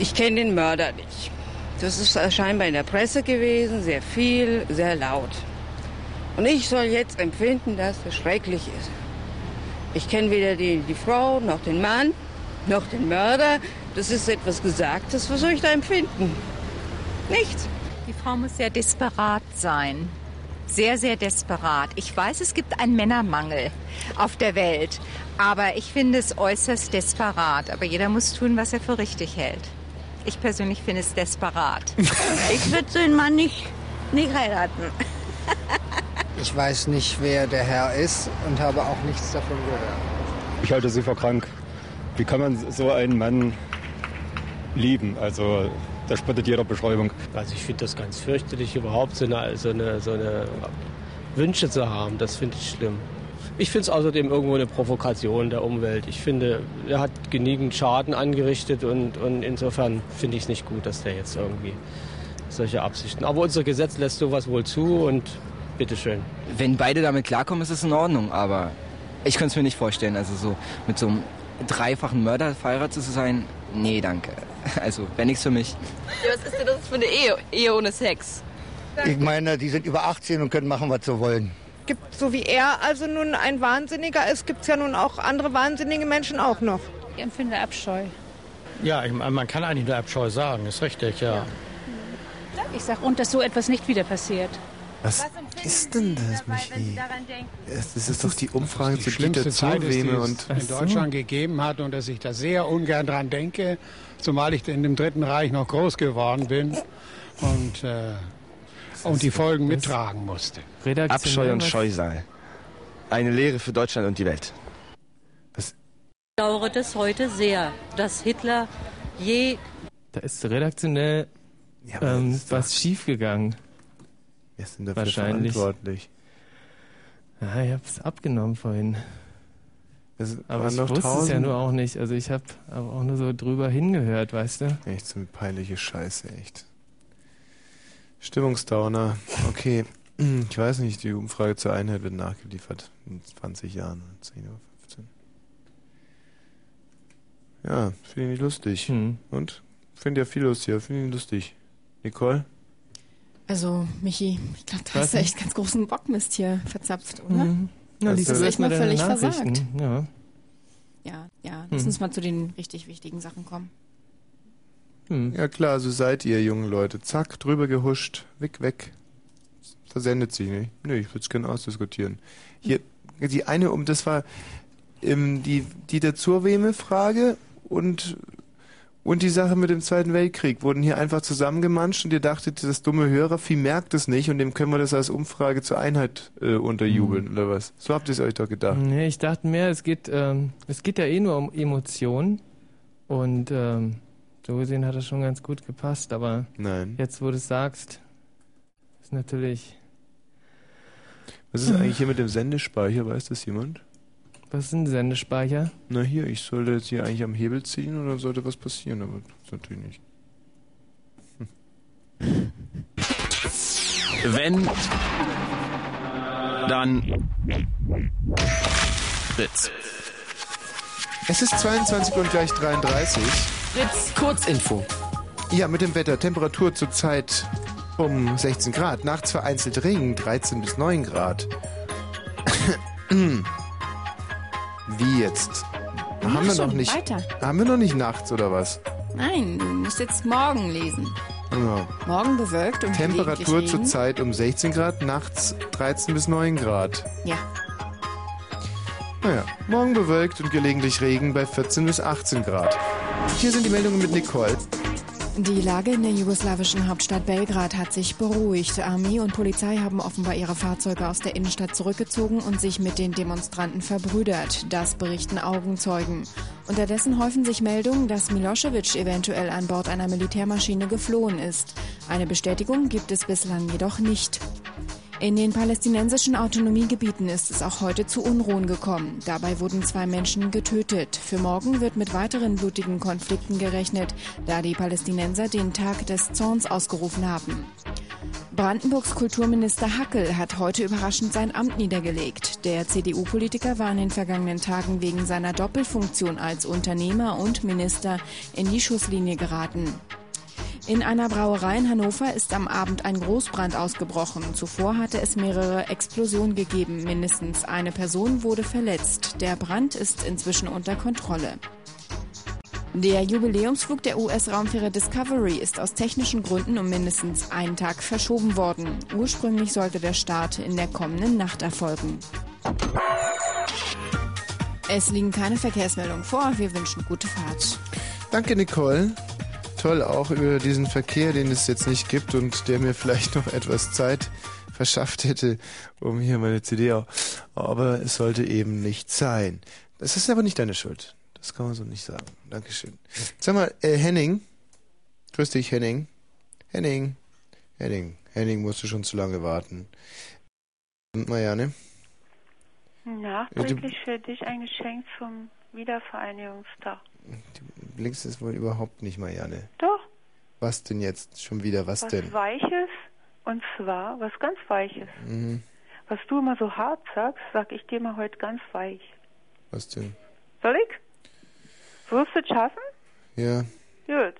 Ich kenne den Mörder nicht. Das ist scheinbar in der Presse gewesen, sehr viel, sehr laut. Und ich soll jetzt empfinden, dass es schrecklich ist. Ich kenne weder die, die Frau, noch den Mann, noch den Mörder. Das ist etwas Gesagtes. Was soll ich da empfinden? Nichts. Die Frau muss sehr desperat sein. Sehr, sehr desperat. Ich weiß, es gibt einen Männermangel auf der Welt. Aber ich finde es äußerst desperat. Aber jeder muss tun, was er für richtig hält. Ich persönlich finde es desperat. ich würde so einen Mann nicht, nicht heiraten. ich weiß nicht, wer der Herr ist und habe auch nichts davon gehört. Ich halte sie für krank. Wie kann man so einen Mann lieben? Also das spottet jeder Beschreibung. Also ich finde das ganz fürchterlich, überhaupt so eine, so eine, so eine Wünsche zu haben. Das finde ich schlimm. Ich finde es außerdem irgendwo eine Provokation der Umwelt. Ich finde, er hat genügend Schaden angerichtet und, und insofern finde ich es nicht gut, dass der jetzt irgendwie solche Absichten. Aber unser Gesetz lässt sowas wohl zu und bitteschön. Wenn beide damit klarkommen, ist es in Ordnung, aber ich könnte es mir nicht vorstellen. Also so mit so einem dreifachen Mörder verheiratet zu sein, nee, danke. Also wäre nichts für mich. Ja, was ist denn das für eine Ehe, Ehe ohne Sex? Ich meine, die sind über 18 und können machen, was sie wollen gibt, so wie er also nun ein Wahnsinniger ist, gibt es ja nun auch andere wahnsinnige Menschen auch noch. Ich empfinde Abscheu. Ja, ich, man kann eigentlich nur Abscheu sagen, ist richtig, ja. ja. Ich sage, und dass so etwas nicht wieder passiert. Was, Was ist denn das, Michi? Das ist doch die Umfrage die zu Dieter Zurweme und in Deutschland gegeben hat und dass ich da sehr ungern dran denke, zumal ich in dem Dritten Reich noch groß geworden bin und äh, und die Folgen mittragen musste. Abscheu und Scheusal. Eine Lehre für Deutschland und die Welt. Was? Ich bedauere das heute sehr, dass Hitler je. Da ist redaktionell ja, ähm, ist was schiefgegangen. Wer ist denn dafür Wahrscheinlich. verantwortlich? Ja, ich hab's abgenommen vorhin. Es aber ich wusste tausend. es ja nur auch nicht. Also ich habe aber auch nur so drüber hingehört, weißt du? Echt so eine peinliche Scheiße, echt. Stimmungsdowner. Okay. Ich weiß nicht, die Umfrage zur Einheit wird nachgeliefert in 20 Jahren. 10 oder 15. Ja, finde ich nicht lustig. Hm. Und? Finde ja viel lustig, finde ich lustig. Nicole? Also, Michi, ich glaube, du hast ja echt ganz großen Bockmist hier verzapft, oder? Mhm. Ja, das ist echt mal völlig versagt. Ja. Ja, ja, lass hm. uns mal zu den richtig wichtigen Sachen kommen. Hm. Ja klar, so seid ihr, jungen Leute. Zack, drüber gehuscht, weg, weg. Versendet sich nicht. Nö, ich würde es gerne ausdiskutieren. Hier, die eine, um das war ähm, die, die der Zurweme-Frage und, und die Sache mit dem Zweiten Weltkrieg wurden hier einfach zusammengemanscht und ihr dachtet, das dumme Hörervieh merkt es nicht und dem können wir das als Umfrage zur Einheit äh, unterjubeln hm. oder was? So habt ihr es euch doch gedacht. Nee, ich dachte mehr, es geht, ähm, es geht ja eh nur um Emotionen und ähm, so gesehen hat das schon ganz gut gepasst, aber Nein. jetzt, wo du es sagst, ist natürlich. Was ist eigentlich hier mit dem Sendespeicher? Weiß das jemand? Was ist ein Sendespeicher? Na hier, ich sollte jetzt hier eigentlich am Hebel ziehen oder sollte was passieren, aber das ist natürlich nicht. Hm. Wenn, dann Fritz. Es ist 22 und gleich 33. Fritz Kurzinfo. Ja, mit dem Wetter. Temperatur zurzeit um 16 Grad. Nachts vereinzelt Regen, 13 bis 9 Grad. Wie jetzt? Mach haben wir noch nicht. Weiter. Haben wir noch nicht nachts oder was? Nein, du musst jetzt morgen lesen. Ja. Morgen bewölkt und Temperatur zurzeit um 16 Grad, nachts 13 bis 9 Grad. Ja. Naja, morgen bewölkt und gelegentlich Regen bei 14 bis 18 Grad. Hier sind die Meldungen mit Nicole. Die Lage in der jugoslawischen Hauptstadt Belgrad hat sich beruhigt. Armee und Polizei haben offenbar ihre Fahrzeuge aus der Innenstadt zurückgezogen und sich mit den Demonstranten verbrüdert. Das berichten Augenzeugen. Unterdessen häufen sich Meldungen, dass Milosevic eventuell an Bord einer Militärmaschine geflohen ist. Eine Bestätigung gibt es bislang jedoch nicht. In den palästinensischen Autonomiegebieten ist es auch heute zu Unruhen gekommen. Dabei wurden zwei Menschen getötet. Für morgen wird mit weiteren blutigen Konflikten gerechnet, da die Palästinenser den Tag des Zorns ausgerufen haben. Brandenburgs Kulturminister Hackel hat heute überraschend sein Amt niedergelegt. Der CDU-Politiker war in den vergangenen Tagen wegen seiner Doppelfunktion als Unternehmer und Minister in die Schusslinie geraten. In einer Brauerei in Hannover ist am Abend ein Großbrand ausgebrochen. Zuvor hatte es mehrere Explosionen gegeben. Mindestens eine Person wurde verletzt. Der Brand ist inzwischen unter Kontrolle. Der Jubiläumsflug der US-Raumfähre Discovery ist aus technischen Gründen um mindestens einen Tag verschoben worden. Ursprünglich sollte der Start in der kommenden Nacht erfolgen. Es liegen keine Verkehrsmeldungen vor. Wir wünschen gute Fahrt. Danke, Nicole. Toll auch über diesen Verkehr, den es jetzt nicht gibt und der mir vielleicht noch etwas Zeit verschafft hätte, um hier meine CD auch. Aber es sollte eben nicht sein. Das ist aber nicht deine Schuld. Das kann man so nicht sagen. Dankeschön. Sag mal, äh, Henning. Grüß dich, Henning. Henning. Henning. Henning musste schon zu lange warten. Und Marianne? Nachträglich für dich ein Geschenk zum Wiedervereinigungstag. Du blinkst es wohl überhaupt nicht, Marianne. Doch. Was denn jetzt? Schon wieder, was, was denn? Weiches. Und zwar was ganz Weiches. Mhm. Was du immer so hart sagst, sag ich dir mal heute ganz weich. Was denn? Soll ich? Wirst du es schaffen? Ja. Gut.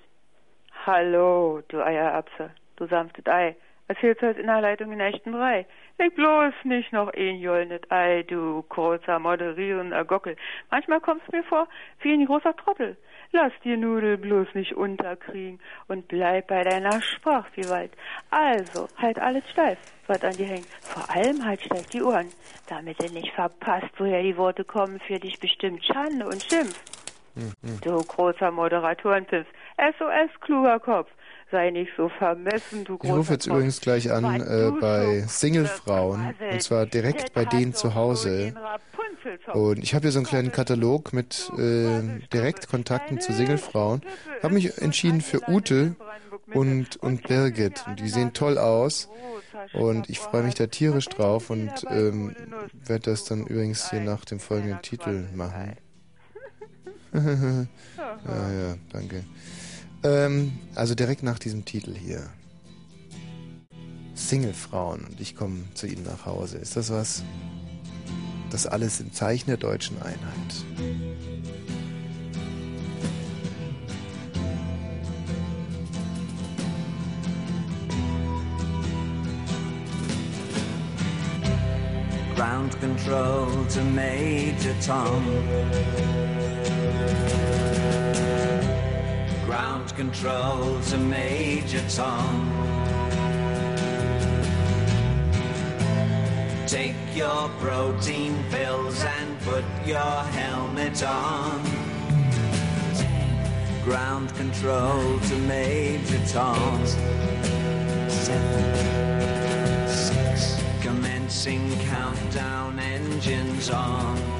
Hallo, du Eierapse, du sanftes Ei. Erzählst halt in der Leitung in echten Brei. Leg bloß nicht noch ein jollnet Ei, du kurzer, moderierender Gockel. Manchmal kommst mir vor wie ein großer Trottel. Lass die Nudel bloß nicht unterkriegen und bleib bei deiner Sprachvielfalt. Also, halt alles steif, was an dir hängt. Vor allem halt steif die Ohren, damit du nicht verpasst, woher die Worte kommen, für dich bestimmt Schande und Schimpf. Mhm. Du großer Moderatorenpiff. SOS, kluger Kopf. Sei nicht so vermessen, du Ich rufe jetzt Kopf. übrigens gleich an äh, bei Singlefrauen und zwar direkt bei denen zu Hause. Und ich habe hier so einen kleinen Katalog mit äh, Direktkontakten zu Singlefrauen. Habe mich entschieden für Ute und, und Birgit. Und die sehen toll aus. Und ich freue mich da tierisch drauf und ähm, werde das dann übrigens hier nach dem folgenden Titel machen. ja, ja, danke. Ähm, also direkt nach diesem Titel hier. Singlefrauen und ich komme zu ihnen nach Hause. Ist das was? Das alles im Zeichen der deutschen Einheit. Ground control to Major Tom. Ground control to Major Tom. Take your protein pills and put your helmet on. Ground control to Major Tom. Seven, six. Commencing countdown engines on.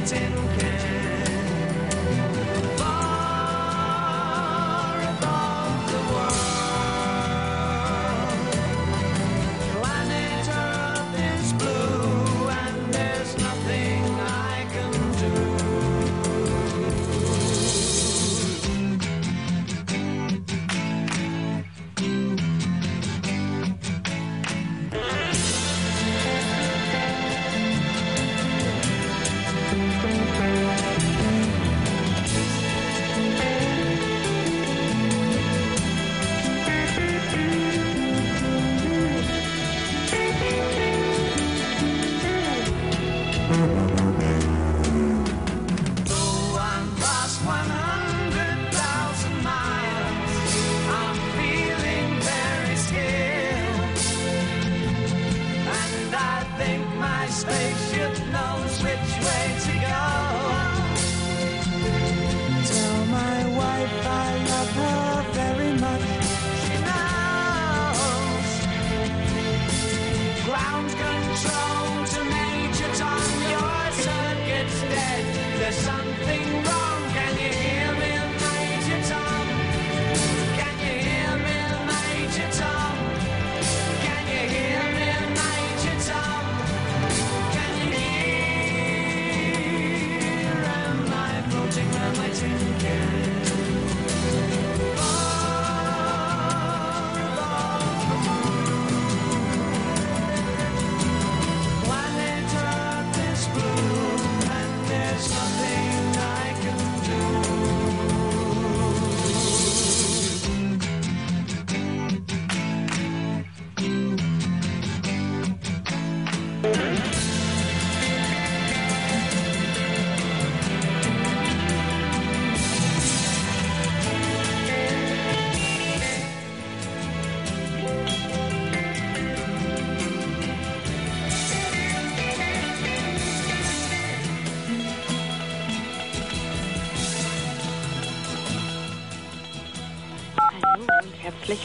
sitting in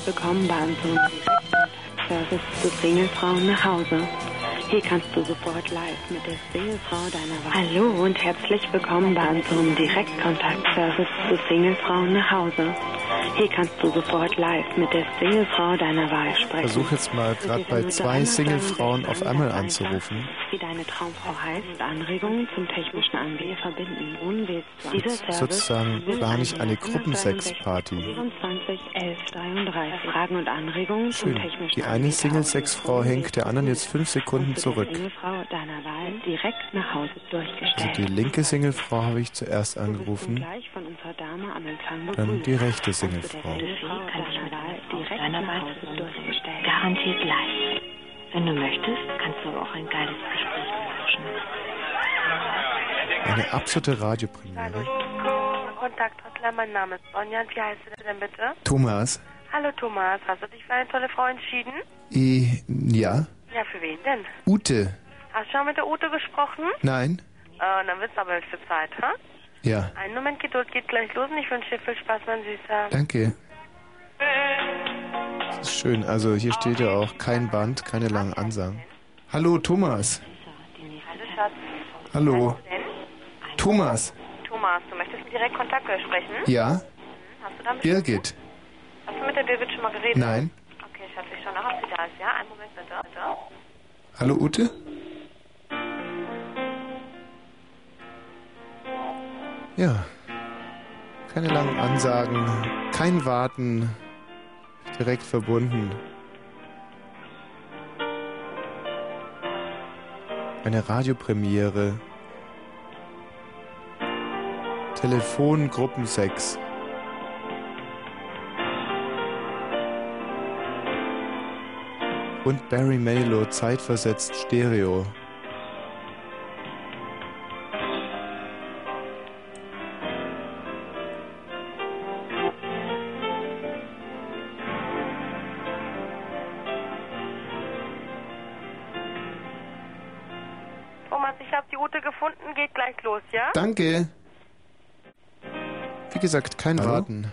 willkommen bei unserem Direktkontaktservice zu Singlefrauen nach Hause. Hier kannst du sofort live mit der Singlefrau deiner Wahl. Hallo und herzlich willkommen bei unserem Direktkontaktservice zu Singlefrauen nach Hause. Hier kannst du sofort live mit der Singlefrau deiner Wahl sprechen. Versuch jetzt mal gerade bei zwei Singlefrauen auf einmal anzurufen. Wie deine Traumfrau heißt, Anregungen zum technischen Anbieter verbinden. Sozusagen plane ich eine 062 Gruppensexparty. 24 11 33. Fragen und Anregungen zum Schön. Die eine Single-Sex-Frau hängt der anderen jetzt fünf Sekunden zurück. Also die linke Singlefrau habe ich zuerst angerufen, dann die rechte Singlefrau. Garantiert live. Wenn du möchtest, kannst du aber auch ein geiles Gespräch lauschen. Eine absolute Radiopremiere. Kontakthotline, mein Name ist Sonja. Wie heißt du denn bitte? Thomas, Hallo Thomas, hast du dich für eine tolle Frau entschieden? eh, ja, Ja, für wen denn? Ute, Hast du schon mit der Ute gesprochen? nein, Äh, dann wird's aber höchste Zeit, ha? Ja, Einen Moment Geduld geht gleich los und ich wünsche dir viel Spaß, mein Süßer. danke. Das ist schön, also hier steht ja auch kein Band, keine langen Ansagen. Hallo Thomas, Hallo Schatz. hallo? Thomas, Thomas, du möchtest mit direkt Kontakt sprechen? ja, Hast du damit? Birgit, Hast du mit der Birgit schon mal geredet? nein, Okay, Schatz, ich schau nach, ob sie da ist, ja? Einen Moment bitte. bitte. hallo Ute? Ja, keine langen Ansagen, kein Warten, direkt verbunden. Eine Radiopremiere. Telefongruppensex. Und Barry Manilow zeitversetzt Stereo. Danke. Wie gesagt, kein Hallo? Warten.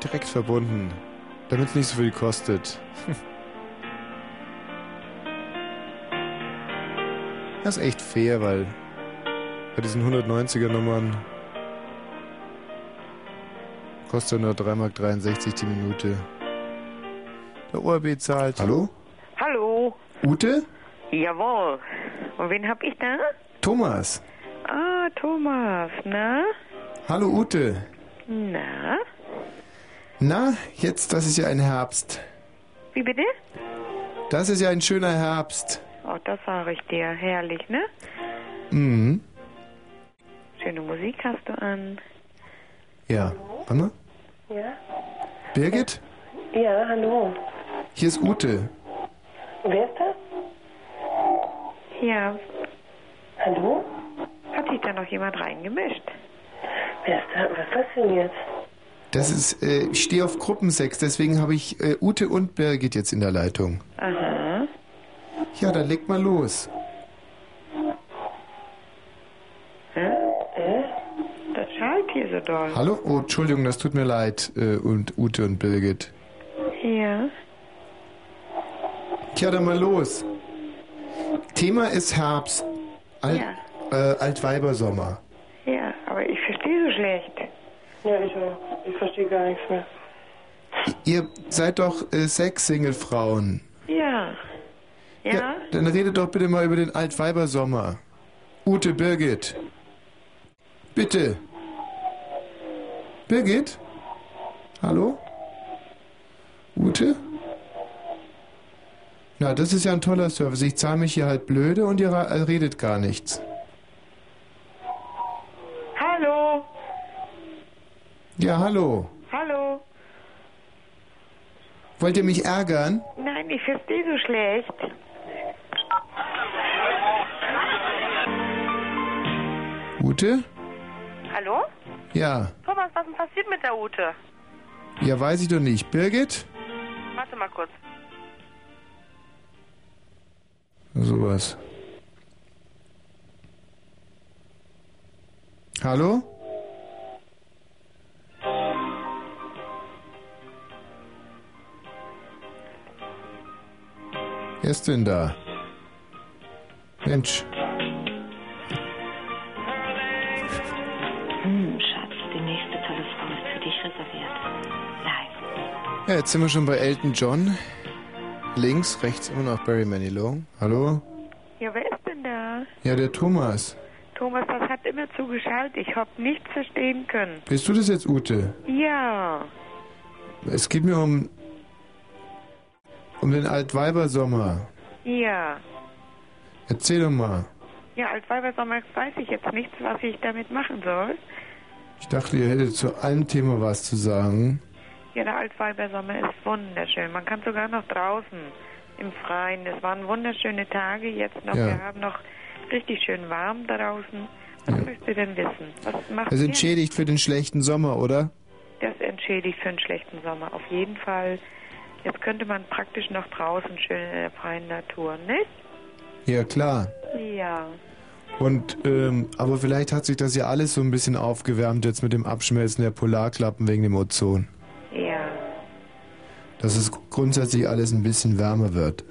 Direkt verbunden, damit es nicht so viel kostet. Das ist echt fair, weil bei diesen 190er Nummern kostet nur 3,63 Mark die Minute. Der ORB zahlt. Hallo? Hallo. Ute? Jawohl. Und wen hab ich da? Thomas. Ah, Thomas, na? Hallo Ute. Na? Na, jetzt, das ist ja ein Herbst. Wie bitte? Das ist ja ein schöner Herbst. Oh, das sage ich dir. Herrlich, ne? Mhm. Schöne Musik hast du an. Ja. Warte mal. Ja? Birgit? Ja, hallo. Hier ist Ute. Wer ist das? Ja. Hallo? Hat sich da noch jemand reingemischt? Wer ist da? Was ist das denn jetzt? Das ist, äh, ich stehe auf Gruppensex, deswegen habe ich äh, Ute und Birgit jetzt in der Leitung. Aha. Ja, dann leg mal los. Hä? Äh? Das schallt hier so doll. Hallo? Oh, Entschuldigung, das tut mir leid. Äh, und Ute und Birgit. Ja. Tja, dann mal los. Thema ist Herbst. Alt, äh, Altweibersommer. Ja, aber ich verstehe so schlecht. Ja, ich auch. Ich verstehe gar nichts mehr. Ihr seid doch äh, Sex-Single-Frauen. Ja. Ja? Dann redet doch bitte mal über den Altweibersommer. Ute, Birgit. Bitte. Birgit? Hallo? Ute? Na, das ist ja ein toller Service. Ich zahle mich hier halt blöde und ihr äh, redet gar nichts. Hallo? Ja, hallo. Hallo? Wollt ihr mich ärgern? Nein, ich verstehe so schlecht. Ute? Hallo? Ja. Thomas, was ist denn passiert mit der Ute? Ja, weiß ich doch nicht. Birgit? Warte mal kurz. Sowas. Hallo? Wer ist denn da? Mensch, Hm, Schatz, die nächste tolle Frau ist für dich reserviert. Live. ja, jetzt sind wir schon bei Elton John. Links, rechts immer noch Barry Manilow. Hallo? Ja, wer ist denn da? Ja, der Thomas. Thomas, das hat immer zugeschaltet. Ich hab nichts verstehen können. Bist du das jetzt, Ute? Ja. Es geht mir um um den Altweibersommer. Ja. Erzähl doch mal. Ja, Altweibersommer weiß ich jetzt nichts, was ich damit machen soll. Ich dachte, ihr hättet zu einem Thema was zu sagen. Ja, der Altweibersommer ist wunderschön. Man kann sogar noch draußen im Freien. Es waren wunderschöne Tage jetzt noch. Ja. Wir haben noch richtig schön warm draußen. Was möchtest du denn wissen? Was macht Das ihr? entschädigt für den schlechten Sommer, oder? Das entschädigt für einen schlechten Sommer. Auf jeden Fall. Jetzt könnte man praktisch noch draußen schön in der freien Natur, nicht? Ja, klar. Ja. Und, ähm, aber vielleicht hat sich das ja alles so ein bisschen aufgewärmt jetzt mit dem Abschmelzen der Polarklappen wegen dem Ozon. Dass es grundsätzlich alles ein bisschen wärmer wird.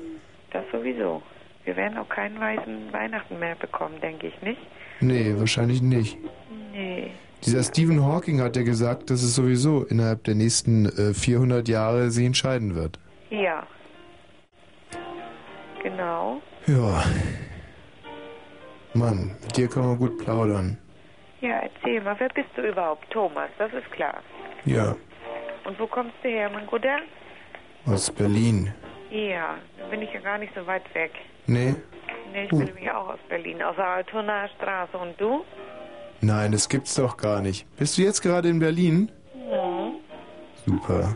das sowieso. Wir werden auch keinen weißen Weihnachten mehr bekommen, denke ich, nicht? Nee, wahrscheinlich nicht. Nee. Dieser Stephen Hawking hat ja gesagt, dass es sowieso innerhalb der nächsten äh, 400 Jahre sich entscheiden wird. Ja. Genau. Ja. Mann, mit dir kann man gut plaudern. Ja, erzähl mal, wer bist du überhaupt? Thomas, das ist klar. Ja, Und wo kommst du her, mein Guter? Aus Berlin. Ja, da bin ich ja gar nicht so weit weg. Nee? Nee, ich Uh. bin nämlich auch aus Berlin, aus der Altonaer Straße. Und du? Nein, das gibt's doch gar nicht. Bist du jetzt gerade in Berlin? Mhm. Super.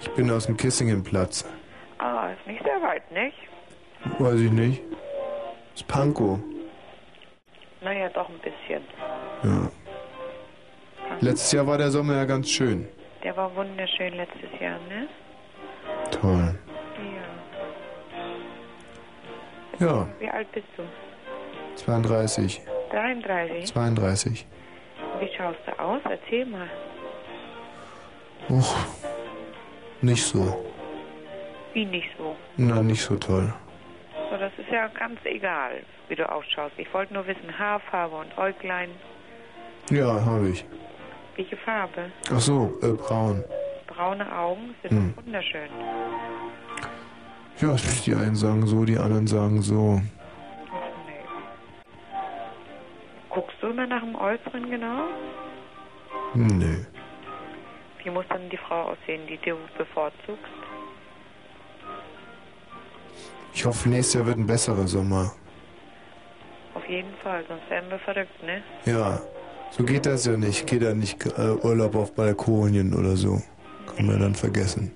Ich bin aus dem Kissingenplatz. Ah, ist nicht sehr weit, nicht? Weiß ich nicht. Ist Pankow. Naja, doch ein bisschen. Ja. Letztes Jahr war der Sommer ja ganz schön. Der war wunderschön letztes Jahr, ne? Toll. Ja. Ja, Wie alt bist du? 32. 33. 32. Wie schaust du aus? Erzähl mal. Och, nicht so. Wie nicht so? Na, nicht so toll. So, das ist ja ganz egal, wie du ausschaust. Ich wollte nur wissen, Haarfarbe und Äuglein. Ja, habe ich. Welche Farbe? Ach so, äh, braun. Braune Augen sind Hm. wunderschön. Ja, die einen sagen so, die anderen sagen so. Guckst du immer nach dem Äußeren genau? Nö. Wie muss dann die Frau aussehen, die du bevorzugst? Ich hoffe, nächstes Jahr wird ein besserer Sommer. Auf jeden Fall, sonst werden wir verrückt, ne? Ja, so geht das ja nicht. Geht ja nicht äh, Urlaub auf Balkonien oder so. Kann man dann vergessen.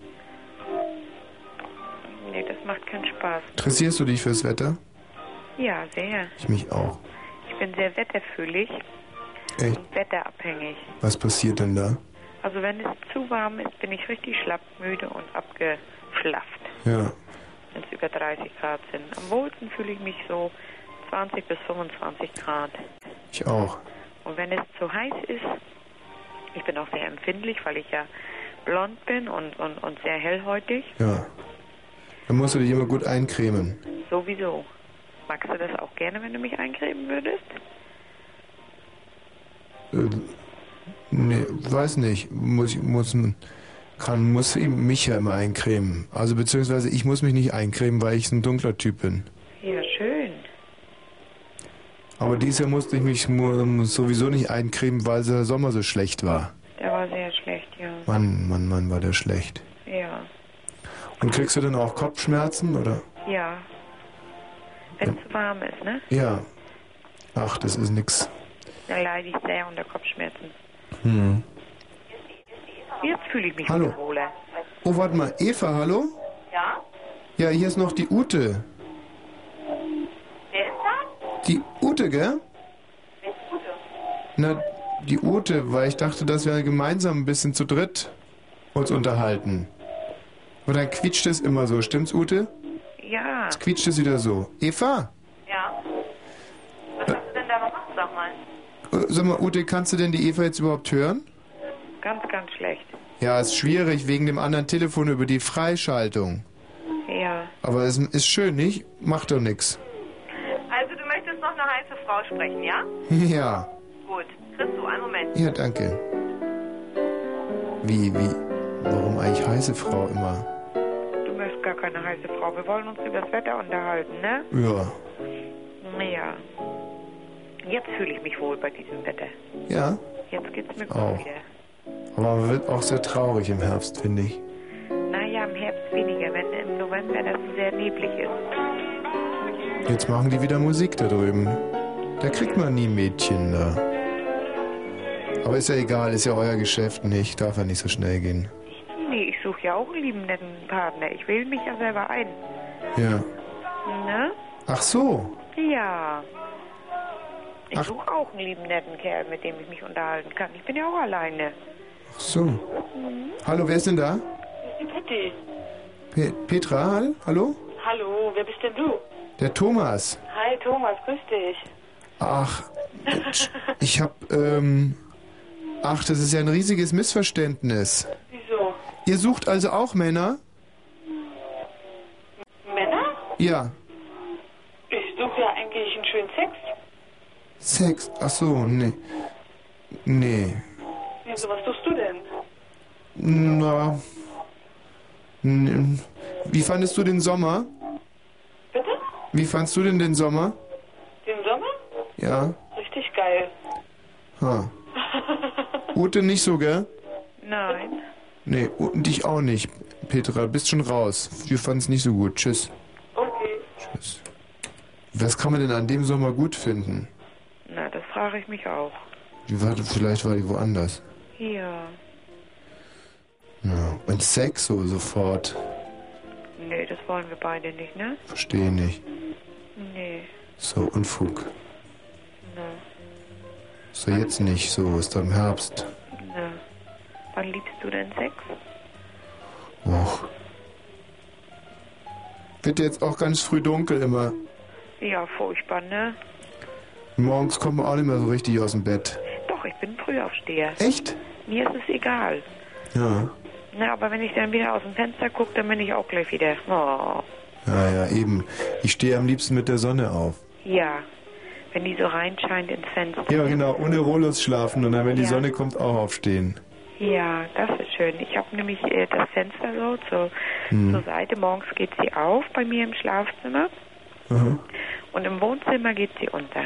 Nee, das macht keinen Spaß. Interessierst du dich fürs Wetter? Ja, sehr. Ich mich auch. Ich bin sehr wetterfühlig Echt? und wetterabhängig. Was passiert denn da? Also wenn es zu warm ist, bin ich richtig schlapp, müde und abgeschlafft, Ja. wenn es über 30 Grad sind. Am wohlsten fühle ich mich so 20 bis 25 Grad. Ich auch. Und wenn es zu heiß ist, ich bin auch sehr empfindlich, weil ich ja blond bin und, und, und sehr hellhäutig, Ja. Dann musst du dich immer gut eincremen. sowieso. Magst du das auch gerne, wenn du mich eincremen würdest? Äh, nee, weiß nicht. Muss, ich- muss, kann, muss mich ja immer eincremen. Also beziehungsweise ich muss mich nicht eincremen, weil ich ein dunkler Typ bin. Ja. Aber dieses Jahr musste ich mich mu- sowieso nicht eincremen, weil der Sommer so schlecht war. Der war sehr schlecht, ja. Mann, Mann, Mann, war der schlecht. Ja. Und kriegst du dann auch Kopfschmerzen, oder? Ja. Wenn es zu warm ist, ne? Ja. Ach, das ist nix. Dann leide ich sehr unter Kopfschmerzen. Hm. Jetzt fühle ich mich Hallo. wieder wohler. Oh, warte mal. Eva, hallo? Ja? Ja, hier ist noch die Ute. Die Ute, gell? Na, die Ute, weil ich dachte, dass wir gemeinsam ein bisschen zu dritt uns unterhalten. Aber dann quietscht es immer so, stimmt's, Ute? Ja. Quietscht es wieder so. Eva? Ja. Was hast du denn da gemacht, sag mal? Äh, Sag mal, Ute, kannst du denn die Eva jetzt überhaupt hören? Ganz, ganz schlecht. Ja, ist schwierig wegen dem anderen Telefon über die Freischaltung. Ja. Aber es ist schön, nicht? Macht doch nix. Also, du möchtest noch eine heiße Frau sprechen, ja? Ja, Gut. Kriegst du, einen Moment. ja, danke. Wie, wie? Warum eigentlich heiße Frau immer? Du möchtest gar keine heiße Frau. Wir wollen uns über das Wetter unterhalten, ne? Ja. Ja. Jetzt fühle ich mich wohl bei diesem Wetter. Ja? Jetzt geht's mir gut Auch. wieder. Aber man wird auch sehr traurig im Herbst, finde ich. Naja, im Herbst weniger, wenn im November das sehr neblig ist. Jetzt machen die wieder Musik da drüben. Da kriegt man nie Mädchen da. Aber ist ja egal, ist ja euer Geschäft nicht. Darf ja nicht so schnell gehen. Nee, ich suche ja auch einen lieben netten Partner. Ich wähle mich ja selber ein. Ja. Ne? Ach so. Ja. Ich Ach. suche auch einen lieben netten Kerl, mit dem ich mich unterhalten kann. Ich bin ja auch alleine. Ach so. Hallo, wer ist denn da? Pitti. Pe Petra, hall- hallo? Hallo, wer bist denn du? Der Thomas. Hi, Thomas, grüß dich. Ach, ich hab, ähm, ach, das ist ja ein riesiges Missverständnis. Wieso? Ihr sucht also auch Männer? Männer? Ja. Ich suche ja eigentlich einen schönen Sex. Sex, ach so, nee. Nee. Wieso, was suchst du denn? Na. Wie fandest du den Sommer? Bitte? Wie fandst du denn den Sommer? Ja. Richtig geil. Ha. Ute nicht so, gell? Nein. Nee, Ute, dich auch nicht. Petra, bist schon raus. Wir fanden's nicht so gut. Tschüss. Okay. Tschüss. Was kann man denn an dem Sommer gut finden? Na, das frage ich mich auch. Die war, vielleicht war die woanders. Ja. Ja. Und Sex so sofort. Nee, das wollen wir beide nicht, ne? Verstehe nicht. Nee. So, Unfug. Ne. So jetzt nicht, so ist doch im Herbst. Ne. Wann liebst du denn Sex? Och. Wird jetzt auch ganz früh dunkel immer. Ja, furchtbar, ne? Morgens kommt man auch nicht mehr so richtig aus dem Bett. Doch, ich bin Frühaufsteher. Echt? Mir ist es egal. Ja. Na, aber wenn ich dann wieder aus dem Fenster gucke, dann bin ich auch gleich wieder. Oh. Ja, ja, eben. Ich stehe am liebsten mit der Sonne auf. Ja. Wenn die so reinscheint ins Fenster. Ja, genau, ohne Rollos schlafen und dann, wenn die Ja. Sonne kommt, auch aufstehen. Ja, das ist schön. Ich habe nämlich äh, das Fenster so zur, Hm. zur Seite. Morgens geht sie auf bei mir im Schlafzimmer Aha. und im Wohnzimmer geht sie unter.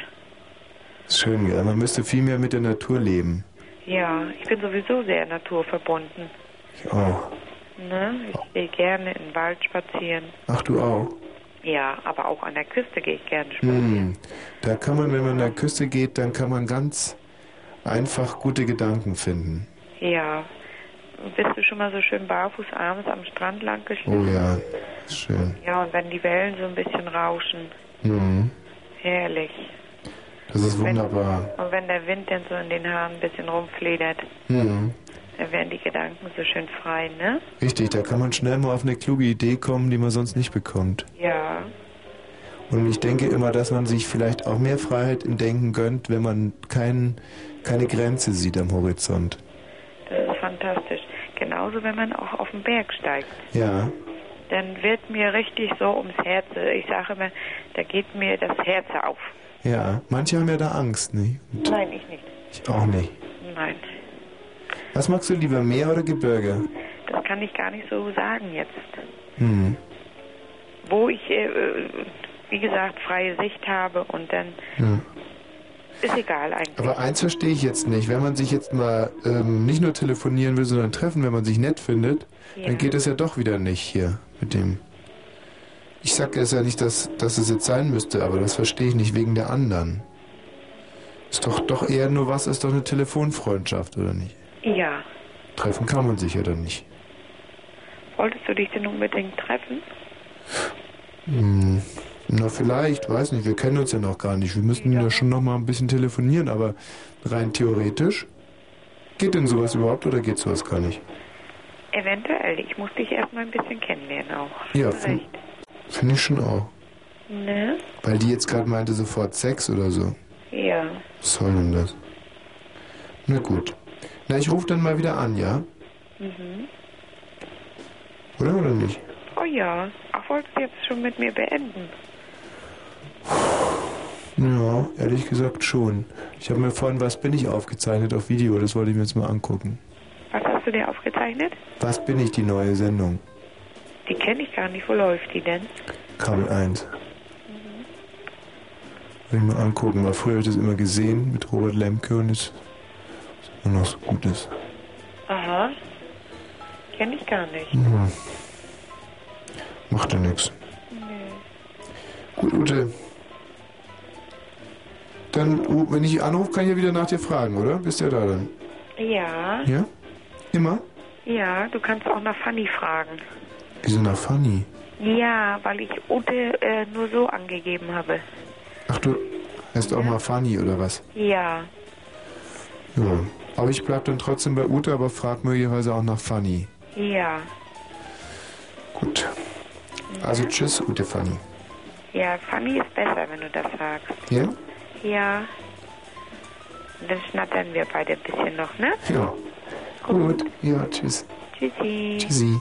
Ist schön, gell? Man müsste viel mehr mit der Natur leben. Ja, ich bin sowieso sehr naturverbunden. Ich auch. Ne? Ich gehe gerne in den Wald spazieren. Ach, du auch? Ja, aber auch an der Küste gehe ich gerne spazieren. Hm. Da kann man, wenn man an der Küste geht, dann kann man ganz einfach gute Gedanken finden. Ja. Bist du schon mal so schön barfuß abends am Strand lang geschliffen? Oh ja, schön. Ja, und wenn die Wellen so ein bisschen rauschen. Hm. Herrlich. Das ist wunderbar. Und wenn der Wind dann so in den Haaren ein bisschen rumfledert, Hm. Dann werden die Gedanken so schön frei, ne? Richtig, da kann man schnell mal auf eine kluge Idee kommen, die man sonst nicht bekommt. Ja. Und ich denke immer, dass man sich vielleicht auch mehr Freiheit im Denken gönnt, wenn man kein, keine Grenze sieht am Horizont. Das ist fantastisch. Genauso, wenn man auch auf den Berg steigt. Ja, Dann wird mir richtig so ums Herz. Ich sage immer, da geht mir das Herz auf. ja. Manche haben ja da Angst, nicht? Nein, ich nicht. Ich auch nicht. Nein. Was magst du lieber, Meer oder Gebirge? Das kann ich gar nicht so sagen jetzt. Hm. Wo ich, äh, äh, wie gesagt, freie Sicht habe und dann Hm. ist egal eigentlich. Aber eins verstehe ich jetzt nicht. Wenn man sich jetzt mal ähm, nicht nur telefonieren will, sondern treffen, wenn man sich nett findet, Ja. dann geht es ja doch wieder nicht hier mit dem. Ich sage es ja nicht, dass, dass es jetzt sein müsste, aber das verstehe ich nicht wegen der anderen. Ist doch doch eher nur was, ist doch eine Telefonfreundschaft, oder nicht? Ja. Treffen kann man sich ja dann nicht. Wolltest du dich denn unbedingt treffen? Hm, na vielleicht, weiß nicht, wir kennen uns ja noch gar nicht. Wir müssten ja, schon noch mal ein bisschen telefonieren, aber rein theoretisch. Geht denn sowas überhaupt oder geht sowas gar nicht? Eventuell. Ich muss dich erstmal ein bisschen kennenlernen auch. Ja, finde find ich schon auch. Ne? Weil die jetzt gerade meinte sofort Sex oder so. Ja. Was soll denn das? Na gut. Na, ich rufe dann mal wieder an, ja? Mhm. Oder oder nicht? Oh ja. Ach, wolltest du jetzt schon mit mir beenden? Ja, ehrlich gesagt schon. Ich habe mir vorhin Was bin ich aufgezeichnet auf Video, das wollte ich mir jetzt mal angucken. Was hast du dir aufgezeichnet? Was bin ich, die neue Sendung? Die kenne ich gar nicht. Wo läuft die denn? Kabel 1. Will ich mal angucken, weil früher habe ich das immer gesehen mit Robert Lemke und es immer noch so gut ist. Aha. Kenne ich gar nicht. Hm. Macht ja nichts. Gut, Ute. Dann, oh, wenn ich anrufe, kann ich ja wieder nach dir fragen, oder? Bist du ja da dann? Ja. Ja? Immer? Ja, du kannst auch nach Fanny fragen. Wieso nach Fanny? Ja, weil ich Ute äh, nur so angegeben habe. Ach, du heißt auch mal Fanny, oder was? Ja. Ja. Aber ich bleib dann trotzdem bei Ute, aber frag möglicherweise auch nach Fanny. Ja. Gut. Also tschüss, Ute Fanny. Ja, Fanny ist besser, wenn du das sagst. Ja? Ja. Dann schnattern wir beide ein bisschen noch, ne? Ja. Gut. Ja, tschüss. Tschüssi. Tschüssi.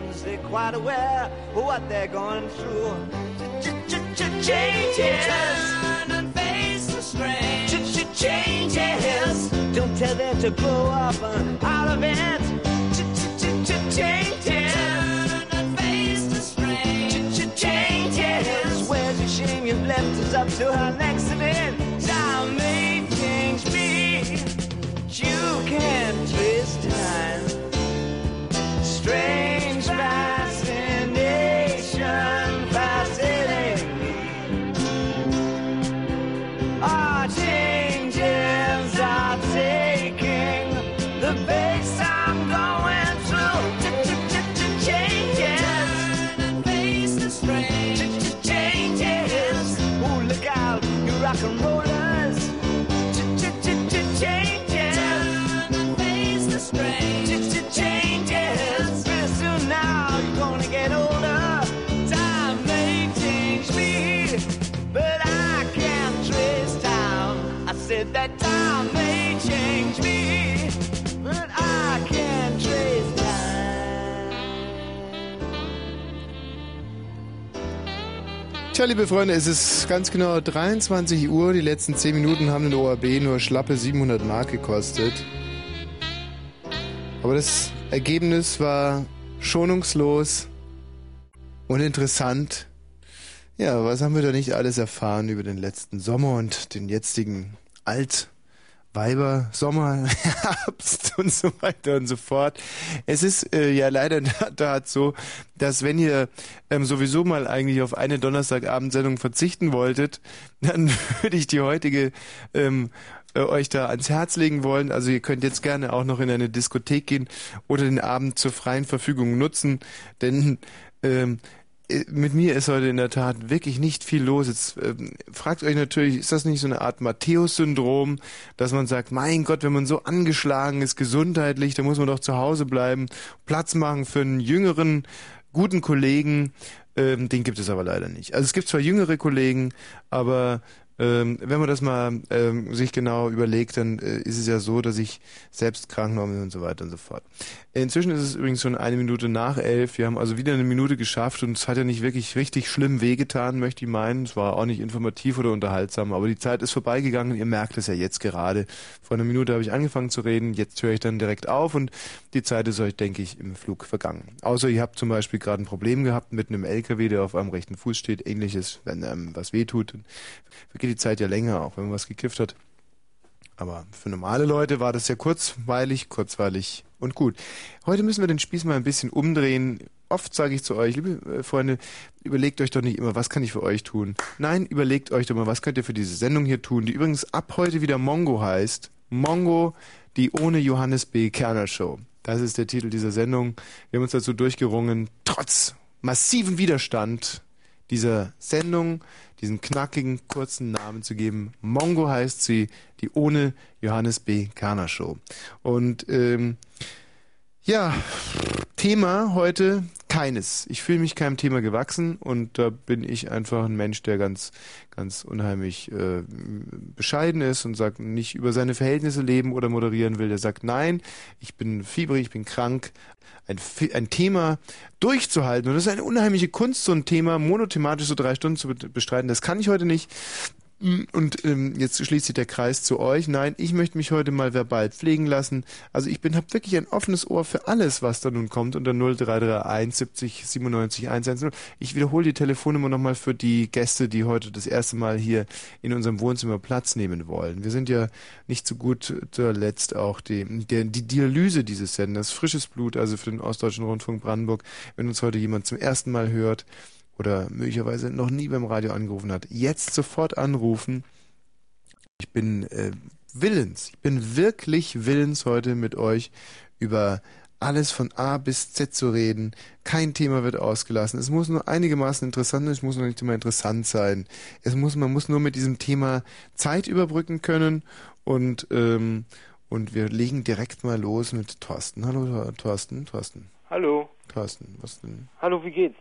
They're quite aware of what they're going through. Changes. And face the strain. Changes. Don't tell them to grow up uh, out of it. Changes. Turn and face the strain. Changes. Where's the shame you've left us up to our next event? Time may change me. You can't Tja, liebe Freunde, es ist ganz genau 23 Uhr. Die letzten 10 Minuten haben den ORB nur schlappe 700 Mark gekostet. Aber das Ergebnis war schonungslos und interessant. Ja, was haben wir da nicht alles erfahren über den letzten Sommer und den jetzigen Alt Weiber, Sommer, Herbst und so weiter und so fort. Es ist äh, ja leider in der Tat so, dass wenn ihr ähm, sowieso mal eigentlich auf eine Donnerstagabendsendung verzichten wolltet, dann würde ich die heutige ähm, äh, euch da ans Herz legen wollen. Also ihr könnt jetzt gerne auch noch in eine Diskothek gehen oder den Abend zur freien Verfügung nutzen, denn ähm, äh, mit mir ist heute in der Tat wirklich nicht viel los. Jetzt ähm, fragt euch natürlich, ist das nicht so eine Art Matthäus-Syndrom, dass man sagt, mein Gott, wenn man so angeschlagen ist gesundheitlich, dann muss man doch zu Hause bleiben, Platz machen für einen jüngeren, guten Kollegen. Ähm, den gibt es aber leider nicht. Also es gibt zwar jüngere Kollegen, aber ähm, wenn man das mal ähm, sich genau überlegt, dann äh, ist es ja so, dass ich selbst krank bin und so weiter und so fort. Inzwischen ist es übrigens schon eine Minute nach elf. Wir haben also wieder eine Minute geschafft und es hat ja nicht wirklich richtig schlimm wehgetan, möchte ich meinen. Es war auch nicht informativ oder unterhaltsam, aber die Zeit ist vorbeigegangen. Ihr merkt es ja jetzt gerade. Vor einer Minute habe ich angefangen zu reden, jetzt höre ich dann direkt auf und die Zeit ist euch, denke ich, im Flug vergangen. Außer ihr habt zum Beispiel gerade ein Problem gehabt mit einem LKW, der auf einem rechten Fuß steht, ähnliches, wenn einem was wehtut. Dann vergeht die Zeit ja länger, auch wenn man was gekifft hat. Aber für normale Leute war das ja kurzweilig, kurzweilig und gut. Heute müssen wir den Spieß mal ein bisschen umdrehen. Oft sage ich zu euch, liebe äh, Freunde, überlegt euch doch nicht immer, was kann ich für euch tun. Nein, überlegt euch doch mal, was könnt ihr für diese Sendung hier tun, die übrigens ab heute wieder Mongo heißt. Mongo, die ohne Johannes B. Kerner Show. Das ist der Titel dieser Sendung. Wir haben uns dazu durchgerungen, trotz massiven Widerstand dieser Sendung diesen knackigen, kurzen Namen zu geben. Mongo heißt sie, die ohne Johannes B. Kerner Show. Und ähm, ja, Thema heute keines. Ich fühle mich keinem Thema gewachsen und da bin ich einfach ein Mensch, der ganz, ganz unheimlich äh, bescheiden ist und sagt, nicht über seine Verhältnisse leben oder moderieren will. Der sagt, nein, ich bin fiebrig, ich bin krank. Ein, ein Thema durchzuhalten und das ist eine unheimliche Kunst, so ein Thema monothematisch so drei Stunden zu bestreiten. Das kann ich heute nicht. Und ähm, jetzt schließt sich der Kreis zu euch. Nein, ich möchte mich heute mal verbal pflegen lassen. Also ich bin habe wirklich ein offenes Ohr für alles, was da nun kommt unter 0331 70 97 110. Ich wiederhole die Telefonnummer nochmal für die Gäste, die heute das erste Mal hier in unserem Wohnzimmer Platz nehmen wollen. Wir sind ja nicht so gut zuletzt auch die, die, die Dialyse dieses Senders, frisches Blut, also für den Ostdeutschen Rundfunk Brandenburg. Wenn uns heute jemand zum ersten Mal hört, oder möglicherweise noch nie beim Radio angerufen hat, jetzt sofort anrufen. Ich bin äh, willens, ich bin wirklich willens, heute mit euch über alles von A bis Z zu reden. Kein Thema wird ausgelassen. Es muss nur einigermaßen interessant sein, es muss nur nicht immer interessant sein. Es muss, man muss nur mit diesem Thema Zeit überbrücken können und, ähm, und wir legen direkt mal los mit Thorsten. Hallo Thorsten, Thorsten. Hallo. Thorsten, was denn? Hallo, wie geht's?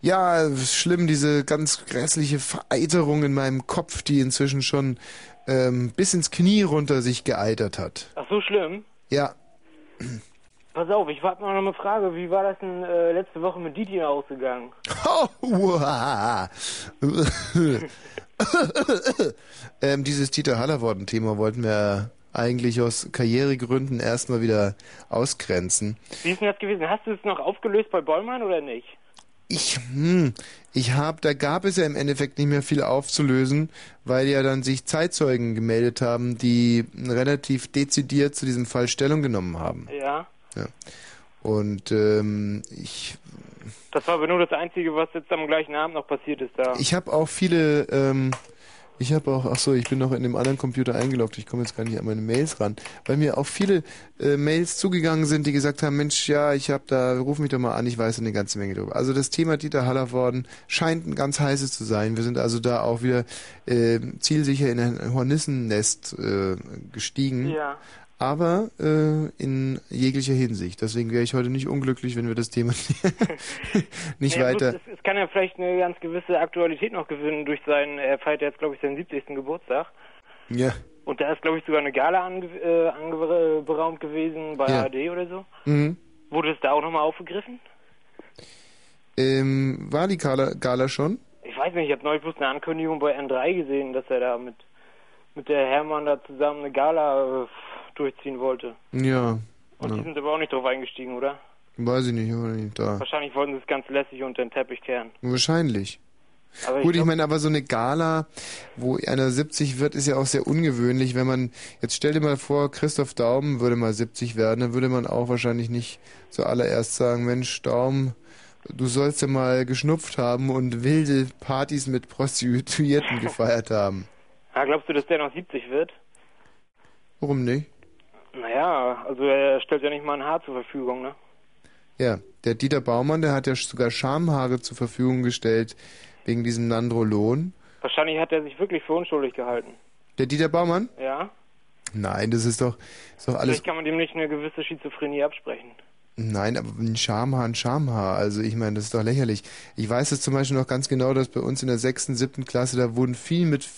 Ja, schlimm, diese ganz grässliche Vereiterung in meinem Kopf, die inzwischen schon ähm, bis ins Knie runter sich geeitert hat. Ach so schlimm? Ja. Pass auf, ich habe mal noch eine Frage. Wie war das denn äh, letzte Woche mit Didi ausgegangen? Oh, uah. ähm, dieses Dieter Hallervorden-Thema wollten wir eigentlich aus Karrieregründen erstmal wieder ausgrenzen. Wie ist denn das gewesen? Hast du es noch aufgelöst bei Bollmann oder nicht? Ich, hm, ich habe, da gab es ja im Endeffekt nicht mehr viel aufzulösen, weil ja dann sich Zeitzeugen gemeldet haben, die relativ dezidiert zu diesem Fall Stellung genommen haben. Ja. Ja. Und ähm, ich. Das war aber nur das Einzige, was jetzt am gleichen Abend noch passiert ist da. Ich habe auch viele ähm, ich habe auch, ach so, ich bin noch in dem anderen Computer eingeloggt, ich komme jetzt gar nicht an meine Mails ran, weil mir auch viele äh, Mails zugegangen sind, die gesagt haben, Mensch, ja, ich habe da, ruf mich doch mal an, ich weiß eine ganze Menge drüber. Also das Thema Dieter Hallervorden scheint ein ganz heißes zu sein. Wir sind also da auch wieder äh, zielsicher in ein Hornissennest äh, gestiegen. Ja aber äh, in jeglicher Hinsicht. Deswegen wäre ich heute nicht unglücklich, wenn wir das Thema nicht ja, weiter. Es, es, kann ja vielleicht eine ganz gewisse Aktualität noch gewinnen durch seinen, er feiert jetzt glaube ich seinen 70. Geburtstag. Ja. Und da ist glaube ich sogar eine Gala ange, äh, anberaumt gewesen bei Ja. ARD oder so. Mhm. Wurde es da auch nochmal aufgegriffen? Ähm, war die Gala, Gala schon? Ich weiß nicht, ich habe neulich bloß eine Ankündigung bei N3 gesehen, dass er da mit, mit der Hermann da zusammen eine Gala äh, durchziehen wollte. Ja. Und ja. die sind aber auch nicht drauf eingestiegen, oder? Weiß ich nicht, ich war nicht da. Wahrscheinlich wollten sie es ganz lässig unter den Teppich kehren. Wahrscheinlich. Aber ich Gut, ich, glaub- meine, aber so eine Gala, wo einer 70 wird, ist ja auch sehr ungewöhnlich. Wenn man, jetzt stell dir mal vor, Christoph Daum würde mal 70 werden, dann würde man auch wahrscheinlich nicht zuallererst sagen, Mensch, Daum, du sollst ja mal geschnupft haben und wilde Partys mit Prostituierten gefeiert haben. Ja, glaubst du, dass der noch 70 wird? Warum nicht? Naja, also er stellt ja nicht mal ein Haar zur Verfügung, ne? Ja, der Dieter Baumann, der hat ja sogar Schamhaare zur Verfügung gestellt wegen diesem Nandrolon. Wahrscheinlich hat er sich wirklich für unschuldig gehalten. Der Dieter Baumann? Ja? Nein, das ist doch, ist doch alles. Vielleicht kann man dem nicht eine gewisse Schizophrenie absprechen. Nein, aber ein Schamhaar, ein Schamhaar. Also ich meine, das ist doch lächerlich. Ich weiß es zum Beispiel noch ganz genau, dass bei uns in der sechsten, siebten Klasse, da wurden viel mit,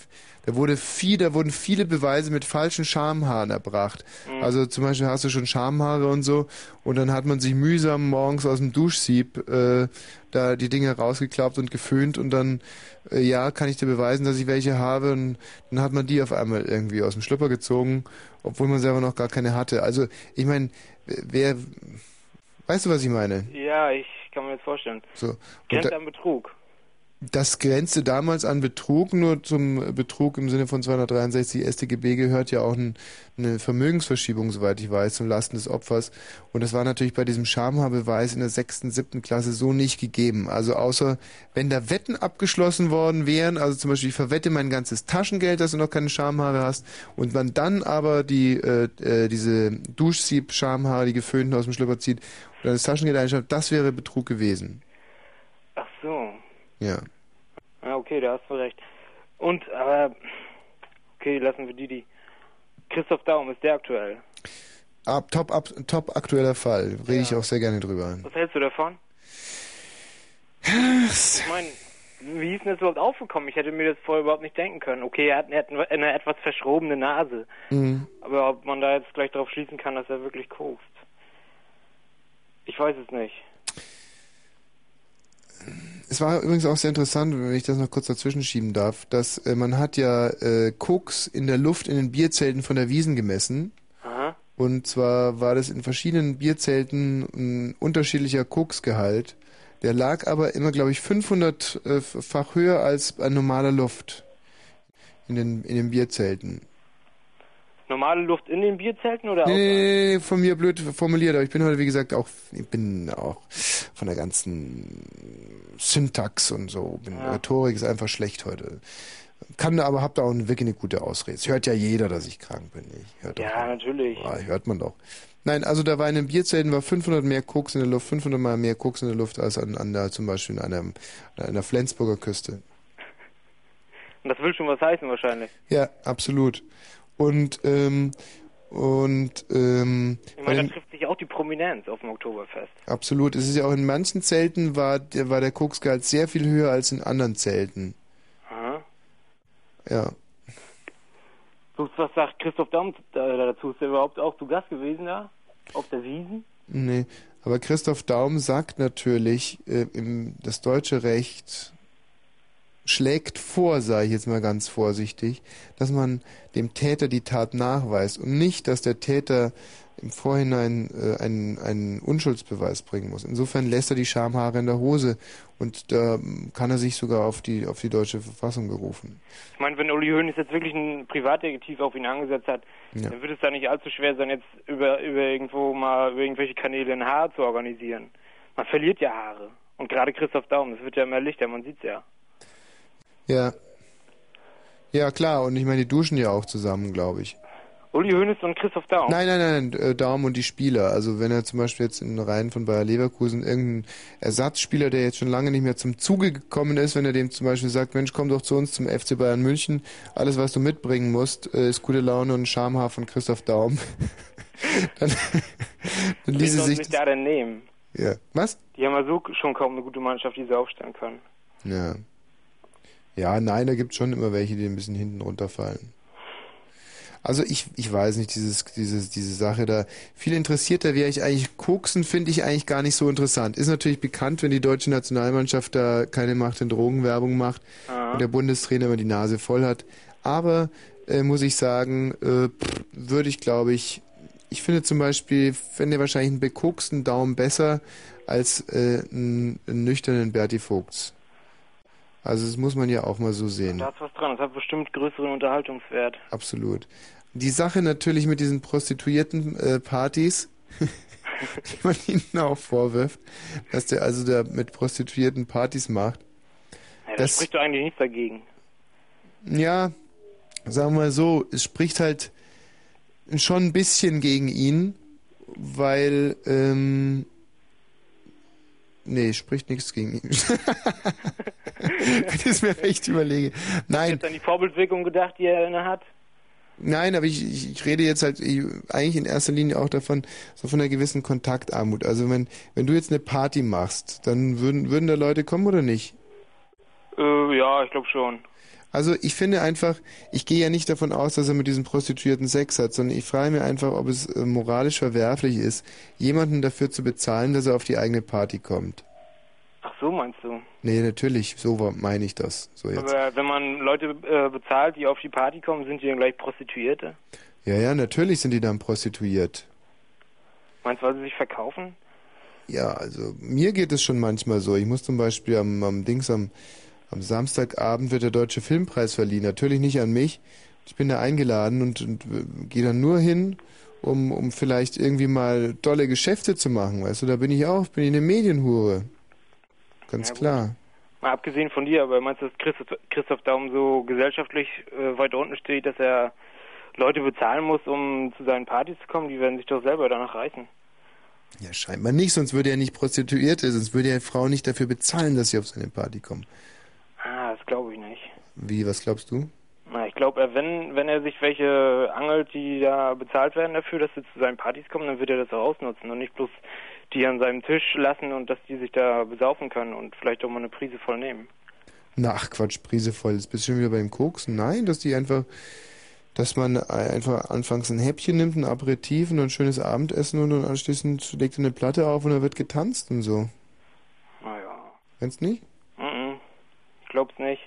da wurde viel, da wurden viele Beweise mit falschen Schamhaaren erbracht. Mhm. Also zum Beispiel hast du schon Schamhaare und so, und dann hat man sich mühsam morgens aus dem Duschsieb äh, da die Dinge rausgeklappt und geföhnt und dann, äh, ja, kann ich dir beweisen, dass ich welche habe und dann hat man die auf einmal irgendwie aus dem Schlüpper gezogen, obwohl man selber noch gar keine hatte. Also ich meine, wer, weißt du, was ich meine? Ja, ich kann mir das vorstellen. So. Grenzt an Betrug. Das grenzte damals an Betrug, nur zum Betrug im Sinne von 263 StGB gehört ja auch ein, eine Vermögensverschiebung, soweit ich weiß, zum Lasten des Opfers. Und das war natürlich bei diesem Schamhaarbeweis in der sechsten, siebten Klasse so nicht gegeben. Also außer, wenn da Wetten abgeschlossen worden wären, also zum Beispiel, ich verwette mein ganzes Taschengeld, dass du noch keine Schamhaare hast, und man dann aber die, äh, äh, diese Duschsieb-Schamhaare, die geföhnten aus dem Schlüpper zieht und dann das Taschengeld einschreibt, das wäre Betrug gewesen. Ach so. Ja. Ja, okay, da hast du recht. Und, aber, okay, lassen wir die, die. Christoph Daum, ist der aktuell? Ab, top, ab, top aktueller Fall. Rede ich auch sehr gerne drüber. Was hältst du davon? Ich meine, wie ist denn das überhaupt aufgekommen? Ich hätte mir das vorher überhaupt nicht denken können. Okay, er hat, er hat eine etwas verschrobene Nase. Mhm. Aber ob man da jetzt gleich darauf schließen kann, dass er wirklich kokst. Ich weiß es nicht. Es war übrigens auch sehr interessant, wenn ich das noch kurz dazwischen schieben darf, dass äh, man hat ja äh, Koks in der Luft in den Bierzelten von der Wiesen gemessen. Aha. Und zwar war das in verschiedenen Bierzelten ein unterschiedlicher Koksgehalt. Der lag aber immer, glaube ich, 500-fach höher als ein normaler Luft in den, in den Bierzelten. Normale Luft in den Bierzelten oder Nee, auch? von mir blöd formuliert, aber ich bin heute, wie gesagt, auch, ich bin auch von der ganzen Syntax und so, bin, Ja. Rhetorik ist einfach schlecht heute. Kann da aber, hab da auch wirklich eine gute Ausrede. Es hört ja jeder, dass ich krank bin. Ich hört Ja, natürlich. ja, hört man doch. Nein, also da war in den Bierzelten war 500 mehr Koks in der Luft, 500 mal mehr Koks in der Luft als an, an der, zum Beispiel in einer, an einer Flensburger Küste. Und das will schon was heißen wahrscheinlich. Ja, absolut. Und, ähm, und, ähm, Ich meine, da trifft sich auch die Prominenz auf dem Oktoberfest. Absolut. Es ist ja auch in manchen Zelten war der, war der Koksgehalt sehr viel höher als in anderen Zelten. Aha. Ja. So, was sagt Christoph Daum da- dazu? Ist er überhaupt auch zu Gast gewesen da? Auf der Wiesen? Nee. Aber Christoph Daum sagt natürlich, äh, im, das deutsche Recht schlägt vor, sage ich jetzt mal ganz vorsichtig, dass man dem Täter die Tat nachweist und nicht, dass der Täter im Vorhinein äh, einen, einen Unschuldsbeweis bringen muss. Insofern lässt er die Schamhaare in der Hose und da kann er sich sogar auf die, auf die deutsche Verfassung berufen. Ich meine, wenn Uli Hoeneß jetzt wirklich ein Privatdetektiv auf ihn angesetzt hat, Ja. dann wird es da nicht allzu schwer sein, jetzt über, über irgendwo mal über irgendwelche Kanäle ein Haar zu organisieren. Man verliert ja Haare. Und gerade Christoph Daum, es wird ja immer lichter, man sieht's ja. Ja. Ja, klar, und ich meine, die duschen ja auch zusammen, glaube ich. Uli Hoeneß und Christoph Daum. Nein, nein, nein, äh, Daum und die Spieler. Also wenn er zum Beispiel jetzt in den Reihen von Bayer Leverkusen irgendein Ersatzspieler, der jetzt schon lange nicht mehr zum Zuge gekommen ist, wenn er dem zum Beispiel sagt, Mensch, komm doch zu uns zum FC Bayern München, alles was du mitbringen musst, äh, ist gute Laune und Schamhaar von Christoph Daum. dann dann ließe sich sich da denn nehmen? ja. Was? Die haben ja so schon kaum eine gute Mannschaft, die sie aufstellen können. Ja. Ja, nein, da gibt schon immer welche, die ein bisschen hinten runterfallen. Also ich, ich weiß nicht, dieses, dieses, diese Sache da. Viel interessierter wäre ich eigentlich, Koksen finde ich eigentlich gar nicht so interessant. Ist natürlich bekannt, wenn die deutsche Nationalmannschaft da keine Macht in Drogenwerbung macht Aha. und der Bundestrainer immer die Nase voll hat. Aber, äh, muss ich sagen, äh, würde ich glaube ich, ich finde zum Beispiel, fände wahrscheinlich einen bekoksten Daumen besser als äh, einen, einen nüchternen Berti Vogts. Also das muss man ja auch mal so sehen. Da ist was dran. Das hat bestimmt größeren Unterhaltungswert. Absolut. Die Sache natürlich mit diesen prostituierten äh, Partys, die man ihnen auch vorwirft, dass der also da mit prostituierten Partys macht. Ja, da Das- spricht doch eigentlich nichts dagegen. Ja, sagen wir mal so, es spricht halt schon ein bisschen gegen ihn, weil, ähm, nee, spricht nichts gegen ihn. Wenn ich es mir recht überlege. Nein, Jetzt an die Vorbildwirkung gedacht, die er inne hat. Nein, aber ich, ich, ich rede jetzt halt ich, eigentlich in erster Linie auch davon, so von einer gewissen Kontaktarmut. Also wenn, wenn du jetzt eine Party machst, dann würden, würden da Leute kommen oder nicht? Äh, ja, ich glaube schon. Also ich finde einfach, ich gehe ja nicht davon aus, dass er mit diesen Prostituierten Sex hat, sondern ich frage mir einfach, ob es äh, moralisch verwerflich ist, jemanden dafür zu bezahlen, dass er auf die eigene Party kommt. Ach so, meinst du? Nee, natürlich, so war- meine ich das. So jetzt. Aber wenn man Leute äh, bezahlt, die auf die Party kommen, sind die dann gleich Prostituierte? Ja, ja, natürlich sind die dann prostituiert. Meinst du, weil sie sich verkaufen? Ja, also mir geht es schon manchmal so. Ich muss zum Beispiel am, am Dings am, am Samstagabend wird der Deutsche Filmpreis verliehen. Natürlich nicht an mich. Ich bin da eingeladen und, und äh, gehe dann nur hin, um, um vielleicht irgendwie mal tolle Geschäfte zu machen. Weißt du, da bin ich auch, bin ich eine Medienhure. Ganz Ja, klar. Mal abgesehen von dir, aber meinst du, dass Christoph, Christoph Daum so gesellschaftlich äh, weit unten steht, dass er Leute bezahlen muss, um zu seinen Partys zu kommen? Die werden sich doch selber danach reißen. Ja, scheinbar nicht, sonst würde er nicht Prostituierte, sonst würde er Frau nicht dafür bezahlen, dass sie auf seine Party kommen. Ah, das glaube ich nicht. Wie, was glaubst du? Na, ich glaube, wenn, wenn er sich welche angelt, die da bezahlt werden dafür, dass sie zu seinen Partys kommen, dann wird er das auch ausnutzen und nicht bloß die an seinem Tisch lassen und dass die sich da besaufen können und vielleicht auch mal eine Prise voll nehmen. Na, ach Quatsch, Prise voll. Jetzt bist du schon wieder beim Koksen. Nein, dass die einfach, dass man einfach anfangs ein Häppchen nimmt, ein Aperitif und ein schönes Abendessen und dann anschließend legt er eine Platte auf und dann wird getanzt und so. Naja. Kennst nicht? Mhm. Ich glaub's nicht.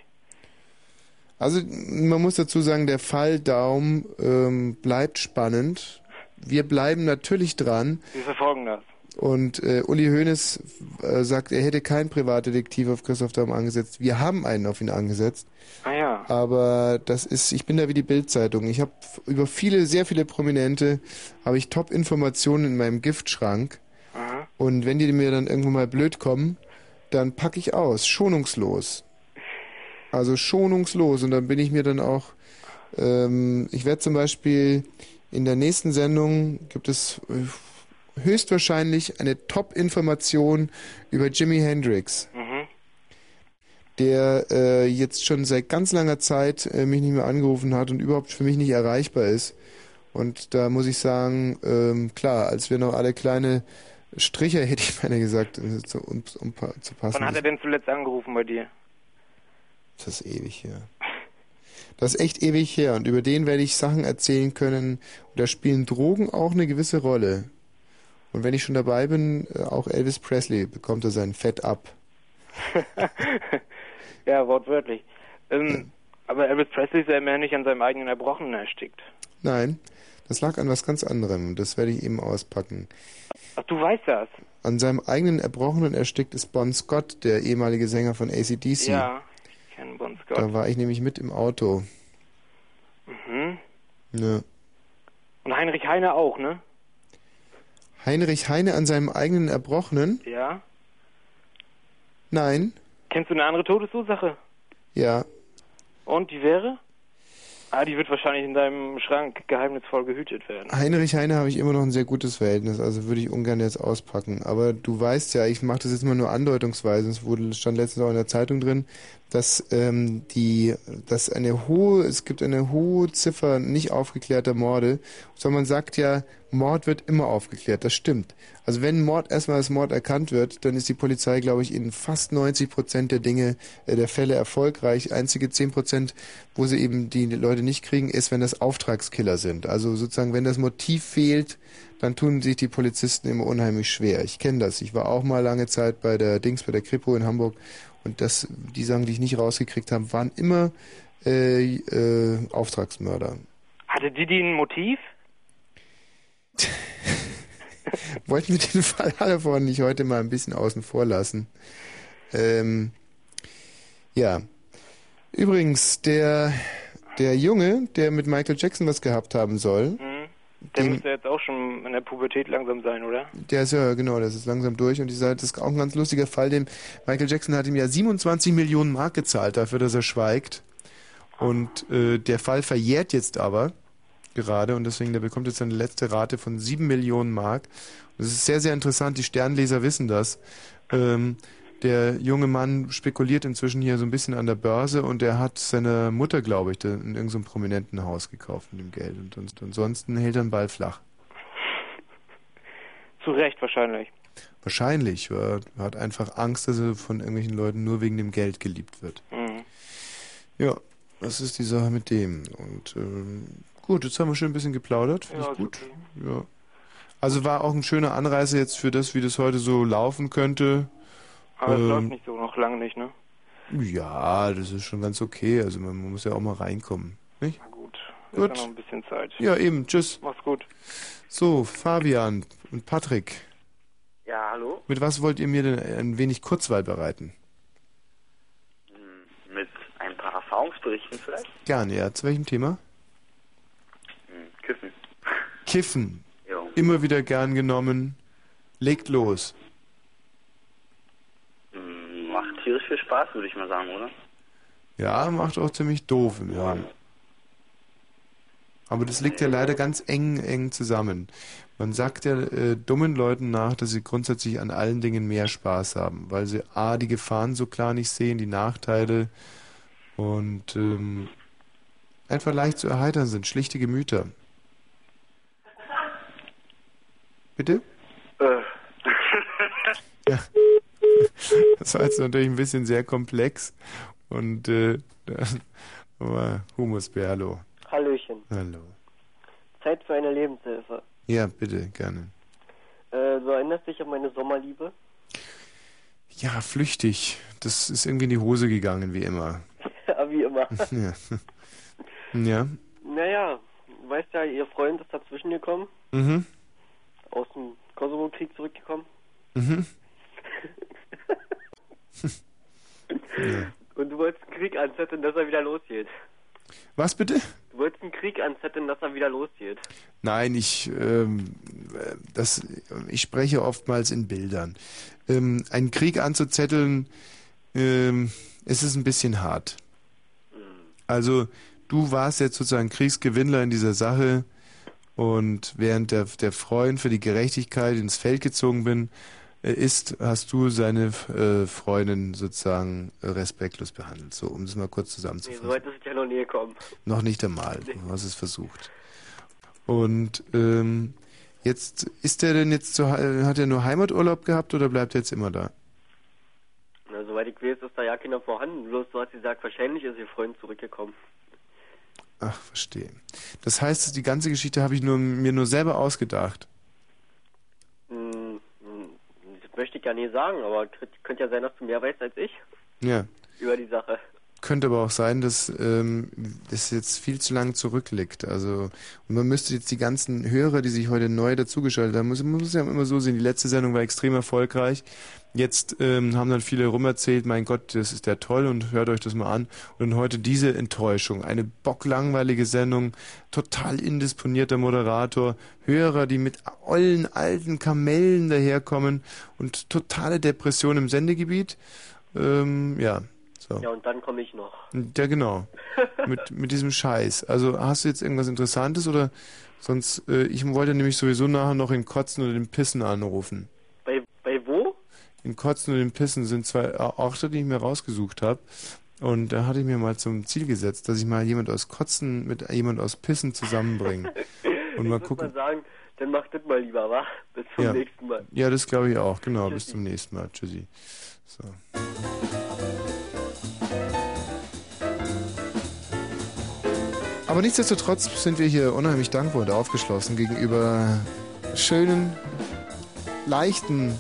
Also man muss dazu sagen, der Fall Daum ähm, bleibt spannend. Wir bleiben natürlich dran. Wir verfolgen das. Und äh, Uli Hoeneß äh, sagt, er hätte keinen Privatdetektiv auf Christoph Daum angesetzt. Wir haben einen auf ihn angesetzt. Ah ja. Aber das ist, ich bin da wie die Bildzeitung. Ich habe über viele, sehr viele Prominente, habe ich Top-Informationen in meinem Giftschrank. Aha. Und wenn die mir dann irgendwann mal blöd kommen, dann packe ich aus, schonungslos. Also schonungslos. Und dann bin ich mir dann auch, ähm, ich werde zum Beispiel in der nächsten Sendung gibt es äh, höchstwahrscheinlich eine Top-Information über Jimi Hendrix Mhm. der äh, jetzt schon seit ganz langer Zeit äh, mich nicht mehr angerufen hat und überhaupt für mich nicht erreichbar ist. Und da muss ich sagen, ähm, klar, als wir noch alle kleine Stricher, hätte ich beinahe gesagt, äh, um, um zu passen. Wann hat er denn zuletzt angerufen bei dir? Das ist ewig her. Das ist echt ewig her und über den werde ich Sachen erzählen können. Und da spielen Drogen auch eine gewisse Rolle. Und wenn ich schon dabei bin, äh, auch Elvis Presley bekommt er sein Fett ab. ja, wortwörtlich. Ähm, Aber Elvis Presley ist ja immerhin nicht an seinem eigenen Erbrochenen erstickt. Nein, das lag an was ganz anderem. und Das werde ich eben auspacken. Ach, du weißt das? An seinem eigenen Erbrochenen erstickt ist Bon Scott, der ehemalige Sänger von ACDC. Ja, ich kenne Bon Scott. Da war ich nämlich mit im Auto. Mhm. Ne. Und Heinrich Heine auch, ne? Heinrich Heine an seinem eigenen Erbrochenen? Ja. Nein. Kennst du eine andere Todesursache? Ja. Und die wäre? Ah, die wird wahrscheinlich in deinem Schrank geheimnisvoll gehütet werden. Heinrich Heine habe ich immer noch ein sehr gutes Verhältnis, also würde ich ungern jetzt auspacken. Aber du weißt ja, ich mache das jetzt immer nur andeutungsweise, es wurde, stand letztens auch in der Zeitung drin, dass ähm, die, dass eine hohe, es gibt eine hohe Ziffer nicht aufgeklärter Morde, sondern man sagt ja, Mord wird immer aufgeklärt, das stimmt. Also wenn Mord erstmal als Mord erkannt wird, dann ist die Polizei, glaube ich, in fast 90 Prozent der Dinge, äh, der Fälle erfolgreich. Einzige 10 Prozent, wo sie eben die Leute nicht kriegen, ist, wenn das Auftragskiller sind. Also sozusagen, wenn das Motiv fehlt, dann tun sich die Polizisten immer unheimlich schwer. Ich kenne das. Ich war auch mal lange Zeit bei der Dings, bei der Kripo in Hamburg und das, die Sachen, die ich nicht rausgekriegt habe, waren immer äh, äh, Auftragsmörder. Hatte Didi ein Motiv? Wollten wir den Fall Hallervorden nicht heute mal ein bisschen außen vor lassen? Ähm, Ja. Übrigens, der, der Junge, der mit Michael Jackson was gehabt haben soll, Mhm. Der müsste jetzt auch schon in der Pubertät langsam sein, oder? der ist ja, genau, das ist langsam durch und die Seite ist auch ein ganz lustiger Fall, dem Michael Jackson hat ihm ja 27 Millionen Mark gezahlt dafür, dass er schweigt. Und äh, der Fall verjährt jetzt aber gerade und deswegen, der bekommt jetzt seine letzte Rate von 7 Millionen Mark. Das ist sehr, sehr interessant, die Sternleser wissen das. Ähm, der junge Mann spekuliert inzwischen hier so ein bisschen an der Börse und er hat seine Mutter, glaube ich, in irgendeinem prominenten Haus gekauft mit dem Geld. Und, und ansonsten hält er den Ball flach. Zu Recht wahrscheinlich. Wahrscheinlich. Er hat einfach Angst, dass er von irgendwelchen Leuten nur wegen dem Geld geliebt wird. Mhm. Ja, das ist die Sache mit dem. Und ähm, gut, jetzt haben wir schon ein bisschen geplaudert. Finde Ja, ich gut. Ja. Also war auch ein schöner Anreißer jetzt für das, wie das heute so laufen könnte. Aber es Ähm, läuft nicht so, noch lange nicht, ne? Ja, das ist schon ganz okay. Also man, man muss ja auch mal reinkommen. Nicht? Gut. Gut. Ist ja noch ein bisschen Zeit. Ja, eben. Tschüss. Mach's gut. So, Fabian und Patrick. Ja, hallo? Mit was wollt ihr mir denn ein wenig Kurzweil bereiten? Mit ein paar Erfahrungsberichten vielleicht? Gerne, ja. Zu welchem Thema? Hm, Kiffen. Kiffen. Jo. Immer wieder gern genommen. Legt los. Hm, Macht tierisch viel Spaß, würde ich mal sagen, oder? Ja, macht auch ziemlich doof im Hirn. Aber das liegt ja leider ganz eng, eng zusammen. Man sagt ja äh, dummen Leuten nach, dass sie grundsätzlich an allen Dingen mehr Spaß haben, weil sie A, die Gefahren so klar nicht sehen, die Nachteile und ähm, einfach leicht zu erheitern sind, schlichte Gemüter. Bitte? Äh. Ja. Das war jetzt natürlich ein bisschen sehr komplex und äh, aber Humusbär, hallo. Hallöchen. Hallo. Zeit für eine Lebenshilfe. Ja, bitte, gerne. Äh, du erinnerst dich an meine Sommerliebe? Ja, flüchtig. Das ist irgendwie in die Hose gegangen, wie immer. ja, wie immer. Ja. ja. naja, du weißt ja, ihr Freund ist dazwischen gekommen, Mhm. aus dem Kosovo-Krieg zurückgekommen. Mhm. Ja. Und du wolltest einen Krieg anzetteln, dass er wieder losgeht. Was bitte? Du wolltest einen Krieg anzetteln, dass er wieder losgeht. Nein, ich, ähm, äh, das, ich spreche oftmals in Bildern. Ähm, einen Krieg anzuzetteln, ähm, es ist ein bisschen hart. Also, du warst jetzt sozusagen Kriegsgewinnler in dieser Sache und während der, der Freund für die Gerechtigkeit ins Feld gezogen bin, ist, hast du seine äh, Freundin sozusagen äh, respektlos behandelt. So, um es mal kurz Nee, zusammenzufassen. so weit ist es ja noch nie gekommen. Noch nicht einmal. Du hast es versucht. Und ähm, jetzt ist er denn jetzt zu, He- hat er nur Heimaturlaub gehabt oder bleibt er jetzt immer da? Na, soweit ich weiß, ist da ja keiner vorhanden. Bloß du hast gesagt, wahrscheinlich ist ihr Freund zurückgekommen. Ach, verstehe. Das heißt, die ganze Geschichte habe ich nur, mir nur selber ausgedacht. Hm, hm, das möchte ich ja nie sagen, aber könnt- könnte ja sein, dass du mehr weißt als ich Ja. über die Sache. Könnte aber auch sein, dass ähm, das jetzt viel zu lang zurückliegt. Also und man müsste jetzt die ganzen Hörer, die sich heute neu dazugeschaltet haben, muss, man muss ja immer so sehen, die letzte Sendung war extrem erfolgreich. Jetzt ähm, haben dann viele rumerzählt, mein Gott, das ist ja toll und hört euch das mal an. Und heute diese Enttäuschung, eine bocklangweilige Sendung, total indisponierter Moderator, Hörer, die mit ollen alten Kamellen daherkommen und totale Depression im Sendegebiet. Ähm, ja, so. Ja, und dann komme ich noch. Ja, genau. mit, mit diesem Scheiß. Also hast du jetzt irgendwas Interessantes oder sonst, äh, ich wollte nämlich sowieso nachher noch in Kotzen oder den Pissen anrufen. In Kotzen und den Pissen sind zwei Orte, die ich mir rausgesucht habe. Und da hatte ich mir mal zum Ziel gesetzt, dass ich mal jemand aus Kotzen mit jemand aus Pissen zusammenbringe. Und mal gucken. mal sagen, dann mach das mal lieber, wa? Bis zum Ja. nächsten Mal. Ja, das glaube ich auch. Genau, bis zum nächsten Mal. Tschüssi. So. Aber nichtsdestotrotz sind wir hier unheimlich dankbar und aufgeschlossen gegenüber schönen, leichten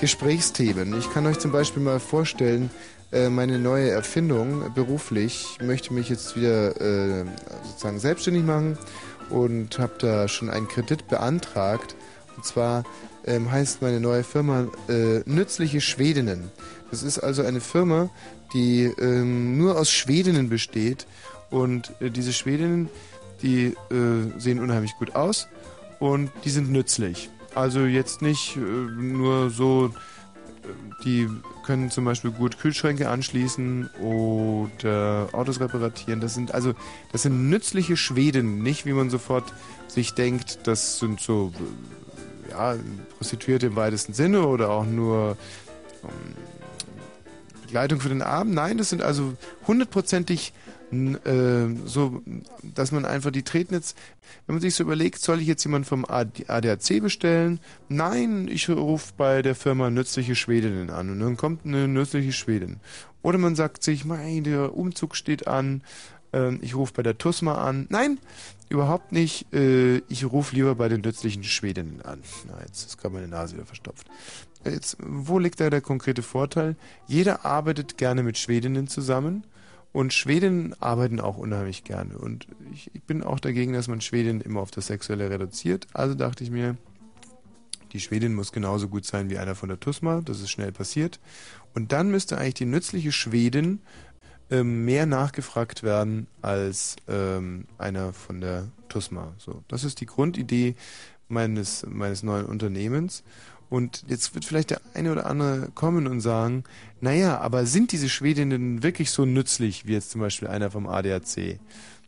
Gesprächsthemen. Ich kann euch zum Beispiel mal vorstellen, äh, meine neue Erfindung beruflich. Ich möchte mich jetzt wieder äh, sozusagen selbstständig machen und habe da schon einen Kredit beantragt. Und zwar ähm, heißt meine neue Firma äh, Nützliche Schwedinnen. Das ist also eine Firma, die ähm, nur aus Schwedinnen besteht. Und äh, diese Schwedinnen, die äh, sehen unheimlich gut aus und die sind nützlich. Also jetzt nicht äh, nur so, äh, die können zum Beispiel gut Kühlschränke anschließen oder Autos reparieren. Das sind also, das sind nützliche Schweden, nicht wie man sofort sich denkt, das sind so, äh, ja, Prostituierte im weitesten Sinne oder auch nur ähm, Begleitung für den Abend. Nein, das sind also hundertprozentig äh, so, dass man einfach die treten jetzt, wenn man sich so überlegt, soll ich jetzt jemanden vom AD ADAC bestellen? Nein, ich rufe bei der Firma Nützliche Schwedinnen an und dann kommt eine nützliche Schwedin. Oder man sagt sich, mein, der Umzug steht an, ähm, ich rufe bei der TUSMA an. Nein, überhaupt nicht. Äh, ich rufe lieber bei den nützlichen Schwedinnen an. Na, jetzt ist gerade meine Nase wieder verstopft. Jetzt, wo liegt da der konkrete Vorteil? Jeder arbeitet gerne mit Schwedinnen zusammen und Schwedinnen arbeiten auch unheimlich gerne. Und ich, ich bin auch dagegen, dass man Schwedinnen immer auf das Sexuelle reduziert. Also dachte ich mir, die Schwedin muss genauso gut sein wie einer von der TUSMA. Das ist schnell passiert. Und dann müsste eigentlich die nützliche Schwedin ähm, mehr nachgefragt werden als ähm, einer von der TUSMA. So, das ist die Grundidee meines, meines neuen Unternehmens. Und jetzt wird vielleicht der eine oder andere kommen und sagen, naja, aber sind diese Schwedinnen wirklich so nützlich, wie jetzt zum Beispiel einer vom ADAC?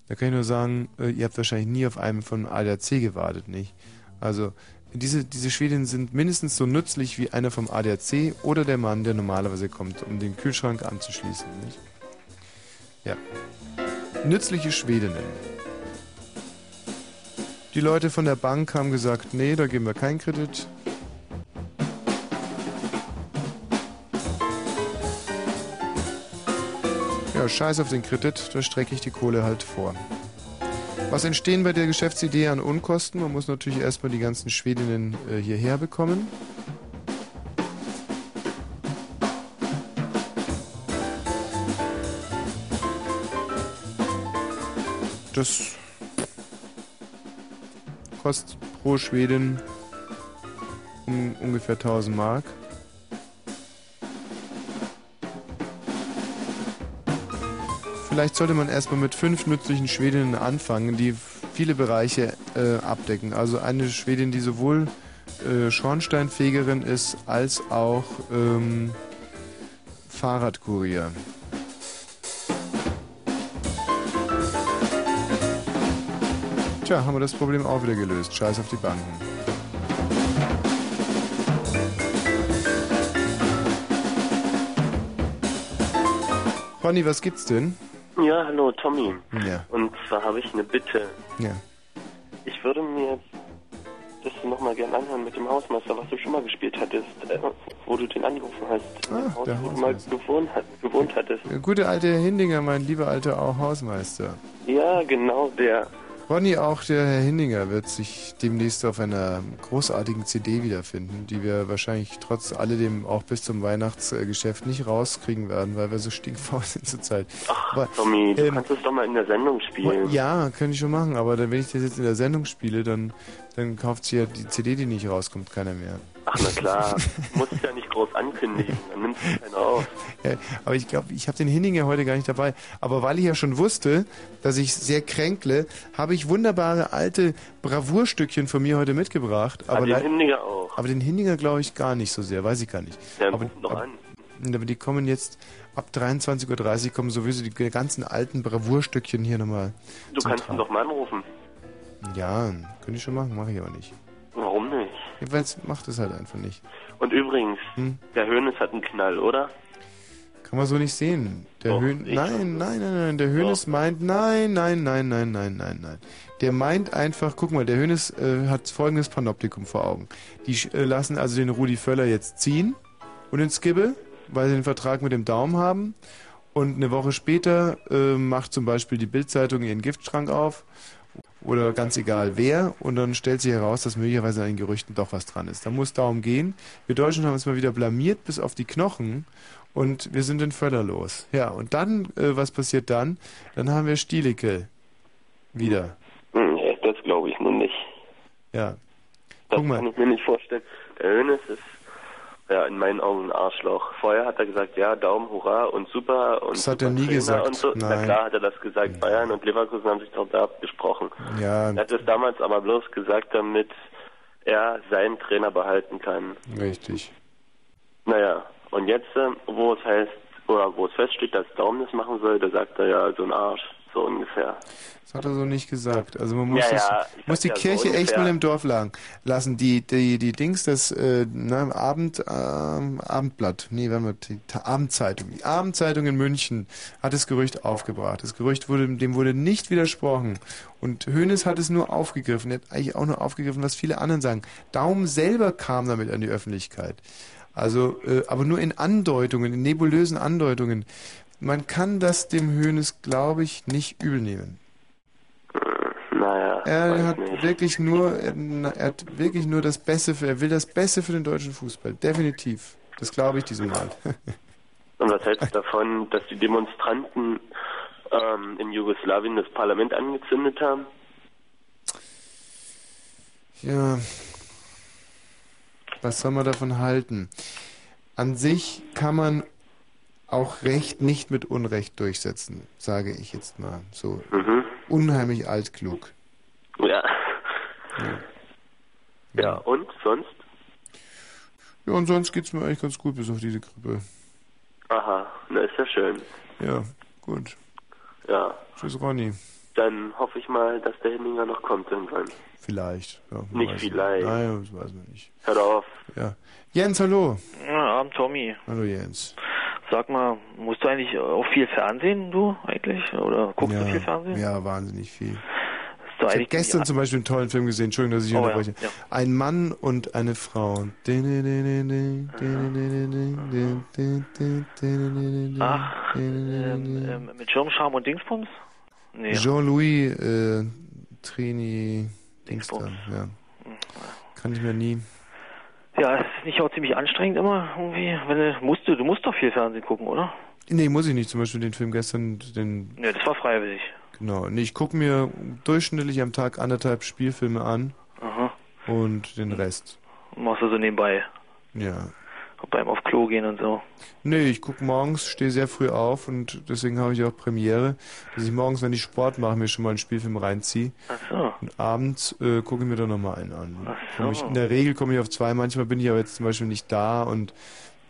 Da kann ich nur sagen, äh, ihr habt wahrscheinlich nie auf einen vom ADAC gewartet, nicht? Also, diese, diese Schwedinnen sind mindestens so nützlich wie einer vom ADAC oder der Mann, der normalerweise kommt, um den Kühlschrank anzuschließen, nicht? Ja. Nützliche Schwedinnen. Die Leute von der Bank haben gesagt, nee, da geben wir keinen Kredit. Ja, scheiß auf den Kredit, da strecke ich die Kohle halt vor. Was entstehen bei der Geschäftsidee an Unkosten? Man muss natürlich erstmal die ganzen Schwedinnen äh, hierher bekommen. Das kostet pro Schwedin um ungefähr 1000 Mark. Vielleicht sollte man erstmal mit fünf nützlichen Schwedinnen anfangen, die viele Bereiche äh, abdecken. Also eine Schwedin, die sowohl äh, Schornsteinfegerin ist, als auch ähm, Fahrradkurier. Tja, haben wir das Problem auch wieder gelöst. Scheiß auf die Banken. Ronny, was gibt's denn? Ja, hallo Tommy. Ja. Und zwar habe ich eine Bitte. Ja. Ich würde mir das nochmal gerne anhören mit dem Hausmeister, was du schon mal gespielt hattest, äh, wo du den angerufen hast. in dem Ah, Haus, der wo du mal gewohnt, gewohnt hattest. Der gute alte Hindinger, mein lieber alter Hausmeister. Ja, genau, der. Ronny, auch der Herr Hindinger wird sich demnächst auf einer großartigen CD wiederfinden, die wir wahrscheinlich trotz alledem auch bis zum Weihnachtsgeschäft nicht rauskriegen werden, weil wir so stinkfaul sind zurzeit. Aber, Tommy, du ähm, kannst es doch mal in der Sendung spielen. ja, könnte ich schon machen, aber dann, wenn ich das jetzt in der Sendung spiele, dann, dann kauft sie ja die CD, die nicht rauskommt, keiner mehr. Ach, na klar. Musst es ja nicht groß ankündigen, dann nimmt es keiner auf. Ja, aber ich glaube, ich habe den Hinninger heute gar nicht dabei. Aber weil ich ja schon wusste, dass ich sehr kränkle, habe ich wunderbare alte Bravourstückchen von mir heute mitgebracht. Ah, Aber, den leid- Hindiger auch. aber den Hinninger glaube ich gar nicht so sehr, weiß ich gar nicht. Der aber, noch an. aber die kommen jetzt ab 23.30 Uhr kommen sowieso die ganzen alten Bravourstückchen hier nochmal. Du kannst ihn doch mal anrufen. Ja, könnte ich schon machen, mache ich aber nicht. Jedenfalls macht es halt einfach nicht. Und übrigens, Hm? der Hönes hat einen Knall, oder? Kann man so nicht sehen. Der Doch, Höhn nein, nein, nein, nein. Der Hönes meint, nein, nein, nein, nein, nein, nein, nein. Der meint einfach, guck mal, der Hönes äh, hat folgendes Panoptikum vor Augen. Die äh, lassen also den Rudi Völler jetzt ziehen und den Skibbe, weil sie den Vertrag mit dem Daumen haben. Und eine Woche später äh, macht zum Beispiel die Bildzeitung ihren Giftschrank auf oder ganz egal wer und dann stellt sich heraus, dass möglicherweise an den Gerüchten doch was dran ist. Da muss darum gehen. Wir Deutschen haben uns mal wieder blamiert bis auf die Knochen und wir sind den Völler los. Ja, und dann, äh, was passiert dann? Dann haben wir Stielicke wieder. Hm, das glaube ich nun nicht. Ja. Das Guck mal. kann ich mir nicht vorstellen. Der Hönes ist, ja, in meinen Augen ein Arschloch. Vorher hat er gesagt, ja, Daumen, Hurra und super und Das hat er nie Trainer gesagt. Und so. Na Nein. klar hat er das gesagt. Bayern und Leverkusen haben sich doch da abgesprochen. Ja, Er hat es damals aber bloß gesagt, damit er seinen Trainer behalten kann. richtig. Naja, und jetzt, äh, wo es heißt, oder wo es feststeht, dass Daumen das machen soll, da sagt er ja so ein Arsch, so ungefähr. Das hat er so nicht gesagt. Also man muss, Ja, das, ja, muss die ja so Kirche echt ungefähr. mal im Dorf lagen lassen. Die, die, die Dings, das äh, na, Abend, ähm, Abendblatt, nee, warte mal, die Abendzeitung. Die Abendzeitung in München hat das Gerücht aufgebracht. Das Gerücht wurde, dem wurde nicht widersprochen. Und Hoeneß hat es nur aufgegriffen. Er hat eigentlich auch nur aufgegriffen, was viele anderen sagen. Daum selber kam damit an die Öffentlichkeit. Also, äh, aber nur in Andeutungen, in nebulösen Andeutungen. Man kann das dem Hoeneß, glaube ich, nicht übel nehmen. Naja, Er hat nicht. wirklich nur, er, er hat wirklich nur das Beste für, er will das Beste für den deutschen Fußball. Definitiv. Das glaube ich diesem Mal. Und was hältst du davon, dass die Demonstranten ähm, in Jugoslawien das Parlament angezündet haben? ja. Was soll man davon halten? An sich kann man auch Recht nicht mit Unrecht durchsetzen, sage ich jetzt mal. So Mhm. unheimlich altklug. Ja. Ja, und sonst? Ja, und sonst geht's mir eigentlich ganz gut, bis auf diese Grippe. Aha, na ist ja schön. Ja, gut. Ja, Tschüss, Ronny. dann hoffe ich mal, dass der Henninger noch kommt irgendwann. Vielleicht. Ja, Nicht vielleicht. Nein, das weiß man nicht. Hör auf. Ja. Jens, hallo. Ja, Abend, Tommy. Hallo, Jens. Sag mal, musst du eigentlich auch viel Fernsehen, du eigentlich? Oder guckst ja, du viel Fernsehen? Ja, wahnsinnig viel. Ich habe gestern zum Beispiel einen tollen Film gesehen, Entschuldigung, dass ich Oh, ja, unterbreche. ja. Ein Mann und eine Frau. Ach, ähm, ähm, mit Schirmscham und Dingsbums? Nee. Jean-Louis äh, Trini Dingsda, ja. Kann ich mir nie. Ja, es ist nicht auch ziemlich anstrengend immer irgendwie. Wenn du, musst du, du musst doch viel Fernsehen gucken, oder? Nee, muss ich nicht. Zum Beispiel den Film gestern, den Nee, das war freiwillig. Genau. Nee, ich gucke mir durchschnittlich am Tag anderthalb Spielfilme an Aha. und den Rest. Machst du so nebenbei. Ja. Beim auf Klo gehen und so. Nee, ich gucke morgens, stehe sehr früh auf und deswegen habe ich auch Premiere, dass ich morgens, wenn ich Sport mache, mir schon mal einen Spielfilm reinziehe. Ach so. Und abends äh, gucke ich mir dann nochmal einen an. Ach Komm ich, so. in der Regel komme ich auf zwei, manchmal bin ich aber jetzt zum Beispiel nicht da und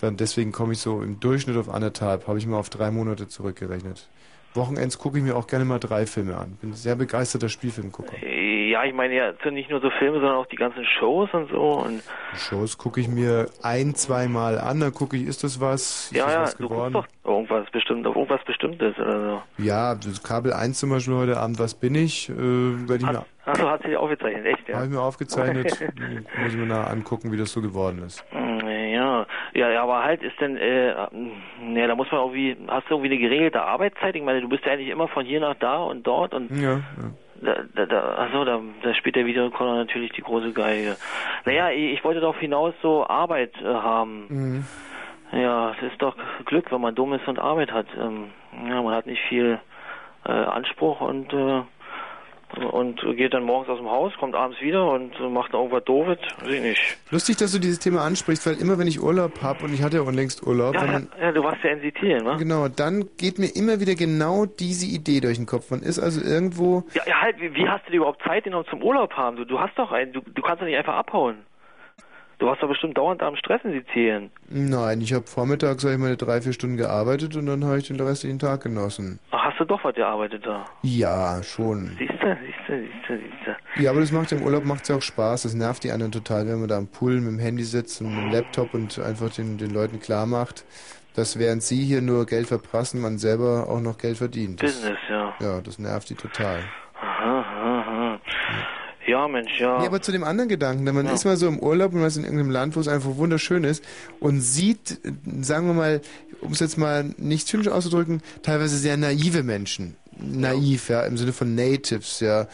dann deswegen komme ich so im Durchschnitt auf anderthalb, habe ich mal auf drei Monate zurückgerechnet. Wochenends gucke ich mir auch gerne mal drei Filme an. Bin sehr begeisterter Spielfilmgucker. Ja, ich meine ja, sind nicht nur so Filme, sondern auch die ganzen Shows und so. Und Shows gucke ich mir ein, zweimal an, dann gucke ich, ist das was? Ist ja, das ja, was du geworden? guckst doch irgendwas bestimmt, auf irgendwas Bestimmtes oder so. Ja, das Kabel 1 zum Beispiel heute Abend, was bin ich? Äh, ich mir, Achso, hat sich aufgezeichnet, echt, ja? habe ich mir aufgezeichnet. Muss ich mir nach angucken, wie das so geworden ist. Ja, ja, ja, aber halt ist denn, äh, ne, da muss man irgendwie, hast du irgendwie eine geregelte Arbeitszeit? Ich meine, du bist ja eigentlich immer von hier nach da und dort und Ja, ja. da, da, da achso, da, da spielt der Videorekorder natürlich die große Geige. Naja, ich, ich wollte darauf hinaus so Arbeit äh, haben. Mhm. Ja, es ist doch Glück, wenn man dumm ist und Arbeit hat. Ähm, ja, man hat nicht viel äh, Anspruch und äh, und geht dann morgens aus dem Haus, kommt abends wieder und macht dann irgendwas Doofes, weiß ich nicht. Lustig, dass du dieses Thema ansprichst, weil immer wenn ich Urlaub habe und ich hatte ja unlängst Urlaub, Ja, man, ja, du warst ja in Sizilien, ne? genau, dann geht mir immer wieder genau diese Idee durch den Kopf. Man ist also irgendwo, Ja, ja halt, wie, wie hast du dir überhaupt Zeit genommen zum Urlaub haben? Du, du hast doch einen, du, du kannst doch nicht einfach abhauen. Du warst doch bestimmt dauernd am Stress in Sizilien. nein, ich habe vormittags sag ich meine drei, vier Stunden gearbeitet und dann habe ich den restlichen Tag genossen. Ach, hast du doch was gearbeitet da? Ja, schon. Siehst du, siehst du, siehst du, siehst du. Ja, aber das macht im Urlaub macht's ja auch Spaß. Das nervt die anderen total, wenn man da am Pool mit dem Handy sitzt und mit dem Laptop und einfach den, den Leuten klar macht, dass während sie hier nur Geld verprassen, man selber auch noch Geld verdient. Das, Business, ja. ja, das nervt die total. Aha. Ja, Mensch, ja. Nee, aber zu dem anderen Gedanken, denn man ist mal so im Urlaub und man ist in irgendeinem Land, wo es einfach wunderschön ist und sieht, sagen wir mal, um es jetzt mal nicht zynisch auszudrücken, teilweise sehr naive Menschen. Naiv, ja, im Sinne von Natives, ja.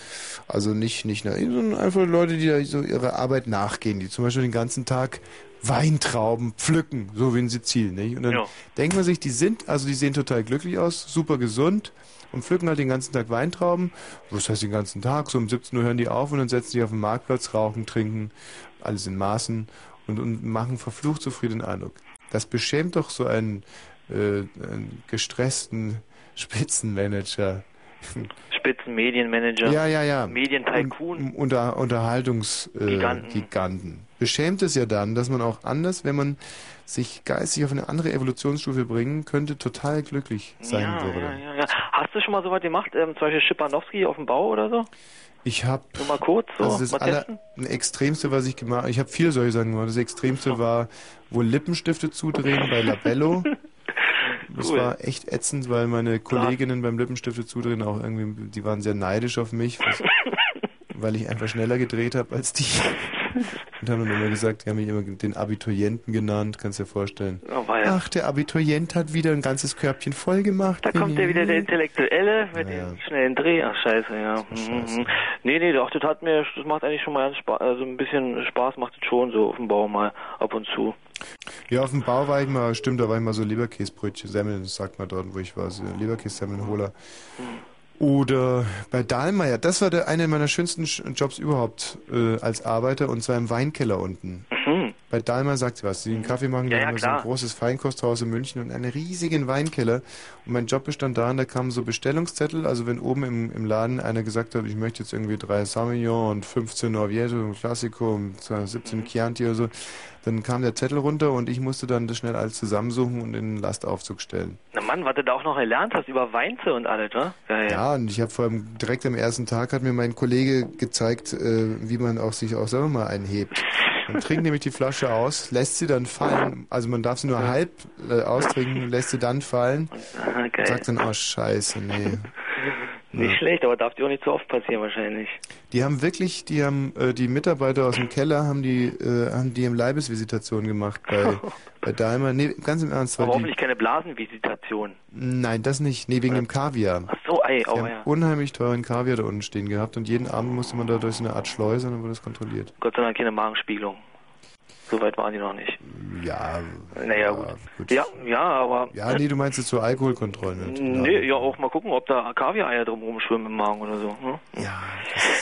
Also nicht, nicht naiv, sondern einfach Leute, die da so ihrer Arbeit nachgehen, die zum Beispiel den ganzen Tag Weintrauben pflücken, so wie in Sizilien, nicht? Und dann Ja. denkt man sich, die sind, also die sehen total glücklich aus, super gesund und pflücken halt den ganzen Tag Weintrauben. Was heißt den ganzen Tag? So um 17 Uhr hören die auf und dann setzen die auf den Marktplatz, rauchen, trinken, alles in Maßen und, und machen verflucht zufriedenen Eindruck. Das beschämt doch so einen, äh, einen gestressten Spitzenmanager. Spitzenmedienmanager. Ja, ja, ja. Medientycoon. Unter, Unterhaltungsgiganten. Äh, Giganten. Beschämt es ja dann, dass man auch anders, wenn man sich geistig auf eine andere Evolutionsstufe bringen könnte, total glücklich sein ja, würde. ja, ja, ja. Hast du schon mal sowas gemacht? Ähm, zum Beispiel Schipanowski auf dem Bau oder so? Ich habe Nur mal kurz so, also das aller, Extremste, was ich gemacht habe, ich habe viele solche Sachen gemacht. Das Extremste war wohl Lippenstifte zudrehen bei Labello. Das Cool. war echt ätzend, weil meine Kolleginnen beim Lippenstifte zudrehen auch irgendwie, die waren sehr neidisch auf mich, was, weil ich einfach schneller gedreht habe als die. Und haben dann immer gesagt, die haben mich immer den Abiturienten genannt, kannst dir vorstellen. Oh. Ach, der Abiturient hat wieder ein ganzes Körbchen voll gemacht. Da kommt ja wieder der Intellektuelle mit dem schnellen Dreh. Ach, scheiße, ja. Mhm. Nee, nee, doch, das hat mir, das macht eigentlich schon mal ganz Spaß, also ein bisschen Spaß macht es schon so auf dem Bau mal ab und zu. Ja, auf dem Bau war ich mal, stimmt, da war ich mal so Leberkäsebrötchen, Semmeln, das sagt man dort, wo ich war, so Leberkäse-Semmelnholer. Oder bei Dahlmeier, das war der, einer meiner schönsten Sch- Jobs überhaupt äh, als Arbeiter und zwar im Weinkeller unten. Bei Dahlmeier sagt sie was, die einen Kaffee machen, Ja, ja, so ein großes Feinkosthaus in München und einen riesigen Weinkeller. Und mein Job bestand darin, da kamen so Bestellungszettel, also wenn oben im, im Laden einer gesagt hat, ich möchte jetzt irgendwie drei Sauvignon und 15 Orvieto, ein Classico und 17 Chianti oder so, dann kam der Zettel runter und ich musste dann das schnell alles zusammensuchen und in den Lastaufzug stellen. Na Mann, was du da auch noch gelernt hast über Weinze und alles, wa? Ja, ja. Ja, und ich habe vor allem direkt am ersten Tag hat mir mein Kollege gezeigt, äh, wie man auch sich auch selber mal einhebt. Man trinkt nämlich die Flasche aus, lässt sie dann fallen, also man darf sie nur halb äh, austrinken, lässt sie dann fallen. Ah, und geil. sagt dann, oh scheiße, nee. Nicht Ja. schlecht, aber darf dir auch nicht so oft passieren wahrscheinlich. Die haben wirklich, die haben, äh, die Mitarbeiter aus dem Keller haben die, äh, haben die im Leibesvisitation gemacht bei, bei Daimler. Nee, ganz im Ernst, Aber die, hoffentlich keine Blasenvisitation. nein, das nicht, nee, wegen dem Kaviar. Ach so, ey, Die oh haben ja. unheimlich teuren Kaviar da unten stehen gehabt und jeden Abend musste man da durch so eine Art Schleuse und dann wurde das kontrolliert. Gott sei Dank keine Magenspiegelung. So weit waren die noch nicht. Ja. Naja, gut. Ja, ja, aber. Ja, nee, du meinst jetzt so Alkoholkontrollen. ne? Nee, ja, auch mal gucken, ob da Kaviar-Eier drum rumschwimmen im Magen oder so. Ne? Ja.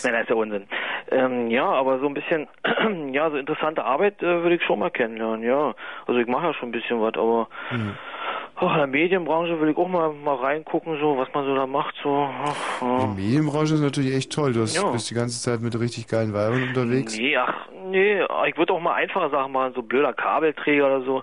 Nein, das ist ja Unsinn. Ähm, ja, aber so ein bisschen, ja, so interessante Arbeit äh, würde ich schon mal kennenlernen, ja. Also ich mache ja schon ein bisschen was, aber Mhm. Ach, in der Medienbranche will ich auch mal, mal reingucken, so, was man so da macht, so. Ach, ja. Die Medienbranche ist natürlich echt toll. Du hast, Ja. bist die ganze Zeit mit richtig geilen Weibern unterwegs. Nee, ach, nee, ich würde auch mal einfache Sachen machen, so blöder Kabelträger oder so.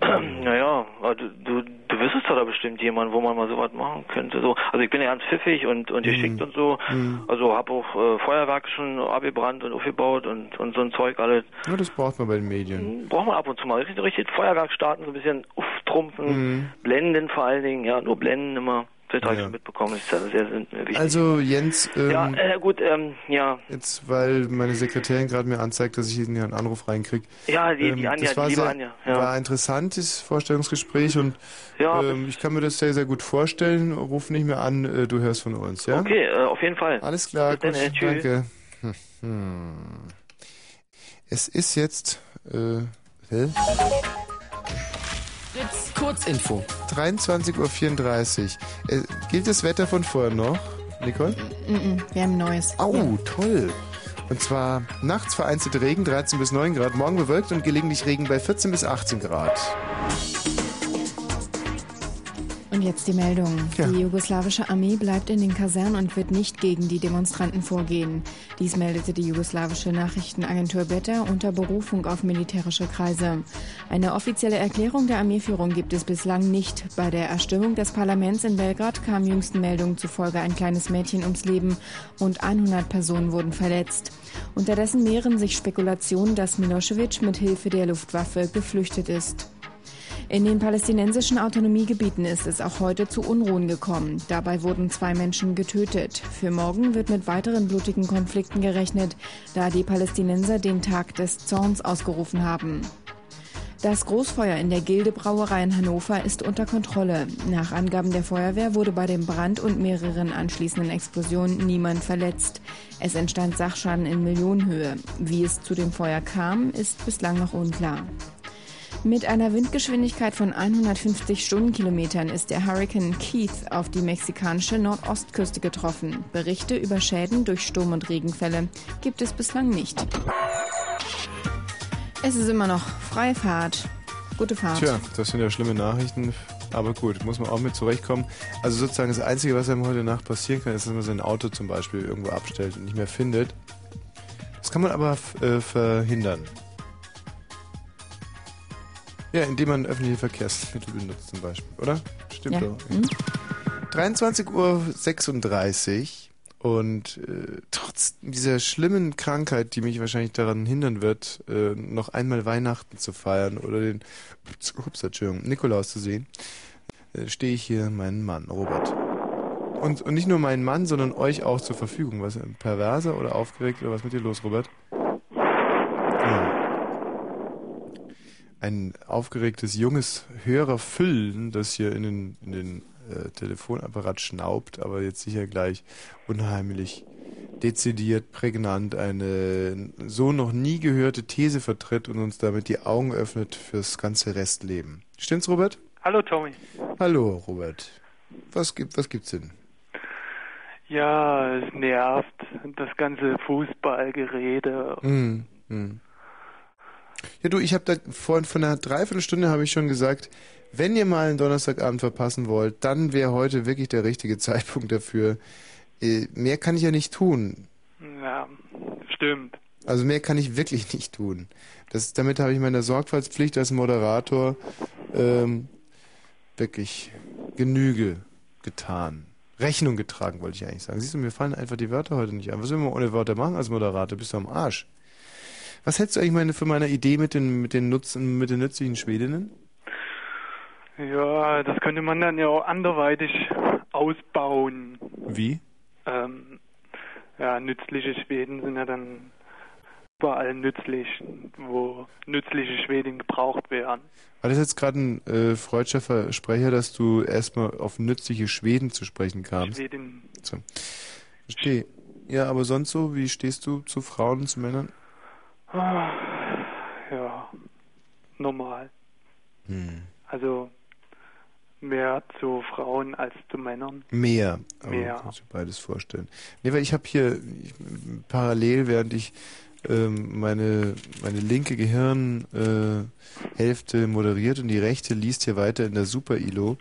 naja, du, du, du wüsstest doch da bestimmt jemanden, wo man mal sowas machen könnte. So, also ich bin ja ganz pfiffig und, und geschickt und so. Mhm. Also habe auch äh, Feuerwerke schon abgebrannt und aufgebaut und, und so ein Zeug alles. Ja, das braucht man bei den Medien. Braucht man ab und zu mal richtig, richtig Feuerwerk starten, so ein bisschen auftrumpfen, Mhm. blenden vor allen Dingen, ja, nur blenden immer. Das habe ich schon mitbekommen, das ist ja sehr, sehr wichtig. Also Jens, ähm, ja, äh, gut, ähm, ja. jetzt, weil meine Sekretärin gerade mir anzeigt, dass ich hier einen Anruf reinkriege. Ja, die- die Anja, das war die liebe sehr, Anja, ja. War ein interessantes Vorstellungsgespräch und Ja, ähm, ich kann mir das sehr, sehr gut vorstellen. Ruf nicht mehr an, äh, du hörst von uns, ja? Okay, äh, auf jeden Fall. Alles klar, Bis dann, gut, äh, danke. Hm, hm. Es ist jetzt, äh, hä? Fritz, Kurzinfo. 23.34 Uhr. Äh, gilt das Wetter von vorher noch, Nicole? Mm-mm, wir haben Neues. Oh, toll. Und zwar nachts vereinzelt Regen, 13 bis 9 Grad, morgen bewölkt und gelegentlich Regen bei 14 bis 18 Grad. Und jetzt die Meldung. Die jugoslawische Armee bleibt in den Kasernen und wird nicht gegen die Demonstranten vorgehen. Dies meldete die jugoslawische Nachrichtenagentur Beta unter Berufung auf militärische Kreise. Eine offizielle Erklärung der Armeeführung gibt es bislang nicht. Bei der Erstürmung des Parlaments in Belgrad kam jüngsten Meldungen zufolge ein kleines Mädchen ums Leben. Rund 100 Personen wurden verletzt. Unterdessen mehren sich Spekulationen, dass Milosevic mit Hilfe der Luftwaffe geflüchtet ist. In den palästinensischen Autonomiegebieten ist es auch heute zu Unruhen gekommen. Dabei wurden zwei Menschen getötet. Für morgen wird mit weiteren blutigen Konflikten gerechnet, da die Palästinenser den Tag des Zorns ausgerufen haben. Das Großfeuer in der Gilde Brauerei in Hannover ist unter Kontrolle. Nach Angaben der Feuerwehr wurde bei dem Brand und mehreren anschließenden Explosionen niemand verletzt. Es entstand Sachschaden in Millionenhöhe. Wie es zu dem Feuer kam, ist bislang noch unklar. Mit einer Windgeschwindigkeit von 150 Stundenkilometern ist der Hurrikan Keith auf die mexikanische Nordostküste getroffen. Berichte über Schäden durch Sturm- und Regenfälle gibt es bislang nicht. Es ist immer noch Freifahrt. Gute Fahrt. Tja, das sind ja schlimme Nachrichten, aber gut, muss man auch mit zurechtkommen. Also sozusagen das Einzige, was einem heute Nacht passieren kann, ist, dass man sein Auto zum Beispiel irgendwo abstellt und nicht mehr findet. Das kann man aber äh, verhindern. Ja, indem man öffentliche Verkehrsmittel benutzt zum Beispiel, oder? Stimmt Ja. doch. 23.36 Uhr und äh, trotz dieser schlimmen Krankheit, die mich wahrscheinlich daran hindern wird, äh, noch einmal Weihnachten zu feiern oder den ups, Entschuldigung, Nikolaus zu sehen, äh, stehe ich hier meinen Mann, Robert. Und, und nicht nur meinen Mann, sondern euch auch zur Verfügung. Was perverser oder aufgeregt oder was mit dir los, Robert? Ja. Ein aufgeregtes junges Hörerfüllen, das hier in den, in den äh, Telefonapparat schnaubt, aber jetzt sicher gleich unheimlich dezidiert, prägnant eine so noch nie gehörte These vertritt und uns damit die Augen öffnet fürs ganze Restleben. Stimmt's, Robert? Hallo Tommy. Hallo, Robert. Was gibt, was gibt's denn? Ja, es nervt. Das ganze Fußballgerede. Hm, hm. Ja, du, ich habe da vor, vor einer Dreiviertelstunde habe ich schon gesagt, wenn ihr mal einen Donnerstagabend verpassen wollt, dann wäre heute wirklich der richtige Zeitpunkt dafür. Äh, mehr kann ich ja nicht tun. Ja, stimmt. Also mehr kann ich wirklich nicht tun. Das, damit habe ich meiner Sorgfaltspflicht als Moderator ähm, wirklich Genüge getan. Rechnung getragen, wollte ich eigentlich sagen. Siehst du, mir fallen einfach die Wörter heute nicht ein. Was will man ohne Wörter machen als Moderator? Bist du am Arsch. Was hältst du eigentlich meine, von meiner Idee mit den, mit den, Nutzen, mit den nützlichen Schwedinnen? Ja, das könnte man dann ja auch anderweitig ausbauen. Wie? Ähm, ja, nützliche Schweden sind ja dann überall nützlich, wo nützliche Schweden gebraucht werden. War das jetzt gerade ein äh, freudscher Versprecher, dass du erstmal auf nützliche Schweden zu sprechen kamst? Schweden. So. Verstehe. Ja, aber sonst so, wie stehst du zu Frauen und zu Männern? Ah, ja, normal. Hm. Also mehr zu Frauen als zu Männern. Mehr. Aber Mehr. Kannst du beides vorstellen. Nee, weil ich habe hier ich, parallel, während ich ähm, meine, meine linke Gehirnhälfte äh, moderiert und die rechte liest hier weiter in der Super-ILO.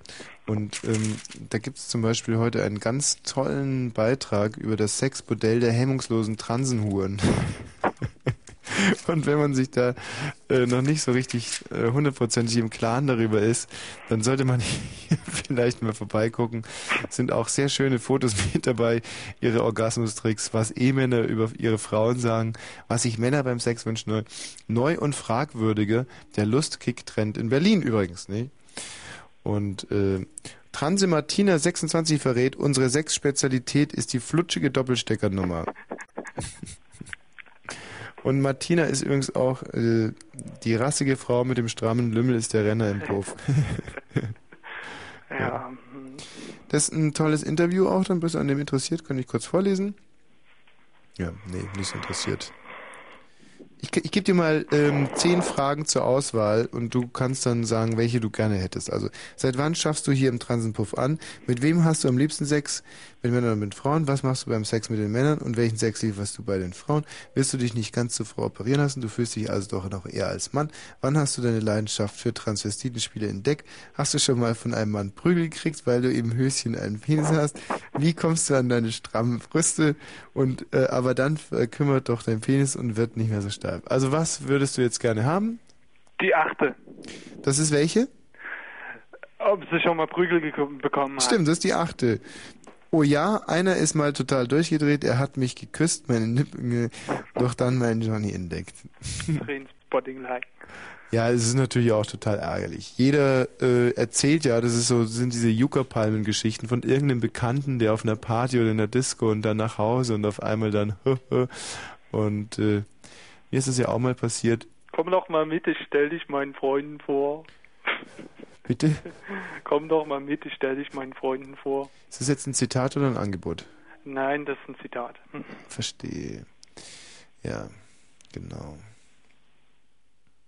Und ähm, da gibt es zum Beispiel heute einen ganz tollen Beitrag über das Sexmodell der hemmungslosen Transenhuren. Und wenn man sich da äh, noch nicht so richtig äh, hundertprozentig im Klaren darüber ist, dann sollte man hier vielleicht mal vorbeigucken. Es sind auch sehr schöne Fotos mit dabei, ihre Orgasmustricks, was E-Männer über ihre Frauen sagen, was sich Männer beim Sex wünschen. Neu, und fragwürdige, der Lustkick-Trend in Berlin übrigens, ne? Und äh, Transe Martina 26 verrät, unsere Sexspezialität ist die flutschige Doppelsteckernummer. Und Martina ist übrigens auch äh, die rassige Frau mit dem strammen Lümmel ist der Renner im Puff. Ja. Das ist ein tolles Interview auch, dann bist du an dem interessiert, kann ich kurz vorlesen? Ja, nee, nicht so interessiert. Ich, ich gebe dir mal ähm, zehn Fragen zur Auswahl und du kannst dann sagen, welche du gerne hättest. Also, seit wann schaffst du hier im Transenpuff an? Mit wem hast du am liebsten Sex? Mit Männern oder mit Frauen? Was machst du beim Sex mit den Männern? Und welchen Sex lieferst du bei den Frauen? Willst du dich nicht ganz zur Frau operieren lassen? Du fühlst dich also doch noch eher als Mann. Wann hast du deine Leidenschaft für Transvestitenspiele entdeckt? Hast du schon mal von einem Mann Prügel gekriegt, weil du im Höschen einen Penis hast? Wie kommst du an deine strammen Brüste? Und äh, aber dann kümmert doch dein Penis und wird nicht mehr so steif. Also was würdest du jetzt gerne haben? Die achte. Das ist welche? Ob sie schon mal Prügel bekommen hat. Stimmt, das ist die achte. Oh ja, einer ist mal total durchgedreht, er hat mich geküsst, meine Nippel, doch dann meinen Johnny entdeckt. Trainspotting-like. Ja, es ist natürlich auch total ärgerlich. Jeder äh, erzählt ja, das ist so, sind diese Yucca-Palmen-Geschichten von irgendeinem Bekannten, der auf einer Party oder in der Disco und dann nach Hause und auf einmal dann und äh, mir ist das ja auch mal passiert. Komm doch mal mit, ich stell dich meinen Freunden vor. Bitte? Komm doch mal mit, ich stell dich meinen Freunden vor. Ist das jetzt ein Zitat oder ein Angebot? Nein, das ist ein Zitat. Hm. Verstehe. Ja, genau.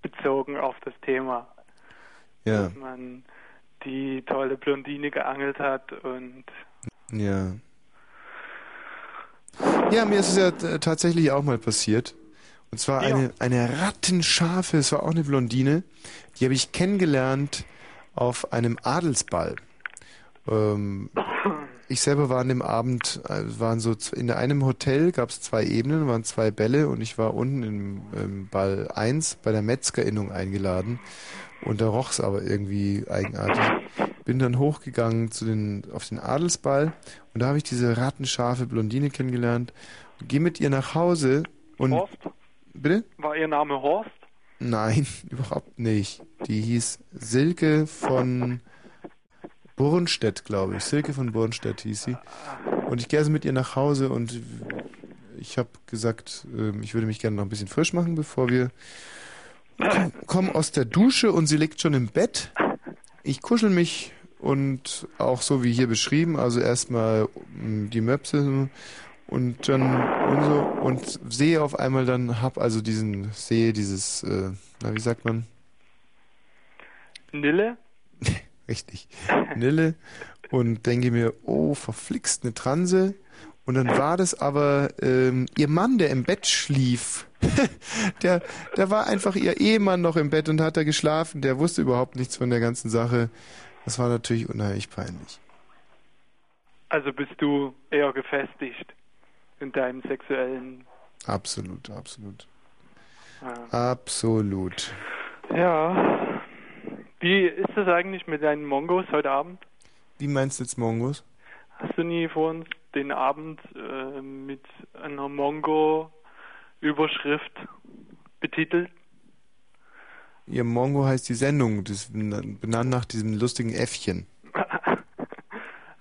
Bezogen auf das Thema. Ja, Dass man die tolle Blondine geangelt hat und ja. Ja, mir ist es ja tatsächlich auch mal passiert. Und zwar Ja. eine, eine rattenscharfe, es war auch eine Blondine, die habe ich kennengelernt auf einem Adelsball. Ähm, ich selber war an dem Abend, äh, waren so in einem Hotel gab es zwei Ebenen, waren zwei Bälle und ich war unten im, im Ball 1 bei der Metzgerinnung eingeladen und da roch's aber irgendwie eigenartig. Bin dann hochgegangen zu den, auf den Adelsball und da habe ich diese rattenscharfe Blondine kennengelernt. Gehe mit ihr nach Hause und Horst? bitte? War Ihr Name Horst? Nein, überhaupt nicht. Die hieß Silke von Bornstedt, glaube ich. Silke von Bornstedt hieß sie. Und ich gehe also mit ihr nach Hause und ich habe gesagt, ähm, ich würde mich gerne noch ein bisschen frisch machen, bevor wir komm- kommen aus der Dusche und sie liegt schon im Bett. Ich kuschel mich und auch so wie hier beschrieben, also erstmal mm, die Möpse und dann und so und sehe auf einmal dann hab also diesen sehe dieses äh, na wie sagt man? Nille? richtig. Nille. Und denke mir oh verflixt eine Transe. Und dann war das aber ähm, ihr Mann der im Bett schlief. Der der war einfach ihr Ehemann noch im Bett und hat da geschlafen. Der wusste überhaupt nichts von der ganzen Sache. Das war natürlich unheimlich peinlich. Also bist du eher gefestigt in deinem sexuellen. absolut absolut Äh, absolut ja. Wie ist das eigentlich mit deinen Mongos heute Abend? wie meinst du jetzt Mongos Hast du nie vor uns den Abend äh, mit einer Mongo-Überschrift betitelt? Ihr Mongo heißt die Sendung, das ist ben- benannt nach diesem lustigen Äffchen.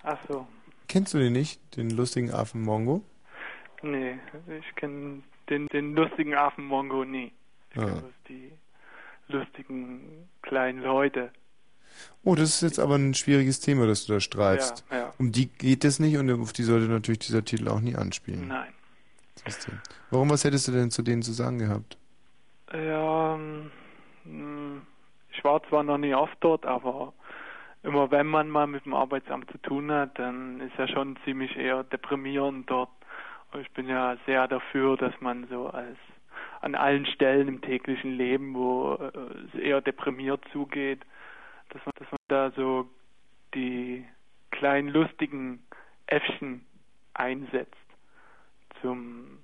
Ach so. Kennst du den nicht, den lustigen Affen Mongo? Nee, ich kenne den, den lustigen Affen Mongo nie. Ich Ah. kenne die lustigen kleinen Leute. Oh, das ist jetzt aber ein schwieriges Thema, das du da streifst. Ja, ja. Um die geht es nicht und auf die sollte natürlich dieser Titel auch nie anspielen. Nein. Warum, was hättest du denn zu denen zu sagen gehabt? Ja, ähm, ich war zwar noch nie oft dort, aber immer wenn man mal mit dem Arbeitsamt zu tun hat, dann ist ja schon ziemlich eher deprimierend dort. Ich bin ja sehr dafür, dass man so als an allen Stellen im täglichen Leben, wo äh, es eher deprimiert zugeht, dass man, dass man da so die kleinen lustigen Äffchen einsetzt zum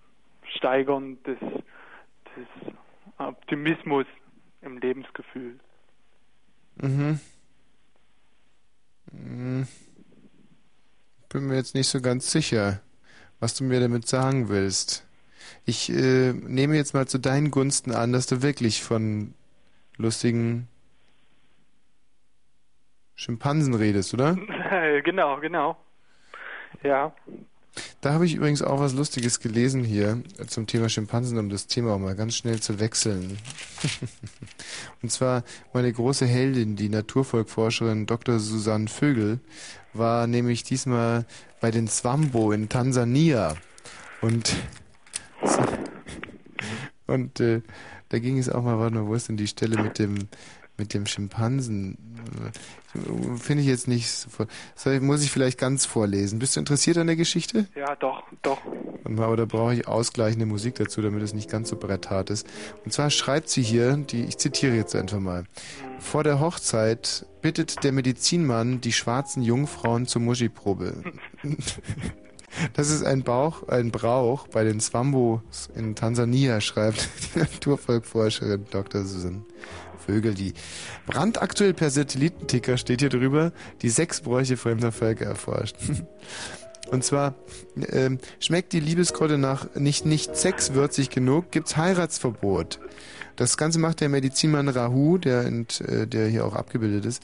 Steigern des, des Optimismus im Lebensgefühl. Mhm. Hm. Bin mir jetzt nicht so ganz sicher, was du mir damit sagen willst. Ich äh, nehme jetzt mal zu deinen Gunsten an, dass du wirklich von lustigen Schimpansen redest, oder? genau, genau. Ja. Da habe ich übrigens auch was Lustiges gelesen hier zum Thema Schimpansen, um das Thema auch mal ganz schnell zu wechseln. Und zwar meine große Heldin, die Naturvolkforscherin Dr. Susanne Vögel, war nämlich diesmal bei den Swambo in Tansania. Und, und äh, da ging es auch mal, warte mal, wo ist denn die Stelle mit dem mit dem Schimpansen? Äh, Finde ich jetzt nicht so. Soll, muss ich vielleicht ganz vorlesen. Bist du interessiert an der Geschichte? Ja, doch, doch. Aber da brauche ich ausgleichende Musik dazu, damit es nicht ganz so bretthart ist. Und zwar schreibt sie hier, die, ich zitiere jetzt einfach mal. Vor der Hochzeit bittet der Medizinmann die schwarzen Jungfrauen zur Muschiprobe. Das ist ein Bauch, ein Brauch bei den Swambos in Tansania, schreibt die Naturvolkforscherin Dr. Susan Vögel, die brandaktuell per Satellitenticker steht hier drüber, die sechs Bräuche fremder Völker erforscht. Und zwar ähm, schmeckt die Liebeskeule nach nicht nicht sexwürzig genug, gibt's Heiratsverbot. Das Ganze macht der Medizinmann Rahu, der, äh, der hier auch abgebildet ist.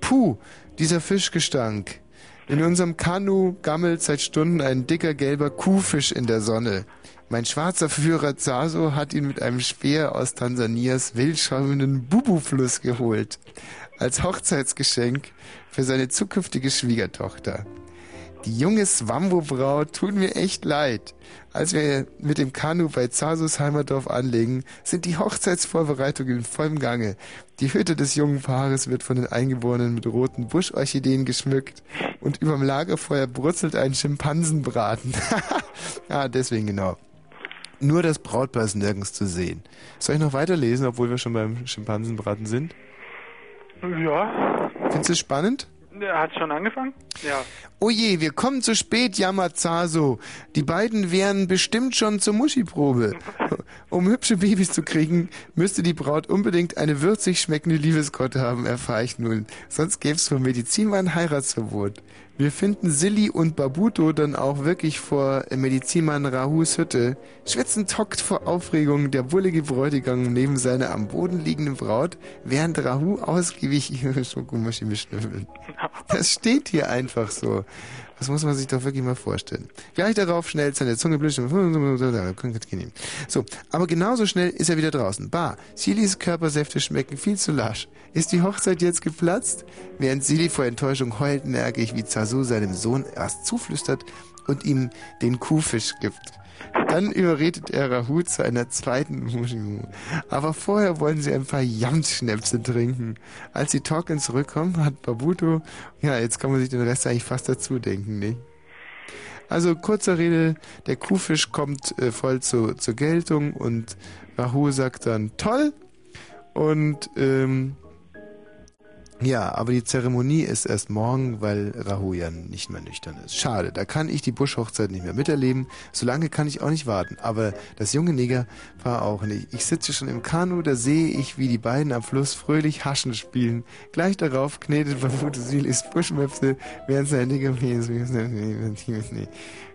Puh, dieser Fischgestank. In unserem Kanu gammelt seit Stunden ein dicker gelber Kuhfisch in der Sonne. Mein schwarzer Führer Zaso hat ihn mit einem Speer aus Tansanias wildschäumenden Bubu-Fluss geholt. Als Hochzeitsgeschenk für seine zukünftige Schwiegertochter. Die junge Swambo-Braut tut mir echt leid. Als wir mit dem Kanu bei Zasos Heimerdorf anlegen, sind die Hochzeitsvorbereitungen in vollem Gange. Die Hütte des jungen Paares wird von den Eingeborenen mit roten Buschorchideen geschmückt und überm Lagerfeuer brutzelt ein Schimpansenbraten. ah, deswegen genau. Nur das Brautpaar ist nirgends zu sehen. Soll ich noch weiterlesen, obwohl wir schon beim Schimpansenbraten sind? Ja. Findest du es spannend? Er hat schon angefangen? Ja. Oh je, wir kommen zu spät, jammert Zaso. Die beiden wären bestimmt schon zur Muschiprobe. Um hübsche Babys zu kriegen, müsste die Braut unbedingt eine würzig schmeckende Liebesgrotte haben, erfahre ich nun. Sonst gäbe es vom Medizinmann Heiratsverbot. Wir finden Silly und Babuto dann auch wirklich vor Medizinmann Rahus Hütte. Schwitzend hockt vor Aufregung der bullige Bräutigam neben seiner am Boden liegenden Braut, während Rahu ausgiebig ihre Schokomaschine schnüffelt. Das steht hier einfach so. Das muss man sich doch wirklich mal vorstellen. Gleich darauf schnell seine Zunge blüschen. So, aber genauso schnell ist er wieder draußen. Bah, Silis Körpersäfte schmecken viel zu lasch. Ist die Hochzeit jetzt geplatzt? Während Sili vor Enttäuschung heult, merke ich, wie Zazu seinem Sohn erst zuflüstert und ihm den Kuhfisch gibt. Dann überredet er Rahu zu einer zweiten Muschimu. Aber vorher wollen sie ein paar Jamtschnäpse trinken. Als die Talken zurückkommen, hat Babuto, ja, jetzt kann man sich den Rest eigentlich fast dazu denken, nicht? Also kurzer Rede, der Kuhfisch kommt äh, voll zu, zur Geltung und Rahu sagt dann toll und ähm, ja, aber die Zeremonie ist erst morgen, weil Rahu ja nicht mehr nüchtern ist. Schade, da kann ich die Buschhochzeit nicht mehr miterleben. So lange kann ich auch nicht warten. Aber das junge Neger war auch nicht. Ich sitze schon im Kanu, da sehe ich, wie die beiden am Fluss fröhlich Haschen spielen. Gleich darauf knetet Babuto Silis Buschmöpse, während sein Neger...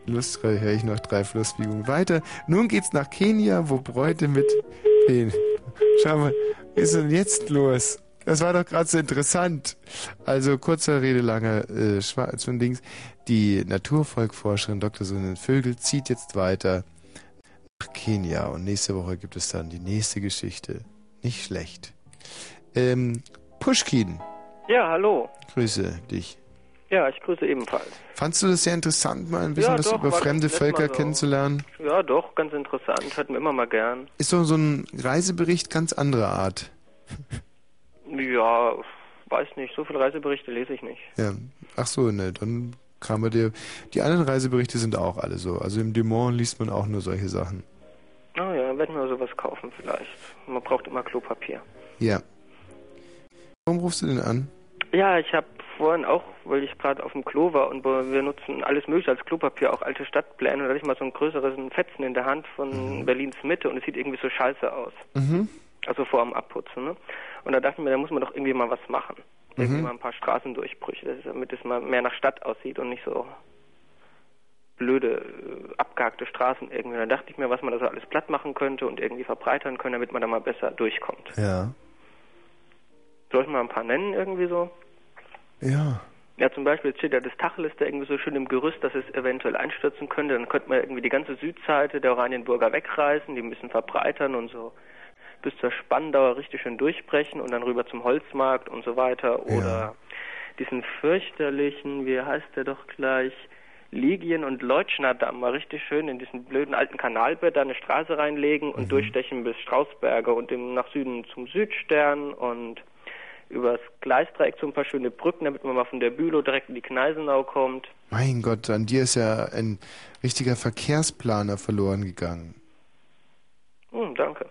Lustfrei höre ich noch drei Flussbiegungen weiter. Nun geht's nach Kenia, wo Bräute mit den... Schau mal, was ist denn jetzt los? Das war doch gerade so interessant. Also kurzer Rede, langer äh, Schwarz von Dings. Die Naturvolkforscherin Dr. Sunan Vögel zieht jetzt weiter nach Kenia und nächste Woche gibt es dann die nächste Geschichte. Nicht schlecht. Ähm, Pushkin, Ja, hallo. grüße dich. Ja, ich grüße ebenfalls. Fandst du das sehr interessant, mal ein bisschen Ja, was doch, über fremde Völker so. kennenzulernen? Ja, doch, ganz interessant. Hatten wir immer mal gern. Ist doch so ein Reisebericht ganz anderer Art. Ja, weiß nicht. So viele Reiseberichte lese ich nicht. Ja. Ach so, ne, dann kam bei dir. Die anderen Reiseberichte sind auch alle so. Also im Dumont liest man auch nur solche Sachen. Ah ja, werden wir sowas kaufen vielleicht. Man braucht immer Klopapier. Ja. Warum rufst du denn an? Ja, ich habe vorhin auch, weil ich gerade auf dem Klo war und wir nutzen alles mögliche als Klopapier, auch alte Stadtpläne, und da hatte ich mal so ein größeres Fetzen in der Hand von Berlins Mitte und es sieht irgendwie so scheiße aus. Mhm. Also vor dem Abputzen, ne? Und da dachte ich mir, da muss man doch irgendwie mal was machen. Irgendwie Mhm. mal ein paar Straßendurchbrüche, das ist- damit es mal mehr nach Stadt aussieht und nicht so blöde, äh, abgehackte Straßen irgendwie. Da dachte ich mir, was man da so alles platt machen könnte und irgendwie verbreitern können, damit man da mal besser durchkommt. Ja. Soll ich mal ein paar nennen irgendwie so? Ja. Ja, zum Beispiel steht ja das Tacheles da irgendwie so schön im Gerüst, dass es eventuell einstürzen könnte. Dann könnte man irgendwie die ganze Südseite der Oranienburger wegreißen, die ein bisschen verbreitern und so bis zur Spandauer richtig schön durchbrechen und dann rüber zum Holzmarkt und so weiter. Oder diesen fürchterlichen, wie heißt der doch gleich, Ligien- und Leutschner-Damm mal richtig schön in diesen blöden alten Kanalbett da eine Straße reinlegen und durchstechen bis Strausberger und dem nach Süden zum Südstern und übers Gleisdreieck so ein paar schöne Brücken, damit man mal von der Bülow direkt in die Kneisenau kommt. Mein Gott, an dir ist ja ein richtiger Verkehrsplaner verloren gegangen. Hm, danke.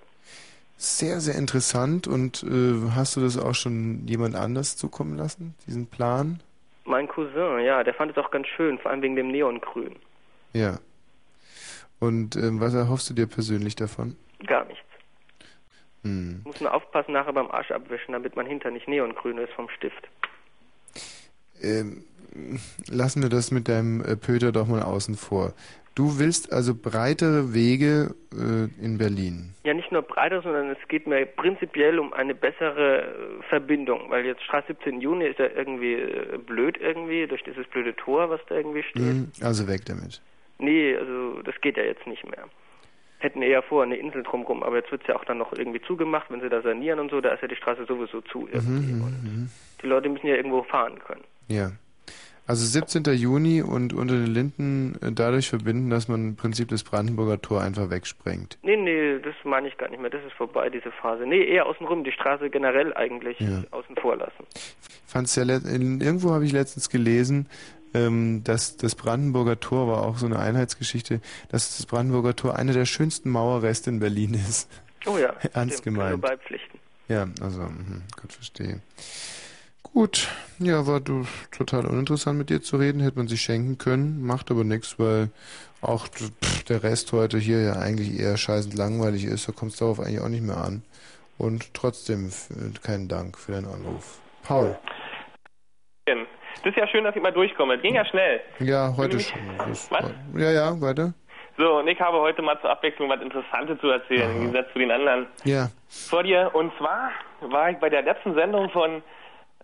Sehr, sehr interessant. Und äh, hast du das auch schon jemand anders zukommen lassen, diesen Plan? Mein Cousin, ja, der fand es auch ganz schön, vor allem wegen dem Neongrün. Ja. Und ähm, was erhoffst du dir persönlich davon? Gar nichts. Hm. Muss nur aufpassen nachher beim Arsch abwischen, damit man hinter nicht neongrün ist vom Stift. Ähm, lassen wir das mit deinem äh, Pöter doch mal außen vor. Du willst also breitere Wege äh, in Berlin. Ja, nicht nur breiter, sondern es geht mir prinzipiell um eine bessere äh, Verbindung, weil jetzt Straße 17. Juni ist ja irgendwie äh, blöd irgendwie, durch dieses blöde Tor, was da irgendwie steht. Hm, also weg damit. Nee, also das geht ja jetzt nicht mehr. Hätten eher vor eine Insel drumrum, aber jetzt wird's ja auch dann noch irgendwie zugemacht, wenn sie da sanieren und so, da ist ja die Straße sowieso zu. Mhm, mhm, mhm. Die Leute müssen ja irgendwo fahren können. Ja. Also 17. Juni und unter den Linden äh, dadurch verbinden, dass man im Prinzip das Brandenburger Tor einfach wegsprengt. Nee, nee, das meine ich gar nicht mehr. Das ist vorbei, diese Phase. Nee, eher außenrum, die Straße generell eigentlich Ja. außen vor lassen. Fand's ja irgendwo habe ich letztens gelesen, ähm, dass das Brandenburger Tor war auch so eine Einheitsgeschichte, dass das Brandenburger Tor einer der schönsten Mauerreste in Berlin ist. Oh ja. Ernst stimmt, kann nur gemeint. beipflichten. Ja, also, mhm, Gott verstehe. Gut, ja, war du total uninteressant mit dir zu reden, hätte man sich schenken können, macht aber nichts, weil auch pff, der Rest heute hier ja eigentlich eher scheißend langweilig ist, da kommt es darauf eigentlich auch nicht mehr an. Und trotzdem keinen Dank für deinen Anruf. Paul. Das ist ja schön, dass ich mal durchkomme. Das ging ja schnell. Ja, heute schon. Was? Ja, ja, weiter. So, und ich habe heute mal zur Abwechslung was Interessantes zu erzählen, im Gegensatz zu den anderen Ja. vor dir. Und zwar war ich bei der letzten Sendung von,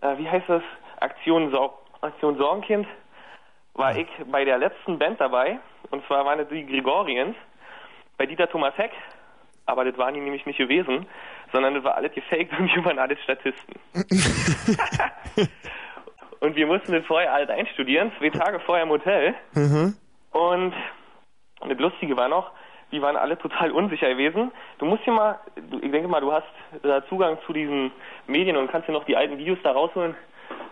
äh, wie heißt das, Aktion, Sor Aktion Sorgenkind, war ich bei der letzten Band dabei. Und zwar waren es die Gregorians, bei Dieter Thomas Heck. Aber das waren die nämlich nicht gewesen, sondern das war alles gefaked und wir waren alles Statisten. und wir mussten das vorher alles einstudieren, zwei Tage vorher im Hotel. Mhm. Und und das Lustige war noch, die waren alle total unsicher gewesen. Du musst dir mal, ich denke mal, du hast da Zugang zu diesen Medien und kannst dir noch die alten Videos da rausholen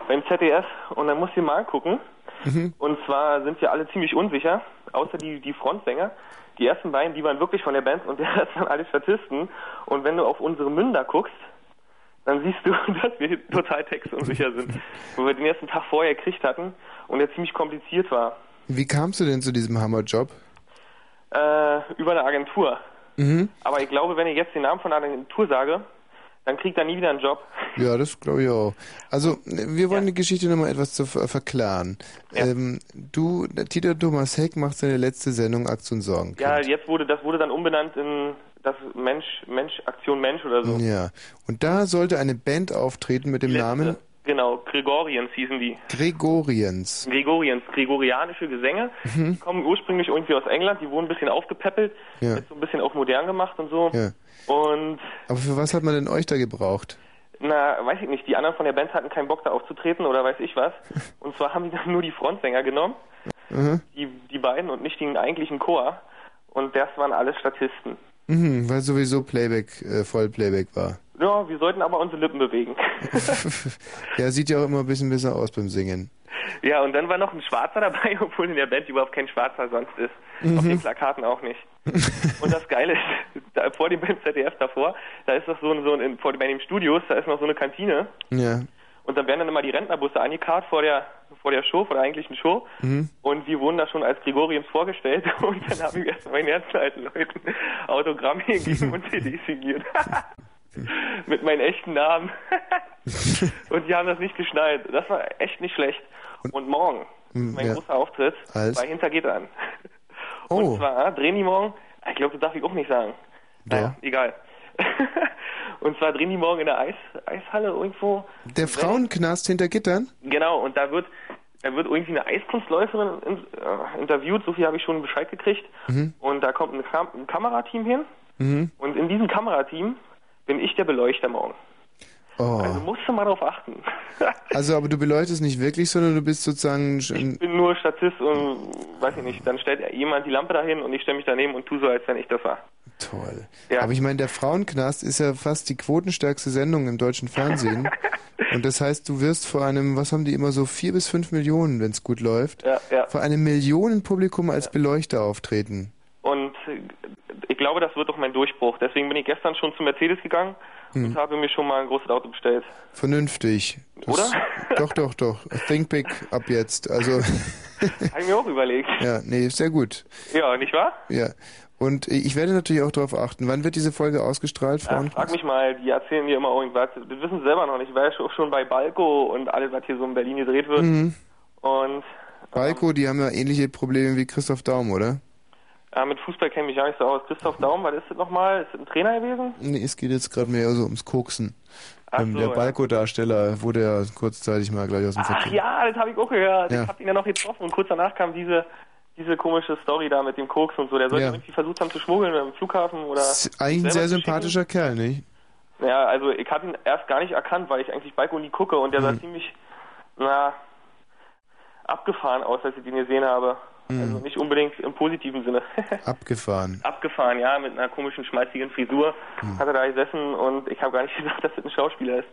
beim ZDF und dann musst du dir mal angucken. Mhm. Und zwar sind wir alle ziemlich unsicher, außer die, die Frontsänger. Die ersten beiden, die waren wirklich von der Band und der Rest waren alle Statisten. Und wenn du auf unsere Münder guckst, dann siehst du, dass wir total textunsicher sind. Wo wir den ersten Tag vorher gekriegt hatten und der ziemlich kompliziert war. Wie kamst du denn zu diesem Hammerjob? Äh, über eine Agentur. Mhm. Aber ich glaube, wenn ich jetzt den Namen von einer Agentur sage, dann kriegt er nie wieder einen Job. Ja, das glaube ich auch. Also, wir wollen die Geschichte nochmal etwas zu ver verklaren. Ähm, du, Dieter Thomas Heck macht seine letzte Sendung Aktion Sorgen. Ja, jetzt wurde das wurde dann umbenannt in das Mensch, Mensch, Aktion Mensch oder so. Ja. Und da sollte eine Band auftreten mit dem Namen Genau, Gregorians hießen die. Gregorians. Gregorians, gregorianische Gesänge. Mhm. Die kommen ursprünglich irgendwie aus England, die wurden ein bisschen aufgepäppelt, Ja. jetzt so ein bisschen auch modern gemacht und so. Ja. Und Aber für was hat man denn euch da gebraucht? na, weiß ich nicht, die anderen von der Band hatten keinen Bock da aufzutreten oder weiß ich was. Und zwar haben die dann nur die Frontsänger genommen, Mhm. die, die beiden und nicht den eigentlichen Chor. Und das waren alles Statisten. Mhm, weil sowieso Playback, äh, Vollplayback war. Ja, wir sollten aber unsere Lippen bewegen. Ja, sieht ja auch immer ein bisschen besser aus beim Singen. ja, und dann war noch ein Schwarzer dabei, obwohl in der Band überhaupt kein Schwarzer sonst ist. Auf Mhm. den Plakaten auch nicht. und das Geile ist, da, vor dem Band ZDF davor, da ist doch so, ein- so ein, vor, bei den Studios, da ist noch so eine Kantine. Ja. Und dann werden dann immer die Rentnerbusse angekarrt vor der, vor der Show, vor der eigentlichen Show. Mhm. Und wir wurden da schon als Gregoriums vorgestellt. Und dann habe ich erst meinen ganzen alten Leuten Autogramme gegeben und CDs signiert. Mit meinen echten Namen. und die haben das nicht geschnallt. Das war echt nicht schlecht. Und morgen, Mhm, mein ja. großer Auftritt Als? bei Hintergittern. Oh. Und zwar drehen die morgen, ich glaube, das darf ich auch nicht sagen. Ja. Egal. und zwar drehen die morgen in der Eis, Eishalle irgendwo. Der Frauenknast hinter Gittern? Genau, und da wird, da wird irgendwie eine Eiskunstläuferin in, äh, interviewt, so viel habe ich schon Bescheid gekriegt. Mhm. Und da kommt ein, Kam ein Kamerateam hin. Mhm. Und in diesem Kamerateam bin ich der Beleuchter morgen. Oh. Also musst du mal drauf achten. Also, aber du beleuchtest nicht wirklich, sondern du bist sozusagen. Ich bin nur Statist und weiß ich nicht, dann stellt jemand die Lampe dahin und ich stelle mich daneben und tu so, als wenn ich das war. Toll. Ja. Aber ich meine, der Frauenknast ist ja fast die quotenstärkste Sendung im deutschen Fernsehen. Und das heißt, du wirst vor einem, was haben die immer so, vier bis fünf Millionen, wenn es gut läuft, Ja, ja. vor einem Millionenpublikum als Beleuchter auftreten. Und ich glaube, das wird doch mein Durchbruch. Deswegen bin ich gestern schon zu Mercedes gegangen Hm. und habe mir schon mal ein großes Auto bestellt. Vernünftig. Das, Oder? Doch, doch, doch. Think big ab jetzt. Also, habe ich mir auch überlegt. ja, nee, sehr gut. Ja, nicht wahr? Ja. Und ich werde natürlich auch darauf achten. Wann wird diese Folge ausgestrahlt, Ja, Frauen? frag mich mal, die erzählen mir immer irgendwas. Das wissen sie selber noch nicht. Ich war ja schon- bei Balko und alles, was hier so in Berlin gedreht wird. Mhm. Und Balko, die haben ja ähnliche Probleme wie Christoph Daum, oder? Äh, mit Fußball kenne ich mich gar nicht so aus. Christoph Daum, was ist das nochmal? Ist das ein Trainer gewesen? Nee, es geht jetzt gerade mehr so ums Koksen. Ähm, so, der. Balko-Darsteller wurde ja kurzzeitig mal gleich aus dem Ach Verkehr. ja, das habe ich auch gehört. Ja. Ich habe ihn ja noch getroffen und kurz danach kam diese diese komische Story da mit dem Koks und so. Der soll Ja. irgendwie versucht haben zu schmuggeln am Flughafen oder. Ist eigentlich ein sehr sympathischer Kerl, nicht? Ja, also ich habe ihn erst gar nicht erkannt, weil ich eigentlich Balko nie gucke und der sah Mhm. ziemlich, na, abgefahren aus, als ich ihn gesehen habe. Mhm. Also nicht unbedingt im positiven Sinne. Abgefahren. abgefahren, ja, mit einer komischen, schmalzigen Frisur Mhm. hat er da gesessen und ich habe gar nicht gedacht, dass das ein Schauspieler ist.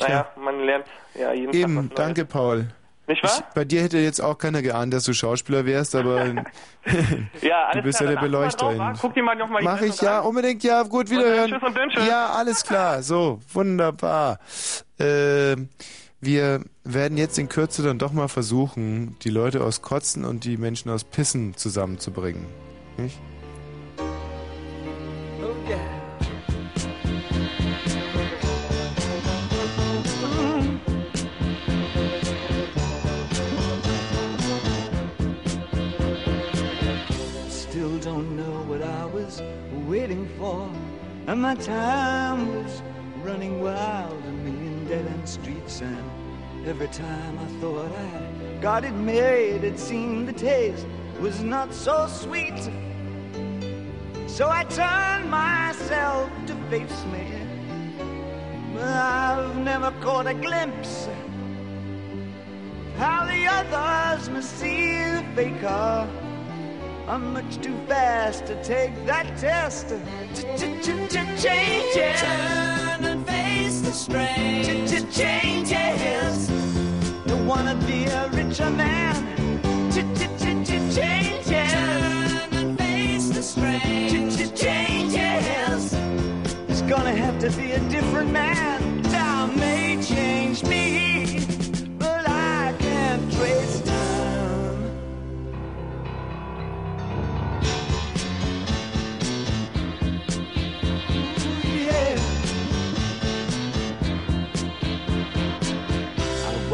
Naja, man lernt ja jeden Tag Eben, was Neues. danke, Paul. Nicht wahr? Ich, bei dir hätte jetzt auch keiner geahnt, dass du Schauspieler wärst, aber Ja, du bist klar, ja der Beleuchter. drauf? Guck dir mal noch mal die Mach ich, ja, an. unbedingt, ja, gut, Und wiederhören. tschüss und Dünnsche. Ja, alles klar, so, wunderbar. Äh, wir werden jetzt in Kürze dann doch mal versuchen, die Leute aus Kotzen und die Menschen aus Pissen zusammenzubringen. Nicht? Still know what I was waiting for. And my time was running wild, a million dead end streets. And every time I thought I got it made, it seemed the taste was not so sweet. So I turned myself to face me. But I've never caught a glimpse how the others must see the faker. I'm much too fast to take that test. Changes. Turn and face the strange. Changes. Don't wanna be a richer man. Changes. Turn and face the strange. Changes. It's gonna have to be a different man. Time may change me,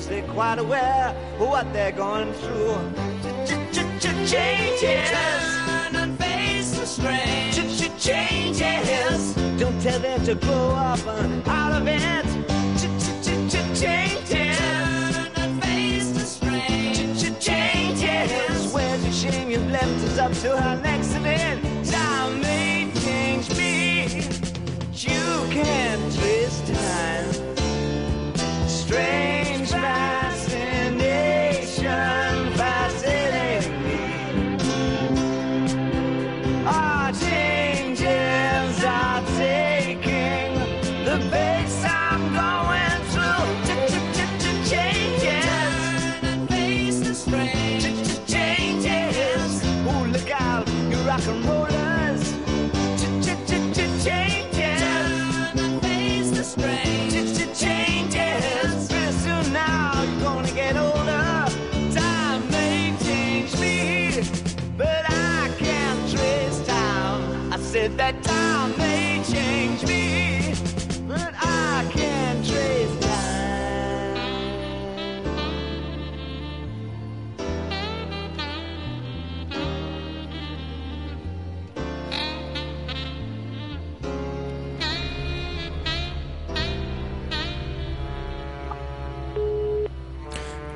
consultations. They're quite aware what they're going through. Changes. Turn and face the strange. Changes. Don't tell them to grow up uh, out of it. Changes. Turn and face the strange. Changes. Where's the shame you've left us up to our next event? Time may change me. You can't trace time. Strange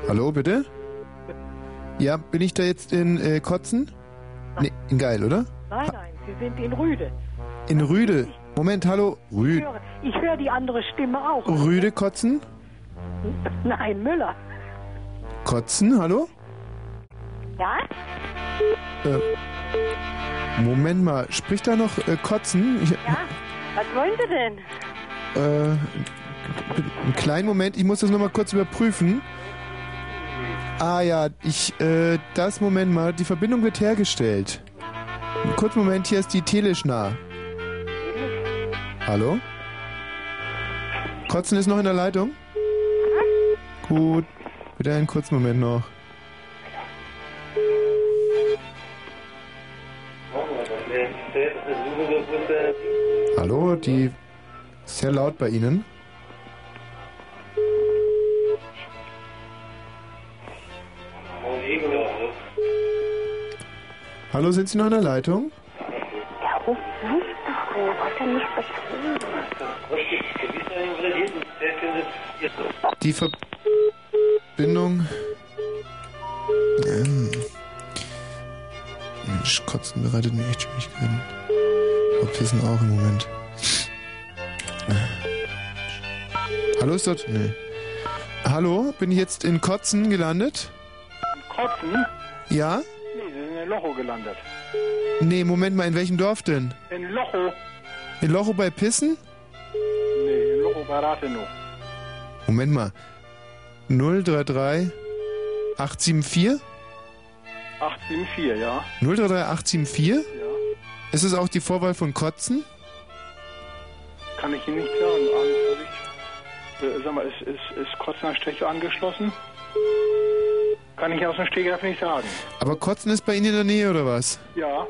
Hallo, bitte? Ja, bin ich da jetzt in äh, Kotzen? Nee, in Geil, oder? Nein, nein, Sie sind in Rüde. In Rüde. Moment, hallo. Ich Rü höre, ich höre die andere Stimme auch. Rüde Kotzen? Nein, Müller. Kotzen, hallo? Ja? Äh, Moment mal, spricht da noch äh, Kotzen? Ich, Ja? Was wollen Sie denn? äh, einen kleinen Moment, ich muss das nochmal kurz überprüfen. Ah ja, ich, äh, das Moment mal, die Verbindung wird hergestellt. Kurzen Moment, hier ist die Teleschnar. Hallo? Kotzen ist noch in der Leitung? Gut, bitte einen kurzen Moment noch. Hallo, die ist sehr laut bei Ihnen. Hallo, sind Sie noch in der Leitung? Die Verbindung Ähm. Mensch, Kotzen bereitet mir echt Schwierigkeiten. Aber Pissen auch im Moment. Hallo, ist dort? Nee. Hallo, bin ich jetzt in Kotzen gelandet? Kotzen? Ja? Nee, Sie sind in Locho gelandet. Nee, Moment mal, in welchem Dorf denn? In Locho? In Locho bei Pissen? Nee, in Locho bei Rathenow. Moment mal. 033 874? 874, ja. 033 874? Ja. Ist es auch die Vorwahl von Kotzen? Kann ich Ihnen nicht sagen. An, ich, äh, sag mal, ist, ist, ist Kotzner Stecher angeschlossen? Kann ich aus dem Stegreif nicht sagen. Aber Kotzen ist bei Ihnen in der Nähe oder was? Ja,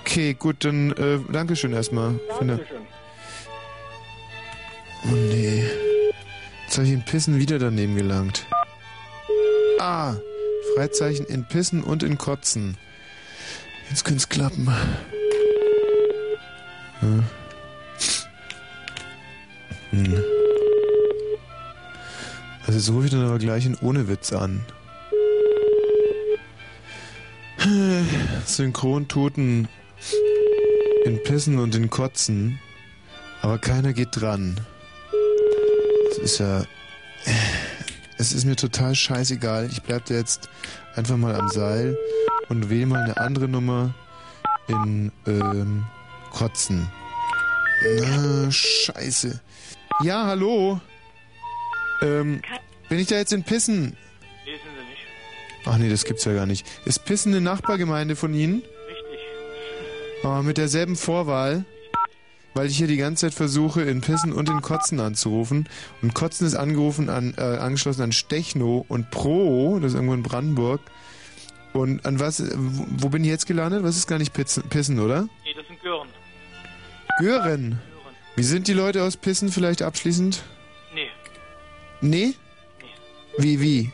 Okay, gut, dann äh, Dankeschön erstmal. für eine- danke schön. Oh nee. Jetzt habe ich in Pissen wieder daneben gelangt. Ah, Freizeichen in Pissen und in Kotzen. Jetzt könnte es klappen. Hm. Hm. Also jetzt rufe ich dann aber gleich in ohne Witz an. Synchrontoten in Pissen und in Kotzen, aber keiner geht dran. Das ist ja. Es ist mir total scheißegal. Ich bleib da jetzt einfach mal am Seil und wähle mal eine andere Nummer in ähm, Kotzen. Na, scheiße. Ja, hallo. Ähm, bin ich da jetzt in Pissen? Nee, sind Sie nicht. Ach nee, das gibt's ja gar nicht. Ist Pissen eine Nachbargemeinde von Ihnen? Aber mit derselben Vorwahl, weil ich hier die ganze Zeit versuche, in Pissen und in Kotzen anzurufen. Und Kotzen ist angerufen an, äh, angeschlossen an Stechno und Pro, das ist irgendwo in Brandenburg. Und an was, wo bin ich jetzt gelandet? Was ist gar nicht Pissen, Pissen oder? Nee, das sind Gören. Gören. Wie sind die Leute aus Pissen vielleicht abschließend? Nee. Nee? Wie, wie?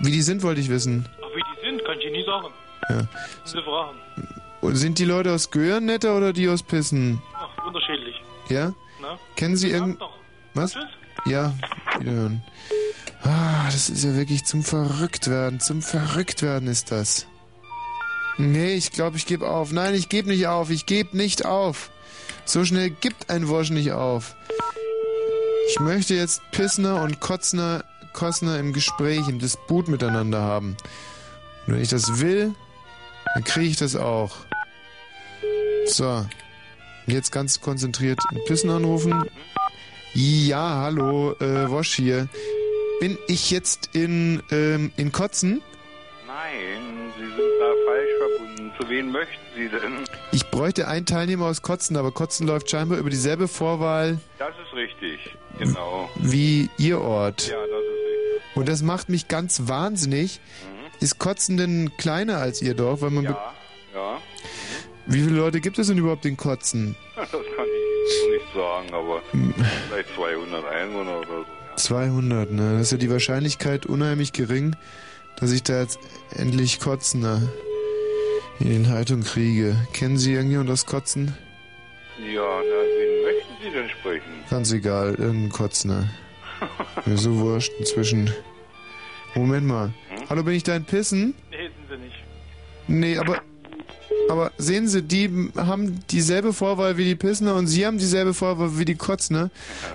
Wie die sind, wollte ich wissen. Ach, wie die sind, kann ich Ihnen nie sagen. Ja. Sie fragen. Und sind die Leute aus Gören netter oder die aus Pissen? Ach, unterschiedlich. Ja? Na? Kennen Sie irgend... Was? Ja, wiederhören. Ah, das ist ja wirklich zum Verrücktwerden. Zum Verrücktwerden ist das. Nee, ich glaube, ich gebe auf. Nein, ich gebe nicht auf. Ich gebe nicht auf. So schnell gibt ein Wosch nicht auf. Ich möchte jetzt Pissner und Kotzner, Kossner im Gespräch, im Disput miteinander haben. Und wenn ich das will, dann kriege ich das auch. So. Jetzt ganz konzentriert in Pissen anrufen. Ja, hallo, äh, Wosch hier. Bin ich jetzt in, ähm, in Kotzen? Nein, Sie sind da falsch verbunden. Zu wen möchten Sie denn? Ich bräuchte einen Teilnehmer aus Kotzen, aber Kotzen läuft scheinbar über dieselbe Vorwahl Das ist richtig, genau. wie Ihr Ort. Ja, das ist richtig. Und das macht mich ganz wahnsinnig. Ist Kotzen denn kleiner als Ihr Dorf? Weil man Ja, ja. Wie viele Leute gibt es denn überhaupt in Kotzen? Das kann ich so nicht sagen, aber vielleicht 200 Einwohner oder so. 200, ne? Das ist ja die Wahrscheinlichkeit unheimlich gering, dass ich da jetzt endlich Kotzner in die Leitung kriege. Kennen Sie irgendjemand aus Kotzen? Ja, na, wen möchten Sie denn sprechen? Ganz egal, irgendein Kotzner. Mir so wurscht inzwischen. Moment mal. Hallo, bin ich da in Pissen? Nee, sind Sie nicht. Nee, aber. Aber sehen Sie, die haben dieselbe Vorwahl wie die Pissner und Sie haben dieselbe Vorwahl wie die Kotzner.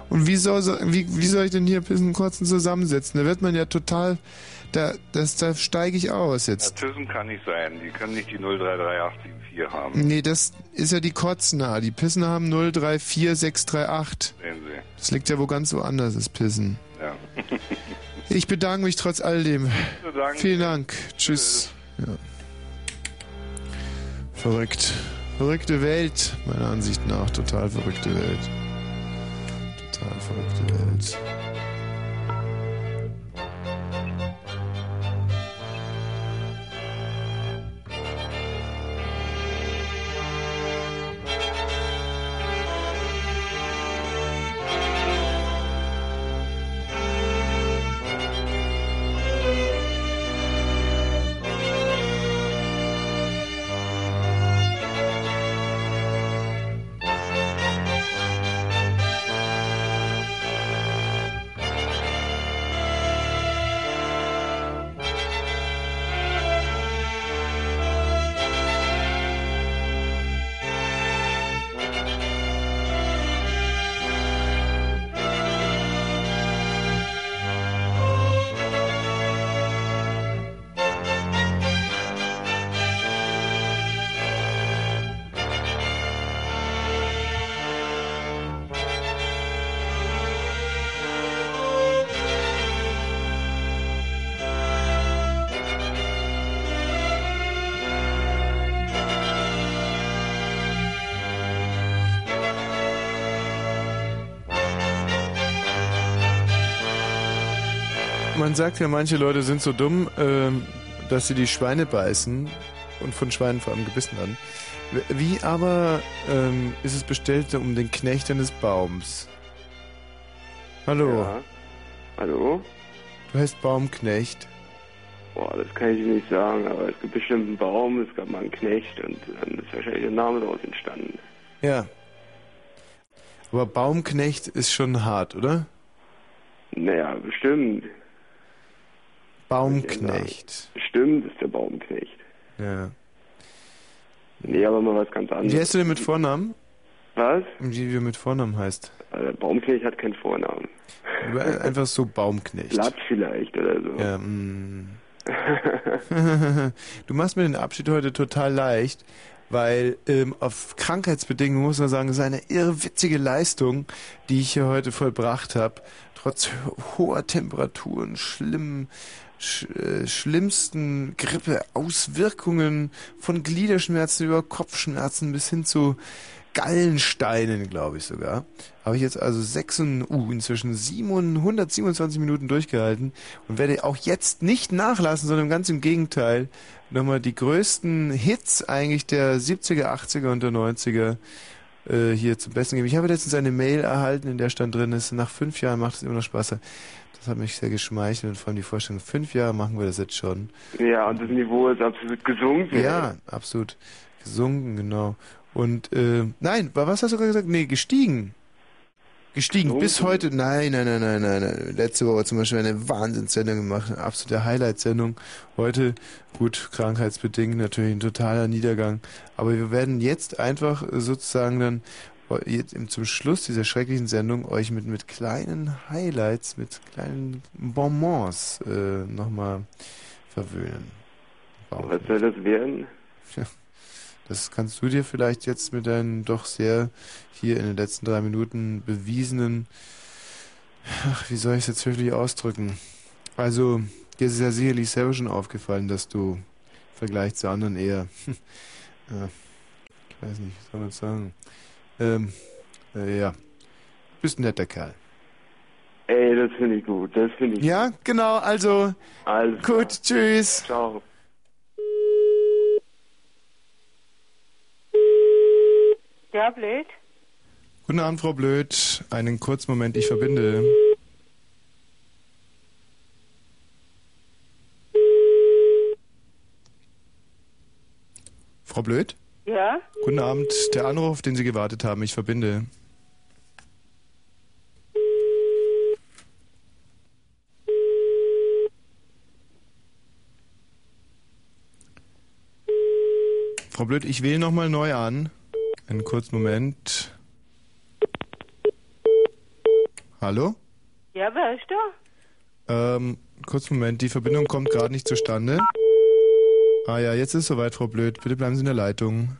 Und wie soll, so- wie, wie soll ich denn hier Pissen und Kotzen zusammensetzen? Da wird man ja total. Da, das, da steige ich aus jetzt. Thyssen kann nicht sein. Die können nicht die 033874 haben. Nee, das ist ja die Kotzner. Die Pissner haben 034638. Sehen Sie. Das liegt ja wo ganz woanders, das Pissen. Ich bedanke mich trotz alledem. Danke. Vielen Dank. Tschüss. Ja. Verrückt. Verrückte Welt, meiner Ansicht nach. Total verrückte Welt. Total verrückte Welt. Man sagt ja, manche Leute sind so dumm, ähm, dass sie die Schweine beißen und von Schweinen vor allem gebissen werden. Wie aber ähm, ist es bestellt um den Knecht eines Baums? Hallo. Ja. Hallo? Du heißt Baumknecht. Boah, das kann ich nicht sagen, aber es gibt bestimmt einen Baum, es gab mal einen Knecht und dann ist wahrscheinlich der Name daraus entstanden. Ja. Aber Baumknecht ist schon hart, oder? Naja, bestimmt. Baumknecht. Bestimmt ist der Baumknecht. Ja. Nee, aber mal was ganz anderes. Wie heißt du denn mit Vornamen? Was? Wie du mit Vornamen heißt? Also, Baumknecht hat keinen Vornamen. Einfach so Baumknecht. Blatt vielleicht oder so. Ja, mm. du machst mir den Abschied heute total leicht, weil ähm, auf Krankheitsbedingungen muss man sagen, es ist eine irrwitzige Leistung, die ich hier heute vollbracht habe. Trotz hoher Temperaturen, schlimm, sch, äh, schlimmsten Grippeauswirkungen von Gliederschmerzen über Kopfschmerzen bis hin zu Gallensteinen, glaube ich sogar. Habe ich jetzt also sechs und, uh, inzwischen 727 Minuten durchgehalten und werde auch jetzt nicht nachlassen, sondern ganz im Gegenteil nochmal die größten Hits eigentlich der 70er, 80er und der 90er äh, hier zum Besten geben. Ich habe letztens eine Mail erhalten, in der stand drin ist, nach fünf Jahren macht es immer noch Spaß. Das hat mich sehr geschmeichelt und vor allem die Vorstellung, fünf Jahre machen wir das jetzt schon. Ja, und das Niveau ist absolut gesunken. Ja, absolut. Gesunken, genau. Und äh, nein, wa- was hast du gerade gesagt? Nee, gestiegen. Gestiegen. Bis heute. Nein, nein, nein, nein, nein, nein. Letzte Woche zum Beispiel eine Wahnsinnssendung gemacht, eine absolute Highlight-Sendung. Heute, gut, krankheitsbedingt natürlich ein totaler Niedergang. Aber wir werden jetzt einfach sozusagen dann jetzt zum Schluss dieser schrecklichen Sendung euch mit, mit kleinen Highlights, mit kleinen Bonbons äh, nochmal verwöhnen. Was soll das werden? Ja, das kannst du dir vielleicht jetzt mit deinen doch sehr hier in den letzten drei Minuten bewiesenen, ach, wie soll ich es jetzt höflich ausdrücken? Also, dir ist ja sicherlich selber schon aufgefallen, dass du im Vergleich zu anderen eher, ja, ich weiß nicht, was soll man sagen, ähm, äh, ja, bist ein netter Kerl. Ey, das finde ich gut, das finde ich Ja, genau, also, Alles gut, tschüss. Ciao. Ja, blöd. Guten Abend, Frau Blöd. Einen kurzen Moment, ich verbinde. Frau Blöd? Ja? Guten Abend. Der Anruf, auf den Sie gewartet haben, ich verbinde. Frau Blöd, ich wähle nochmal neu an. Einen kurzen Moment. Hallo? Ja, wer ist da? Ähm, kurzen Moment, die Verbindung kommt gerade nicht zustande. Ah ja, jetzt ist es soweit, Frau Blöd. Bitte bleiben Sie in der Leitung.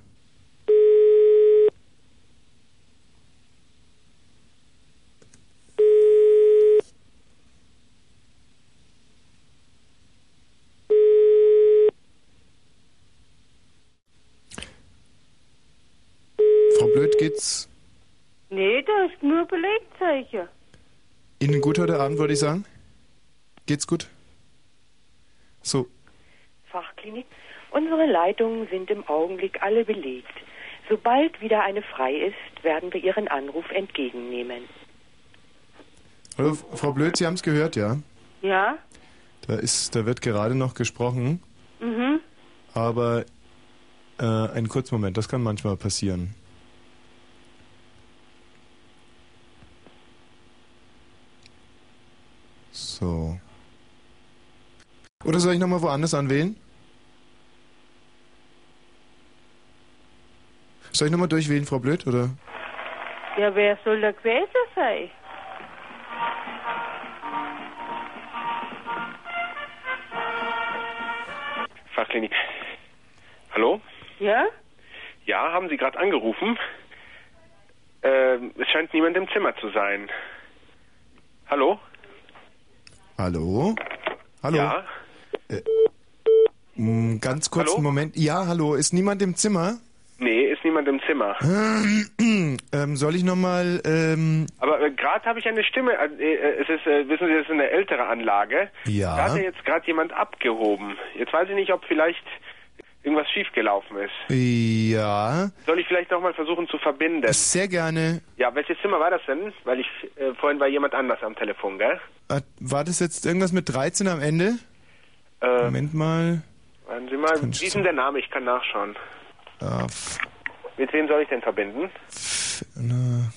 Frau Blöd, geht's Nee, da ist nur Belegzeichen. Ihnen gut heute Abend, würde ich sagen? Geht's gut? So, Fachklinik. Unsere Leitungen sind im Augenblick alle belegt. Sobald wieder eine frei ist, werden wir Ihren Anruf entgegennehmen. Hallo, Frau Blöd, Sie haben es gehört, ja? Ja? Da ist, da wird gerade noch gesprochen, Mhm. aber äh, einen kurzen Moment, das kann manchmal passieren. So. Oder soll ich nochmal woanders anwählen? Soll ich nochmal durchwählen, Frau Blöd, oder? Ja, wer soll da gewesen sein? Fachklinik. Hallo? Ja? Ja, haben Sie gerade angerufen? Ähm, es scheint niemand im Zimmer zu sein. Hallo? Hallo? Hallo? Ja? Mm, Ganz kurzen Hallo? Moment. Ja, hallo, ist niemand im Zimmer? Nee, niemand im Zimmer. ähm, soll ich nochmal, ähm, Aber äh, gerade habe ich eine Stimme. Äh, äh, es ist, äh, wissen Sie, das ist eine ältere Anlage. Ja. Da hat ja jetzt gerade jemand abgehoben. Jetzt weiß ich nicht, ob vielleicht irgendwas schiefgelaufen ist. ja, Soll ich vielleicht nochmal versuchen zu verbinden? sehr gerne. Ja, welches Zimmer war das denn? Weil ich äh, vorhin war jemand anders am Telefon, gell? Äh, War das jetzt irgendwas mit 13 am Ende? Äh, Moment mal. Warten Sie mal, wie ist denn der Name? Ich kann nachschauen. Ah, Mit wem soll ich denn verbinden? na,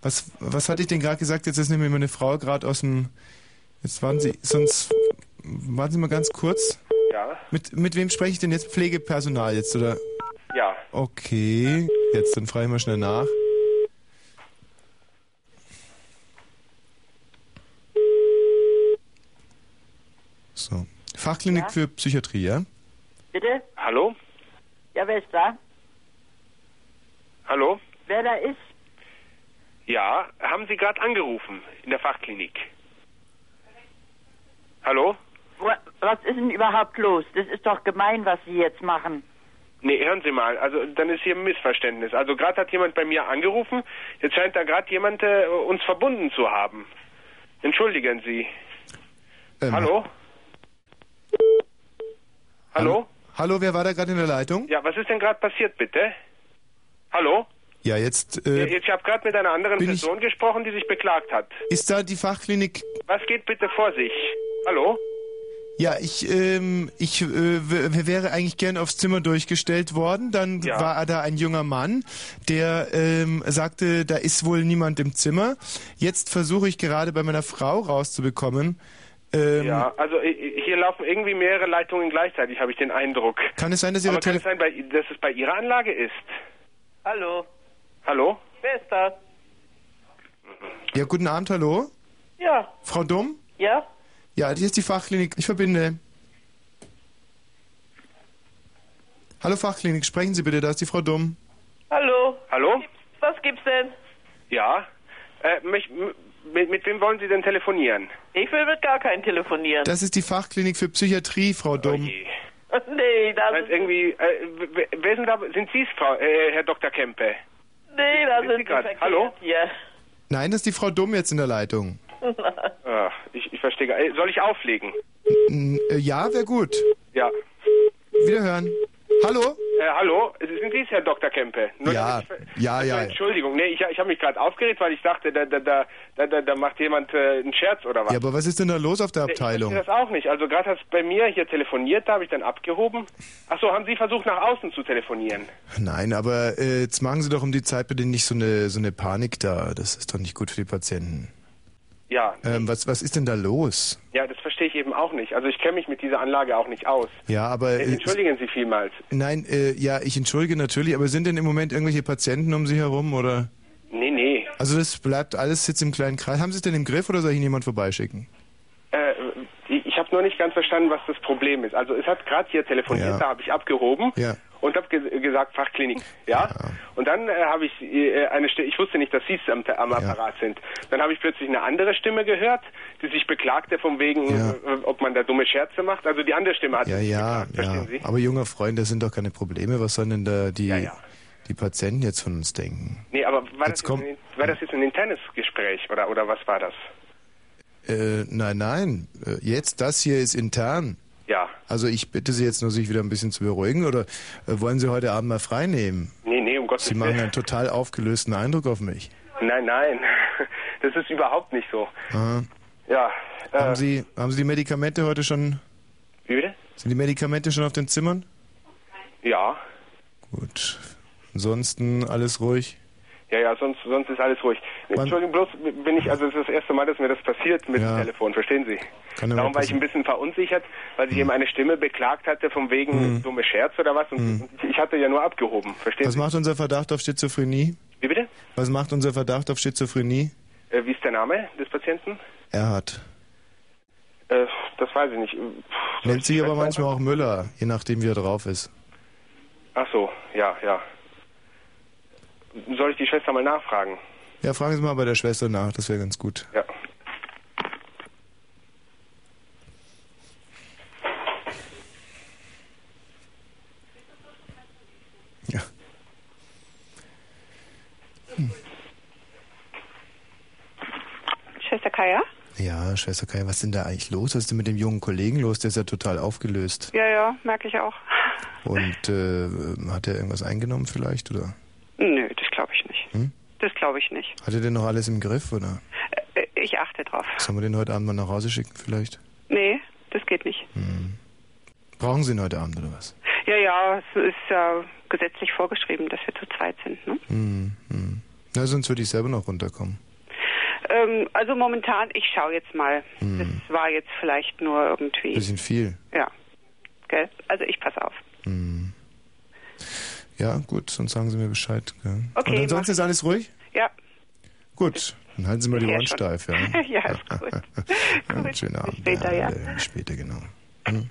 was, was hatte ich denn gerade gesagt? Jetzt ist nämlich meine Frau gerade aus dem. Jetzt waren Sie. Sonst. Warten Sie mal ganz kurz. Ja. Mit, mit wem spreche ich denn jetzt? Pflegepersonal jetzt, oder? Ja. Okay. Jetzt, dann frage ich mal schnell nach. So. Fachklinik Ja? für Psychiatrie, ja? Bitte? Hallo? Ja, wer ist da? Hallo? Wer da ist? Ja, haben Sie gerade angerufen in der Fachklinik? Hallo? Wa- Was ist denn überhaupt los? Das ist doch gemein, was Sie jetzt machen. Nee, hören Sie mal, also dann ist hier ein Missverständnis. Also gerade hat jemand bei mir angerufen, jetzt scheint da gerade jemand äh, uns verbunden zu haben. Entschuldigen Sie. Ähm, Hallo? Hallo? Hallo, wer war da gerade in der Leitung? Ja, was ist denn gerade passiert, bitte? Hallo? Ja, jetzt äh, ich habe gerade mit einer anderen bin ich- Person gesprochen, die sich beklagt hat. ist da die Fachklinik. Was geht bitte vor sich? Hallo? Ja, ich ähm, ich äh, wäre eigentlich gern aufs Zimmer durchgestellt worden. Dann Ja. war da ein junger Mann, der ähm, sagte, da ist wohl niemand im Zimmer. Jetzt versuche ich gerade bei meiner Frau rauszubekommen. Ähm, Ja, also hier laufen irgendwie mehrere Leitungen gleichzeitig, habe ich den Eindruck. Kann es sein, dass Ihre Aber kann es sein, dass es bei Ihrer Anlage ist? Hallo, Hallo? wer ist da? Ja, guten Abend, hallo? Ja, Frau Dumm? ja? Ja, hier ist die Fachklinik. Ich verbinde. Hallo Fachklinik, sprechen Sie bitte, da ist die Frau Dumm. Hallo? Hallo? Was gibt's denn? Ja? Äh, mich, m- mit, mit wem wollen Sie denn telefonieren? Ich will mit gar keinen telefonieren. Das ist die Fachklinik für Psychiatrie, Frau Dumm. nee, das Nein, irgendwie, äh, wer sind da? Sind Sie es, Frau, äh, Herr Dr. Kempe? Nee, da Sind sind Sie grad? Hallo? Hier. Nein, das ist die Frau Dumm jetzt in der Leitung. Ah, ich, ich verstehe. gar- Äh, soll ich auflegen? N- äh, Ja, wäre gut. Ja. Wiederhören. Hallo? Äh, hallo? Sind Sie es, Herr Dr. Kempe? Nur Ja, ich- ja, Also, ja. Entschuldigung, nee, ich, ich habe mich gerade aufgeregt, weil ich dachte, da, da, da, da, da, macht jemand äh, einen Scherz oder was. Ja, aber was ist denn da los auf der Ich Abteilung? verstehe das auch nicht. Also gerade hat es bei mir hier telefoniert, da habe ich dann abgehoben. Ach so, haben Sie versucht nach außen zu telefonieren? Nein, aber äh, jetzt machen Sie doch um die Zeit bitte nicht so eine so eine Panik da. Das ist doch nicht gut für die Patienten. Ja, Ähm, was was ist denn da los? ja, das verstehe ich eben auch nicht. Also ich kenne mich mit dieser Anlage auch nicht aus. Ja, aber Äh, äh, Entschuldigen Sie vielmals. nein, äh, ja, ich entschuldige natürlich, aber sind denn im Moment irgendwelche Patienten um Sie herum oder? Nee, nee. Also das bleibt alles jetzt im kleinen Kreis. Haben Sie es denn im Griff oder soll ich Ihnen jemand vorbeischicken? Äh, ich ich habe nur nicht ganz verstanden, was das Problem ist. Also es hat gerade hier telefoniert, Ja. da habe ich abgehoben Ja. Und habe ge gesagt Fachklinik, ja. Und dann äh, habe ich äh, eine Stimme, ich wusste nicht, dass Sie es am, am Apparat sind. Dann habe ich plötzlich eine andere Stimme gehört, die sich beklagte von wegen, äh, ob man da dumme Scherze macht. Also die andere Stimme hat Ja, sich ja, beklagt, ja. verstehen Sie? Aber junger Freund, das sind doch keine Probleme. Was sollen denn da die die Patienten jetzt von uns denken? Nee, aber war, das Jetzt jetzt ein, war das jetzt ein internes Gespräch oder oder was war das? Äh, nein, nein. Äh, Jetzt das hier ist intern. Also ich bitte Sie jetzt nur, sich wieder ein bisschen zu beruhigen oder äh, wollen Sie heute Abend mal frei nehmen? Nee, nee, um Gottes Sie machen Willen. einen total aufgelösten Eindruck auf mich. Nein, nein. Das ist überhaupt nicht so. Aha. Ja. Äh, Haben Sie haben Sie die Medikamente heute schon? Wie bitte? Sind die Medikamente schon auf den Zimmern? Ja. Gut. Ansonsten alles ruhig. Ja, ja, sonst, sonst ist alles ruhig. Entschuldigung, bloß bin ich, also es ist das erste Mal, dass mir das passiert mit Ja. dem Telefon, verstehen Sie? Kann Darum war ich ein bisschen verunsichert, weil sich eben eine Stimme beklagt hatte, von wegen Hm. dumme Scherz oder was, und Hm. ich hatte ja nur abgehoben, verstehen Was Sie? macht unser Verdacht auf Schizophrenie? Wie bitte? Was macht unser Verdacht auf Schizophrenie? Äh, wie ist der Name des Patienten? Er hat. Äh, das weiß ich nicht. Nennt sich aber manchmal auch Müller, je nachdem wie er drauf ist. Ach so, ja, ja. Soll ich die Schwester mal nachfragen? Ja, fragen Sie mal bei der Schwester nach, das wäre ganz gut. Ja. Ja. Hm. Schwester Kaya? Ja, Schwester Kaya, was ist denn da eigentlich los? Was ist denn mit dem jungen Kollegen los? Der ist ja total aufgelöst. Ja, ja, merke ich auch. Und äh, hat er irgendwas eingenommen vielleicht, oder? Nö, das glaube ich nicht. Hm? Das glaube ich nicht. Hat er denn noch alles im Griff, oder? Äh, äh, ich achte drauf. Sollen wir den heute Abend mal nach Hause schicken, vielleicht? Nee, das geht nicht. Hm. Brauchen Sie ihn heute Abend, oder was? Ja, ja, es ist ja gesetzlich vorgeschrieben, dass wir zu zweit sind, ne? Hm, hm. Na, sonst würde ich selber noch runterkommen. Ähm, also momentan, ich schaue jetzt mal. Hm. Das war jetzt vielleicht nur irgendwie. Bisschen viel. Ja. Gell? Also ich passe auf. Hm. Ja, gut, sonst sagen Sie mir Bescheid. Gell? Okay, Und ansonsten ist alles ruhig? Ja. Gut, dann halten Sie mal die Ohren steif. Ja, ja ist gut. gut. Schönen Abend. Bis später, ja. ja. Später, genau. Hm.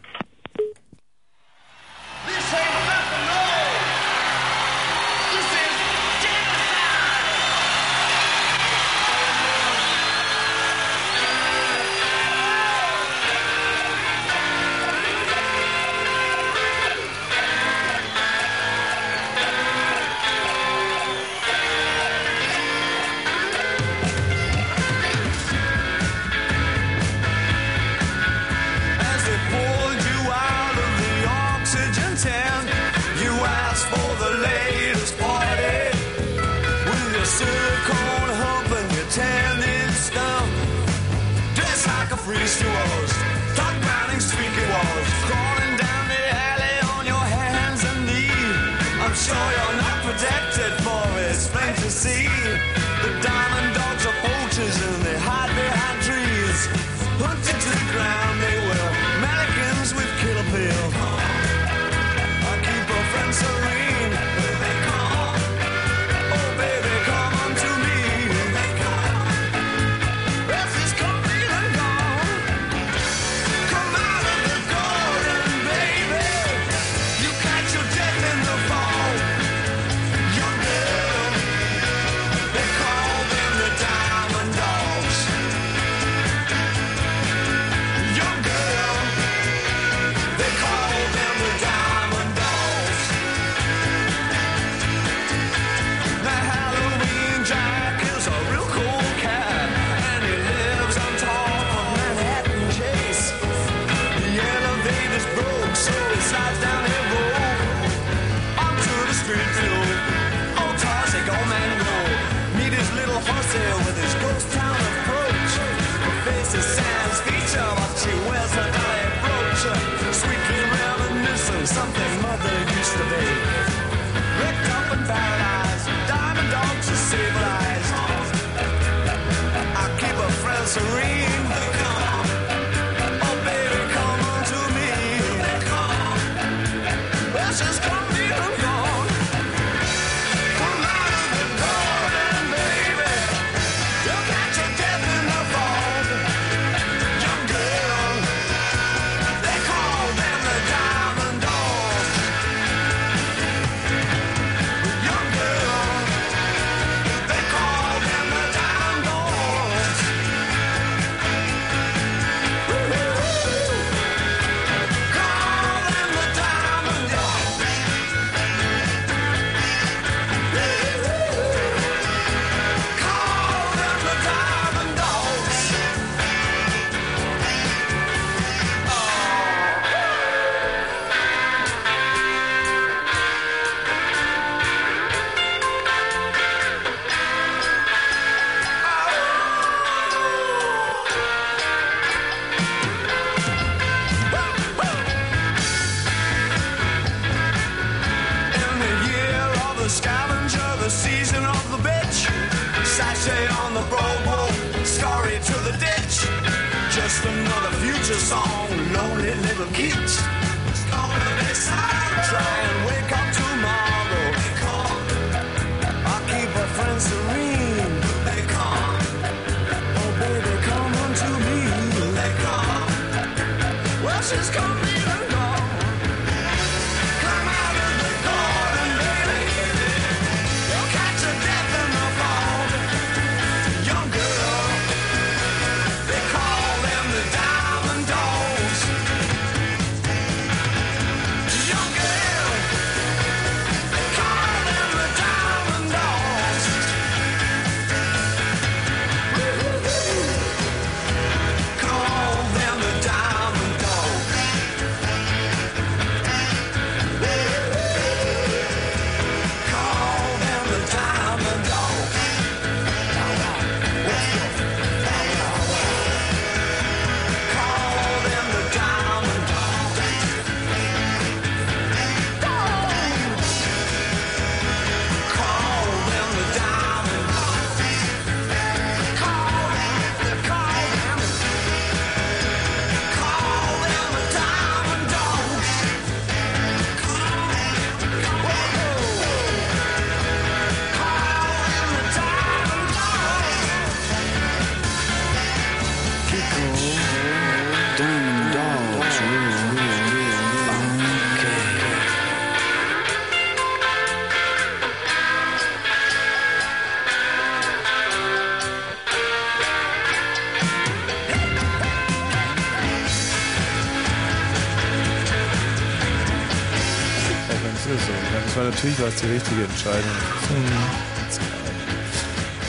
Natürlich war es die richtige Entscheidung.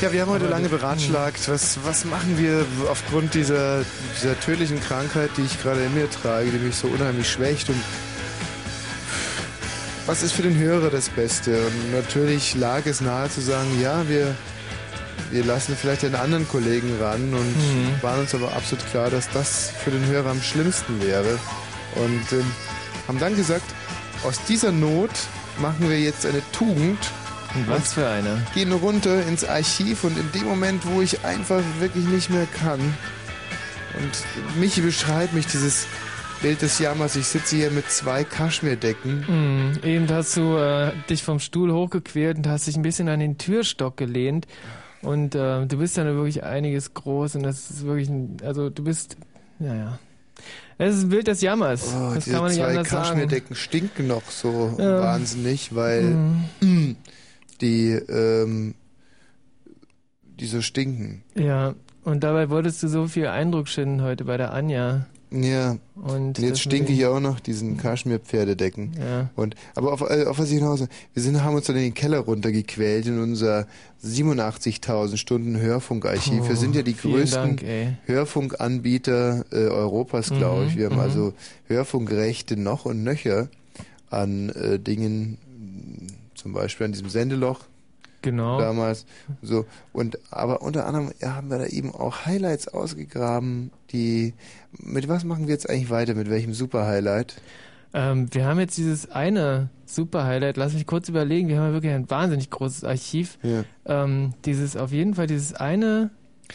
Ja, wir haben heute lange beratschlagt. Was, was machen wir aufgrund dieser, dieser tödlichen Krankheit, die ich gerade in mir trage, die mich so unheimlich schwächt und was ist für den Hörer das Beste? Und natürlich lag es nahe zu sagen, ja, wir, wir lassen vielleicht einen anderen Kollegen ran und Mhm. waren uns aber absolut klar, dass das für den Hörer am schlimmsten wäre. Und ähm, haben dann gesagt, aus dieser Not machen wir jetzt eine Tugend. Und was für eine? Gehen runter ins Archiv und in dem Moment, wo ich einfach wirklich nicht mehr kann, und Michi beschreibt mich dieses Bild des Jammers, ich sitze hier mit zwei Kaschmirdecken. Hm, eben hast du äh, dich vom Stuhl hochgequält und hast dich ein bisschen an den Türstock gelehnt. Und äh, du bist dann wirklich einiges groß und das ist wirklich ein, also du bist, naja. Es ist ein Bild des Jammers. Oh, das diese kann man nicht zwei anders sagen. Kaschmirdecken stinken noch so Ja. wahnsinnig, weil Mhm. die, ähm, die so stinken. Ja, und dabei wolltest du so viel Eindruck schinden heute bei der Anja. Ja. Und jetzt stinke ich auch noch diesen Kaschmir-Pferdedecken. Ja. Und, aber auf, äh, auf was ich hinaus wir sind, haben uns dann in den Keller runtergequält in unser 87.000 Stunden Hörfunkarchiv. wir Oh, sind ja die größten Dank. Hörfunkanbieter äh, Europas, glaube Mhm, ich. Wir haben mhm. also Hörfunkrechte noch und nöcher an äh, Dingen, zum Beispiel an diesem Sendeloch. Genau. Damals. So. Und, aber unter anderem haben wir da eben auch Highlights ausgegraben, die, mit was machen wir jetzt eigentlich weiter? Mit welchem Super-Highlight? Ähm, wir haben jetzt dieses eine super Highlight, lass mich kurz überlegen, wir haben ja wirklich ein wahnsinnig großes Archiv. Ja. Ähm, dieses, auf jeden Fall dieses eine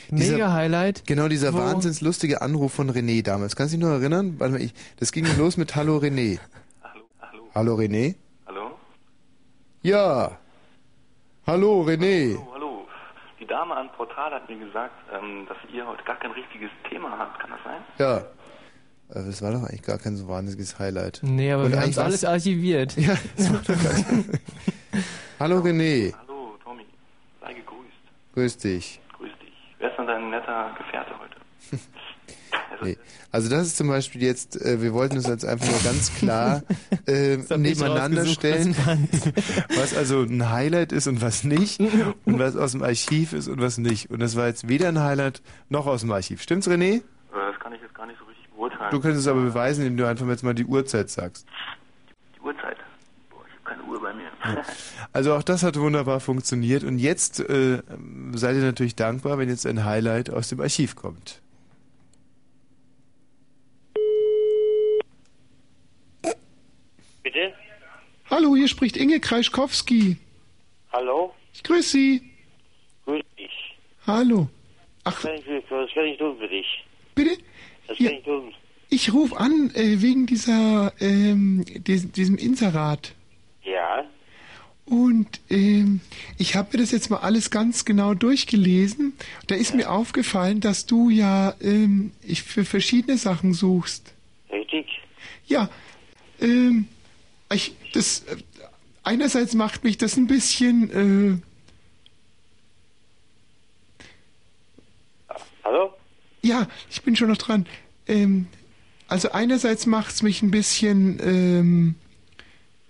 Dieser- Mega-Highlight. Genau, dieser wo- wahnsinns lustige Anruf von René damals. Kannst du dich noch erinnern? Warte mal, ich, das ging los mit Hallo René. Hallo, hallo. Hallo René? Hallo? Ja. Hallo René. Hallo, hallo. Die Dame am Portal hat mir gesagt, ähm, dass ihr heute gar kein richtiges Thema habt. Kann das sein? Ja. Äh, Das war doch eigentlich gar kein so wahnsinniges Highlight. Nee, aber Und wir haben eigentlich es alles war's- archiviert. Ja, das macht doch gar nicht. Hallo René. Hallo, Tommy. Sei gegrüßt. Grüß dich. Grüß dich. Wer ist denn dein netter Gefährte? Nee. Also das ist zum Beispiel jetzt, äh, wir wollten uns jetzt einfach nur ganz klar äh, nebeneinander stellen, was also ein Highlight ist und was nicht und was aus dem Archiv ist und was nicht. Und das war jetzt weder ein Highlight noch aus dem Archiv. Stimmt's, René? Äh, Das kann ich jetzt gar nicht so richtig beurteilen. Du könntest es aber beweisen, indem du einfach jetzt mal die Uhrzeit sagst. Die Uhrzeit. Boah, ich habe keine Uhr bei mir. Also auch das hat wunderbar funktioniert und jetzt äh, seid ihr natürlich dankbar, wenn jetzt ein Highlight aus dem Archiv kommt. Bitte? Hallo, hier spricht Inge Kreischkowski. Hallo? Ich grüße Sie. Grüß dich. Hallo. Was kann ich, was kann ich tun für dich? Bitte? Was Ja. kann ich tun? Ich rufe an äh, wegen dieser, ähm, dis, diesem Inserat. Ja? Und ähm, ich habe mir das jetzt mal alles ganz genau durchgelesen. Da ist mir aufgefallen, dass du ja ähm, ich für verschiedene Sachen suchst. Richtig? Ja, ähm, ich, das äh, einerseits macht mich das ein bisschen, Hallo? äh, ja, ich bin schon noch dran. Ähm, also einerseits macht es mich ein bisschen, ähm,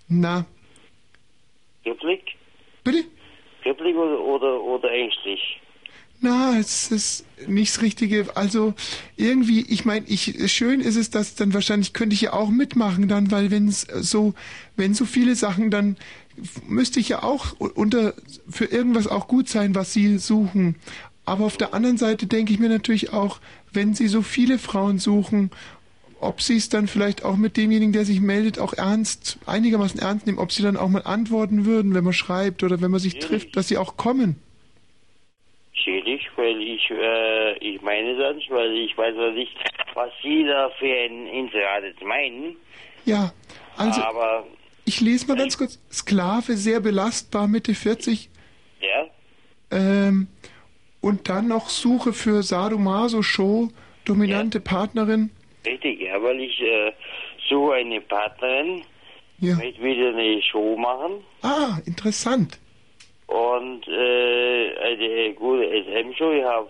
na, Kribbelig? Bitte? Kribbelig oder, oder, oder ängstlich? Na, es ist nicht das Richtige. Also irgendwie, ich meine, ich schön ist es, dass dann wahrscheinlich könnte ich ja auch mitmachen dann, weil wenn es so, wenn so viele Sachen, dann müsste ich ja auch unter für irgendwas auch gut sein, was Sie suchen. Aber auf der anderen Seite denke ich mir natürlich auch, wenn Sie so viele Frauen suchen, ob Sie es dann vielleicht auch mit demjenigen, der sich meldet, auch ernst, einigermaßen ernst nehmen, ob Sie dann auch mal antworten würden, wenn man schreibt oder wenn man sich trifft, dass Sie auch kommen. Schädlich, weil ich, äh, ich meine das, weil ich weiß ja nicht, was Sie da für ein Inserat jetzt meinen. Ja, also Aber, ich lese mal ganz kurz. Sklave, sehr belastbar, Mitte 40. ja? Ähm, und dann noch Suche für Sadomaso-Show, dominante Partnerin. Richtig, ja, weil ich, äh, suche eine Partnerin, Ja. möchte wieder eine Show machen. Ah, interessant. Und äh, eine gute SM-Show. Ich habe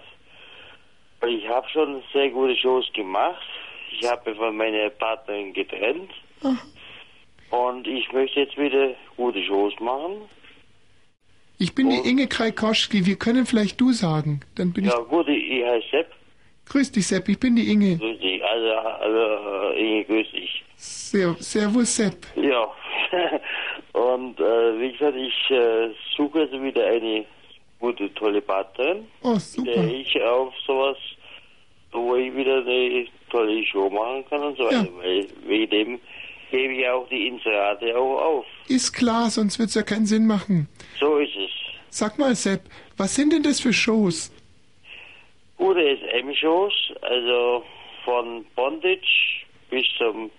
ich hab schon sehr gute Shows gemacht. Ich habe von meiner Partnerin getrennt. Und ich möchte jetzt wieder gute Shows machen. Ich bin die Inge Kraikoschki, wir können vielleicht du sagen. Dann bin Ja, gut, ich, ich heiße Sepp. ich. Grüß dich, Sepp, ich bin die Inge. Grüß dich. Also, also Inge, grüß dich. Ser Servus, Sepp. Ja. Und äh, wie gesagt, ich äh, suche also wieder eine gute, tolle Partnerin. Oh, super. Der ich auf sowas, wo ich wieder eine tolle Show machen kann und so weiter. Weil wegen dem gebe ich auch die Inserate auch auf. Ist klar, sonst wird's ja keinen Sinn machen. So ist es. Sag mal, Sepp, was sind denn das für Shows? Gute SM-Shows, also von Bondage bis zum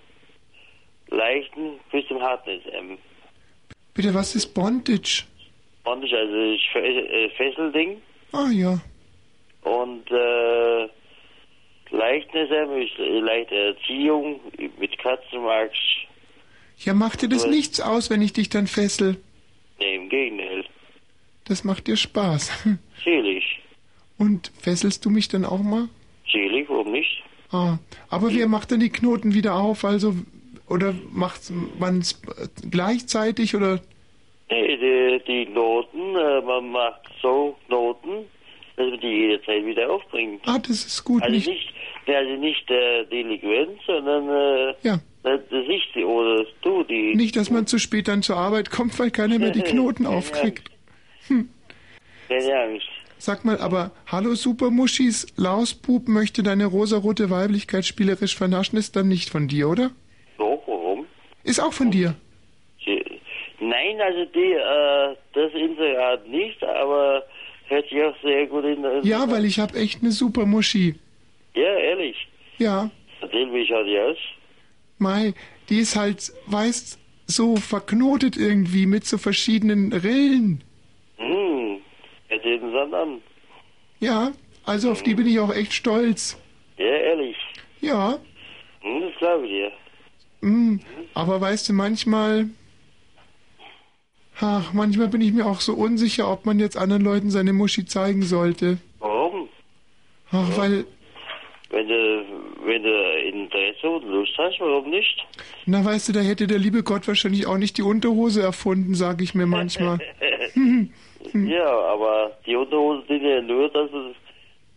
leichten, bis zum harten SM. Bitte, was ist Bondage? Bondage, also Fe- äh, Fesselding. Ah ja. Und äh, ist äh, leichte Erziehung mit Katzenmarks. Ja, macht dir das Was? nichts aus, wenn ich dich dann fessel? Nee, im Gegenteil. Das macht dir Spaß. Selig. Und fesselst du mich dann auch mal? Selig, warum nicht? Ah, aber wer macht dann die Knoten wieder auf? Also, oder macht man es gleichzeitig oder? Nee, die, die Noten, äh, man macht so Noten, dass man die jederzeit wieder aufbringt. Ah, das ist gut. Also nicht, nicht, also nicht äh, Delinquent, sondern äh, Ja. das ich die, oder du die. nicht, dass man zu spät dann zur Arbeit kommt, weil keiner mehr die Knoten aufkriegt. Keine Angst. Sag mal, aber hallo Supermuschis, Lausbub möchte deine rosarote Weiblichkeit spielerisch vernaschen, ist dann nicht von dir, oder? So, warum? Ist auch von dir. Nein, also die, äh, das Inserat nicht, aber hört sich auch sehr gut in der. Ja, weil ich habe echt eine Supermuschi. Ja, ehrlich. Ja, Erzähl, wie schaut die aus? Mai, die ist halt, weißt, so verknotet irgendwie mit so verschiedenen Rillen. Hm, erzähl uns dann an. Ja, also auf die bin ich auch echt stolz. Ja, ehrlich. Ja, Hm, das glaube ich dir. mm, aber weißt du, manchmal, ach, manchmal bin ich mir auch so unsicher, ob man jetzt anderen Leuten seine Muschi zeigen sollte. Warum? Ach, weil, Wenn du, wenn du Interesse und Lust hast, warum nicht? na weißt du, da hätte der liebe Gott wahrscheinlich auch nicht die Unterhose erfunden, sag ich mir manchmal. Hm. ja, aber die Unterhosen sind ja nur, dass es,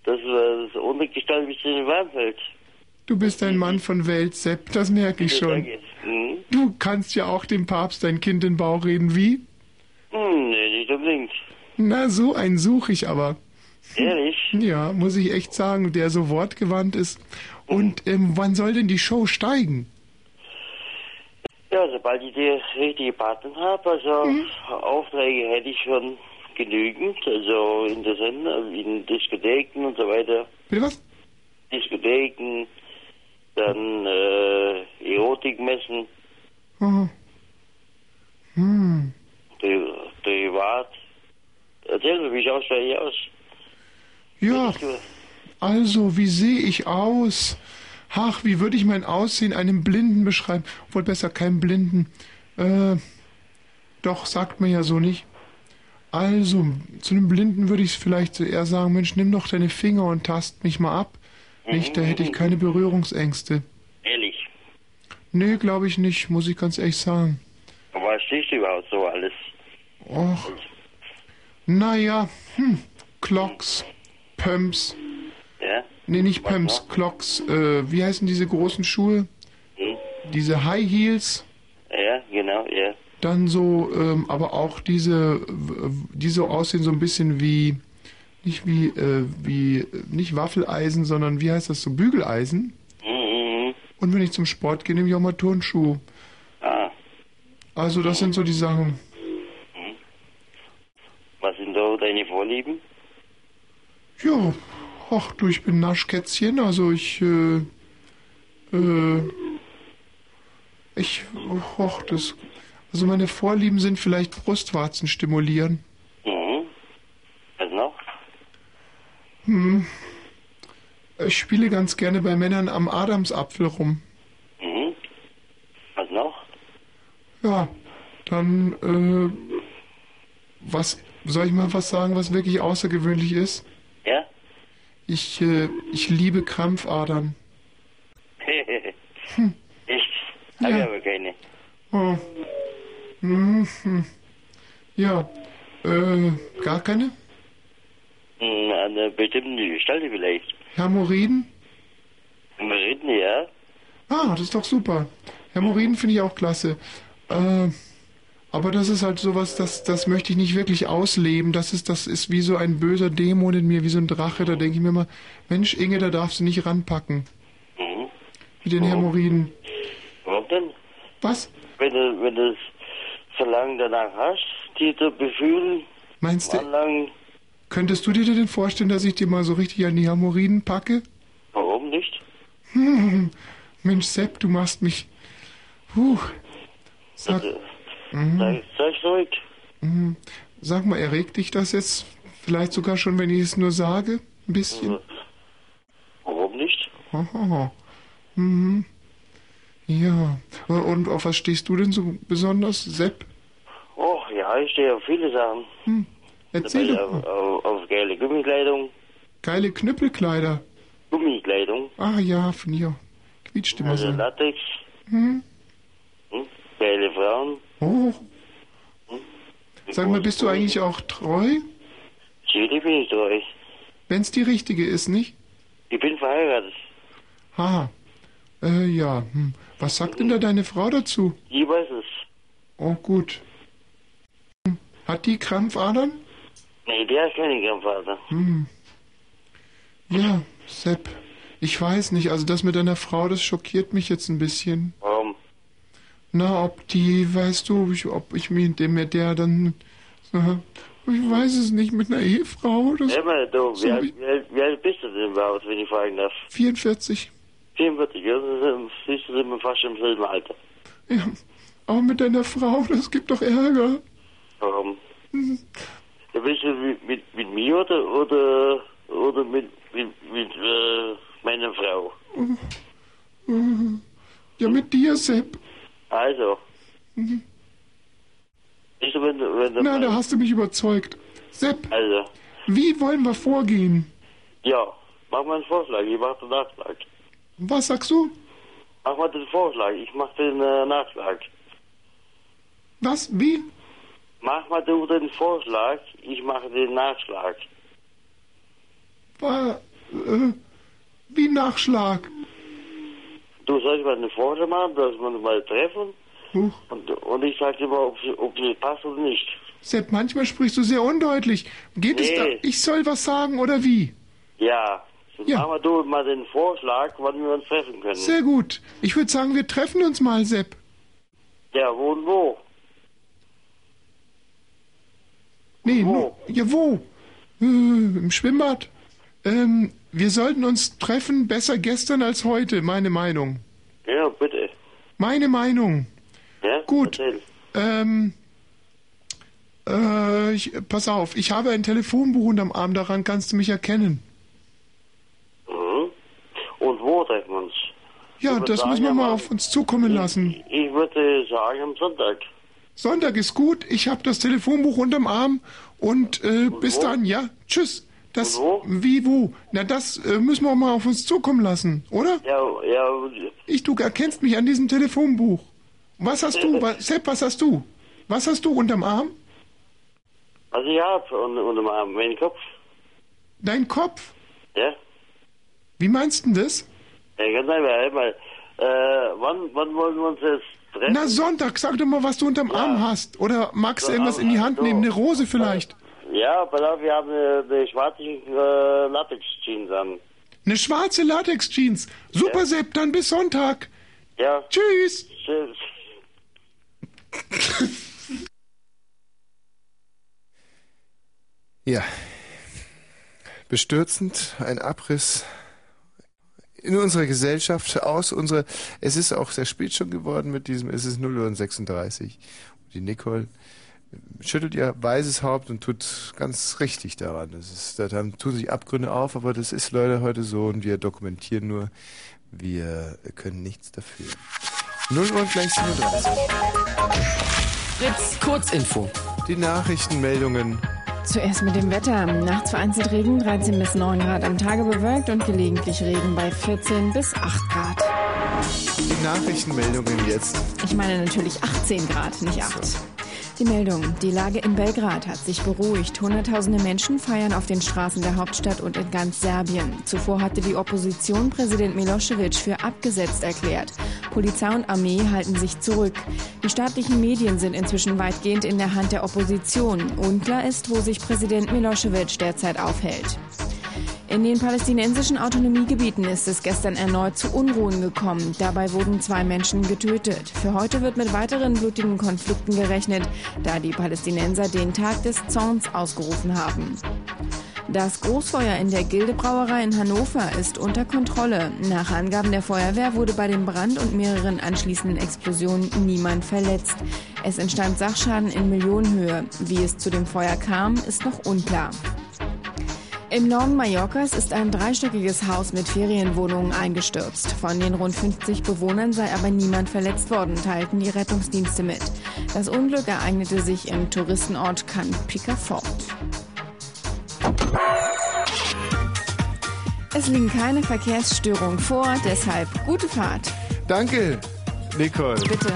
dass es das Untergestalt ein bisschen warm hält. Du bist ein Mann von Welt, Sepp, das merke ich schon. Hm? Du kannst ja auch dem Papst dein Kind in den Bauch reden, wie? Hm, nee, nicht unbedingt. Na, so einen suche ich aber. Ehrlich? Ja, muss ich echt sagen, der so wortgewandt ist. Und ähm, wann soll denn die Show steigen? Ja, sobald ich die richtige Partner habe, also Mhm. Aufträge hätte ich schon genügend, also in der Sender, in Diskotheken und so weiter. Bitte was? Diskotheken, dann äh, Erotikmessen, Oh. Hm. Pri privat. Erzähl mir, wie schaust du eigentlich aus? Ja, also, wie sehe ich aus? Ach, wie würde ich mein Aussehen einem Blinden beschreiben? Wohl besser keinem Blinden. Äh, doch, sagt man ja so nicht. Also, zu einem Blinden würde ich vielleicht so eher sagen, Mensch, nimm doch deine Finger und tast mich mal ab. Nicht, da hätte ich keine Berührungsängste. Ehrlich. Nee, glaube ich nicht, muss ich ganz ehrlich sagen. Aber was stehst du überhaupt? Och. Naja, hm, Clocks, Pumps. Ja? Nee, nicht Pumps, Clocks. Äh, wie heißen diese großen Schuhe? Hm? Diese High Heels. Ja, genau, ja. Dann so, ähm, aber auch diese, die so aussehen so ein bisschen wie, nicht wie, äh, wie, nicht Waffeleisen, sondern wie heißt das so, Bügeleisen. Mhm. Und wenn ich zum Sport gehe, nehme ich auch mal Turnschuhe. Ah, Also das sind so die Sachen. Was sind da deine Vorlieben? Ja, ach du, ich bin Naschkätzchen, also ich, äh, äh, ich, ach, das, also meine Vorlieben sind vielleicht Brustwarzen stimulieren. Mhm. Was noch? Hm. Ich spiele ganz gerne bei Männern am Adamsapfel rum. Mhm. Was noch? Ja, dann, äh, was, soll ich mal was sagen, was wirklich außergewöhnlich ist? Ja? Ich, äh, ich liebe Krampfadern. Hab ich aber keine. Oh. Mhm. Ja. Äh, gar keine? Hm, Eine bestimmte Stelle vielleicht. Hämorrhoiden? Hämorrhoiden, ja. Ah, das ist doch super. Hämorrhoiden finde ich auch klasse. Äh, aber das ist halt sowas, das, das möchte ich nicht wirklich ausleben. Das ist, das ist wie so ein böser Dämon in mir, wie so ein Drache. Da denke ich mir immer, Mensch, Inge, da darfst du nicht ranpacken. Mhm. Mit den Hämorrhoiden. Warum denn? Was? Wenn du, wenn du so lange danach hast, die zu befühlen, Meinst du, könntest du dir denn vorstellen, dass ich dir mal so richtig an die Hämorrhoiden packe? warum nicht? Hm, Mensch, Sepp, du machst mich. Puh. Sag, Mhm. Sei, sei ruhig. Mhm. Sag mal, erregt dich das jetzt? Vielleicht sogar schon, wenn ich es nur sage? Ein bisschen? Warum nicht? Haha. Mhm. Ja. Und auf was stehst du denn so besonders, Sepp? Oh, ja, ich stehe auf viele Sachen. Hm. Erzähl doch. auf, auf, auf geile Gummikleidung, Geile Knüppelkleider. Gummikleidung, Ah ja, ich auch. Quietscht immer also so. Latex, Hm? hm? geile Frauen. Oh. Sag mal, bist du eigentlich auch treu? Chili bin ich treu. Wenn's die richtige ist, nicht? Ich bin verheiratet. Haha. Äh, ja. Hm. Was sagt denn da deine Frau dazu? Ich weiß es. Oh, gut. Hm. Hat die Krampfadern? Nee, der ist kein Grandvater. Hm. Ja, Sepp. Ich weiß nicht, also das mit deiner Frau, das schockiert mich jetzt ein bisschen. Warum? Na, ob die, weißt du, ich, ob ich mir dem mit der dann. äh, Ich weiß es nicht, mit einer Ehefrau oder so. Hör mal, du, so wie, alt, wie, alt, wie alt bist du denn überhaupt, wenn ich fragen darf? 44. 44, ja, siehst du, sind wir fast im selben Alter. Ja. Aber mit deiner Frau, das gibt doch Ärger. Warum? Hm. Ja, bist du mit, mit, mit mir oder, oder, oder mit, mit, mit äh, meiner Frau? Äh, Ja, mit dir, Sepp. Also, Mhm. du, wenn wenn Na, da hast du mich überzeugt. Sepp, Also, wie wollen wir vorgehen? ja, mach mal einen Vorschlag, ich mach den Nachschlag. Was sagst du? Mach mal den Vorschlag, ich mach den äh, Nachschlag. Was? Wie? Mach mal du den Vorschlag, ich mache den Nachschlag. War, äh, wie Nachschlag? Du sollst mal einen Vorschlag machen, dass wir uns mal treffen. Huch. Und, und ich sag dir mal, ob ob es passt oder nicht. Sepp, manchmal sprichst du sehr undeutlich. Geht es da, Nee. ich soll was sagen oder wie? Ja. Ja. Mach mal du mal den Vorschlag, wann wir uns treffen können. Sehr gut. Ich würde sagen, wir treffen uns mal, Sepp. Ja, wo und wo? Nee, wo? ja, wo? Äh, Im Schwimmbad. Ähm, wir sollten uns treffen, besser gestern als heute, meine Meinung. Ja, bitte. Meine Meinung. Ja, Gut. erzähl. Ähm, äh, ich, pass auf, ich habe ein Telefonbuch unterm Arm, daran kannst du mich erkennen. Mhm. Und wo treffen wir uns? Ja, Ich das sagen, müssen wir mal auf uns zukommen lassen. Ich würde sagen am Sonntag. Sonntag ist gut, ich habe das Telefonbuch unterm Arm und, äh, bis dann, ja? Tschüss. Das, wie, wo? Na, das äh, müssen wir mal auf uns zukommen lassen, oder? Ja, ja, Ich, du erkennst mich an diesem Telefonbuch. Was hast du? Was, Sepp, was hast du? Was hast du unterm Arm? also ich hab unter, unter meinem meinen Kopf. Dein Kopf? Ja? Wie meinst du denn das? Ja, ganz einfach, halt mal. Äh, wann, wann wollen wir uns jetzt treffen? Na, Sonntag, sag doch mal, was du unterm Arm hast. Oder magst du irgendwas Arm, in die Hand so. nehmen? Eine Rose vielleicht? Ja, pass auf, wir haben eine, eine schwarze äh, Latex-Jeans an. Eine schwarze Latex-Jeans. Super, Sepp, dann bis Sonntag. Ja. Tschüss. Tschüss. Ja. Bestürzend, ein Abriss in unserer Gesellschaft, aus unserer, es ist auch sehr spät schon geworden mit diesem, es ist 0 Uhr und 36. Und die Nicole schüttelt ihr weißes Haupt und tut ganz richtig daran. Das ist, da tun sich Abgründe auf, aber das ist leider heute so und wir dokumentieren nur, wir können nichts dafür. 0 Uhr und gleich 37. Fritz, Kurzinfo. Die Nachrichtenmeldungen. Zuerst mit dem Wetter. Nachts vereinzelt Regen, 13 bis 9 Grad am Tage bewölkt und gelegentlich Regen bei 14 bis 8 Grad. Die Nachrichtenmeldungen jetzt. Ich meine natürlich 18 Grad, nicht 8. Die Meldung. Die Lage in Belgrad hat sich beruhigt. Hunderttausende Menschen feiern auf den Straßen der Hauptstadt und in ganz Serbien. Zuvor hatte die Opposition Präsident Milosevic für abgesetzt erklärt. Polizei und Armee halten sich zurück. Die staatlichen Medien sind inzwischen weitgehend in der Hand der Opposition. Unklar ist, wo sich Präsident Milosevic derzeit aufhält. In den palästinensischen Autonomiegebieten ist es gestern erneut zu Unruhen gekommen. Dabei wurden zwei Menschen getötet. Für heute wird mit weiteren blutigen Konflikten gerechnet, da die Palästinenser den Tag des Zorns ausgerufen haben. Das Großfeuer in der Gildebrauerei in Hannover ist unter Kontrolle. Nach Angaben der Feuerwehr wurde bei dem Brand und mehreren anschließenden Explosionen niemand verletzt. Es entstand Sachschaden in Millionenhöhe. Wie es zu dem Feuer kam, ist noch unklar. Im Norden Mallorcas ist ein dreistöckiges Haus mit Ferienwohnungen eingestürzt. Von den rund 50 Bewohnern sei aber niemand verletzt worden, teilten die Rettungsdienste mit. Das Unglück ereignete sich im Touristenort Can Picafort. Es liegen keine Verkehrsstörungen vor, deshalb gute Fahrt. Danke, Nicole. Bitte.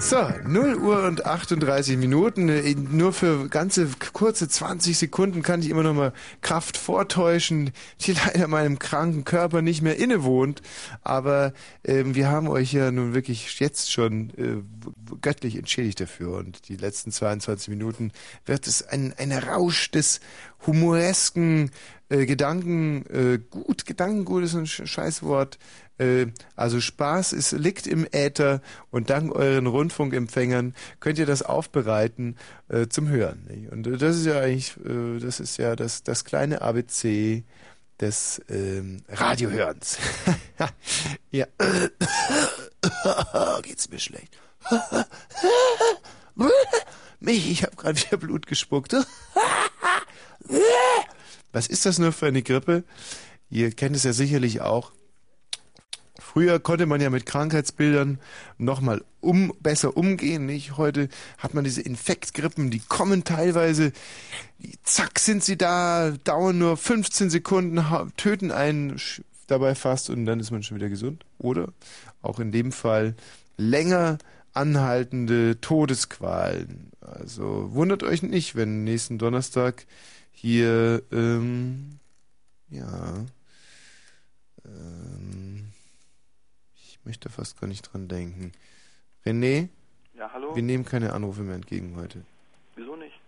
So, 0 Uhr und 38 Minuten. Äh, Nur für ganze kurze 20 Sekunden kann ich immer noch mal Kraft vortäuschen, die leider meinem kranken Körper nicht mehr innewohnt. Aber ähm, wir haben euch ja nun wirklich jetzt schon äh, göttlich entschädigt dafür. Und die letzten 22 Minuten wird es ein, ein Rausch des humoresken äh, Gedanken, äh, gut, Gedankengut ist ein Sch- Scheißwort. Äh, also Spaß ist, liegt im Äther und dank euren Rundfunkempfängern könnt ihr das aufbereiten äh, zum Hören. Nicht? Und äh, das ist ja eigentlich, äh, das ist ja das, das kleine ABC des ähm, Radiohörens. ja. Geht's mir schlecht. Mich, ich habe gerade wieder Blut gespuckt. Was ist das nur für eine Grippe? Ihr kennt es ja sicherlich auch. Früher konnte man ja mit Krankheitsbildern nochmal um, besser umgehen, nicht? Heute hat man diese Infektgrippen, die kommen teilweise, die, zack sind sie da, dauern nur 15 Sekunden, töten einen dabei fast und dann ist man schon wieder gesund. Oder auch in dem Fall länger anhaltende Todesqualen. Also wundert euch nicht, wenn nächsten Donnerstag hier, ähm, ja, ähm, ich möchte fast gar nicht dran denken. René? Ja, hallo? Wir nehmen keine Anrufe mehr entgegen heute. Wieso nicht?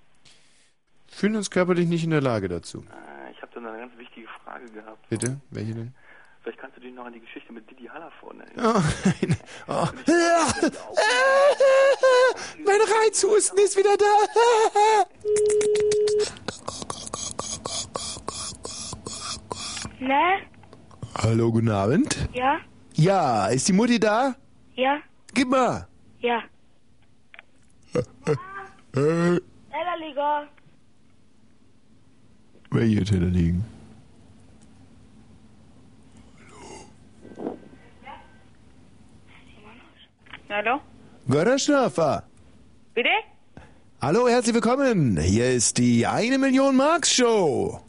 Fühlen uns körperlich nicht in der Lage dazu. Äh, ich habe da eine ganz wichtige Frage gehabt. Bitte? Welche denn? Vielleicht kannst du dich noch an die Geschichte mit Didi Hallervorden erinnern. Oh, nein. Oh. Mein Reizhusten ist wieder da. Na? Hallo, guten Abend. Ja? Ja, ist die Mutti da? Ja? Gib mal. Ja. Tellerliga. Welche Teller liegen? Hallo? Görderschnaffer. Bitte? Hallo, herzlich willkommen. Hier ist die eine Million Marks Show.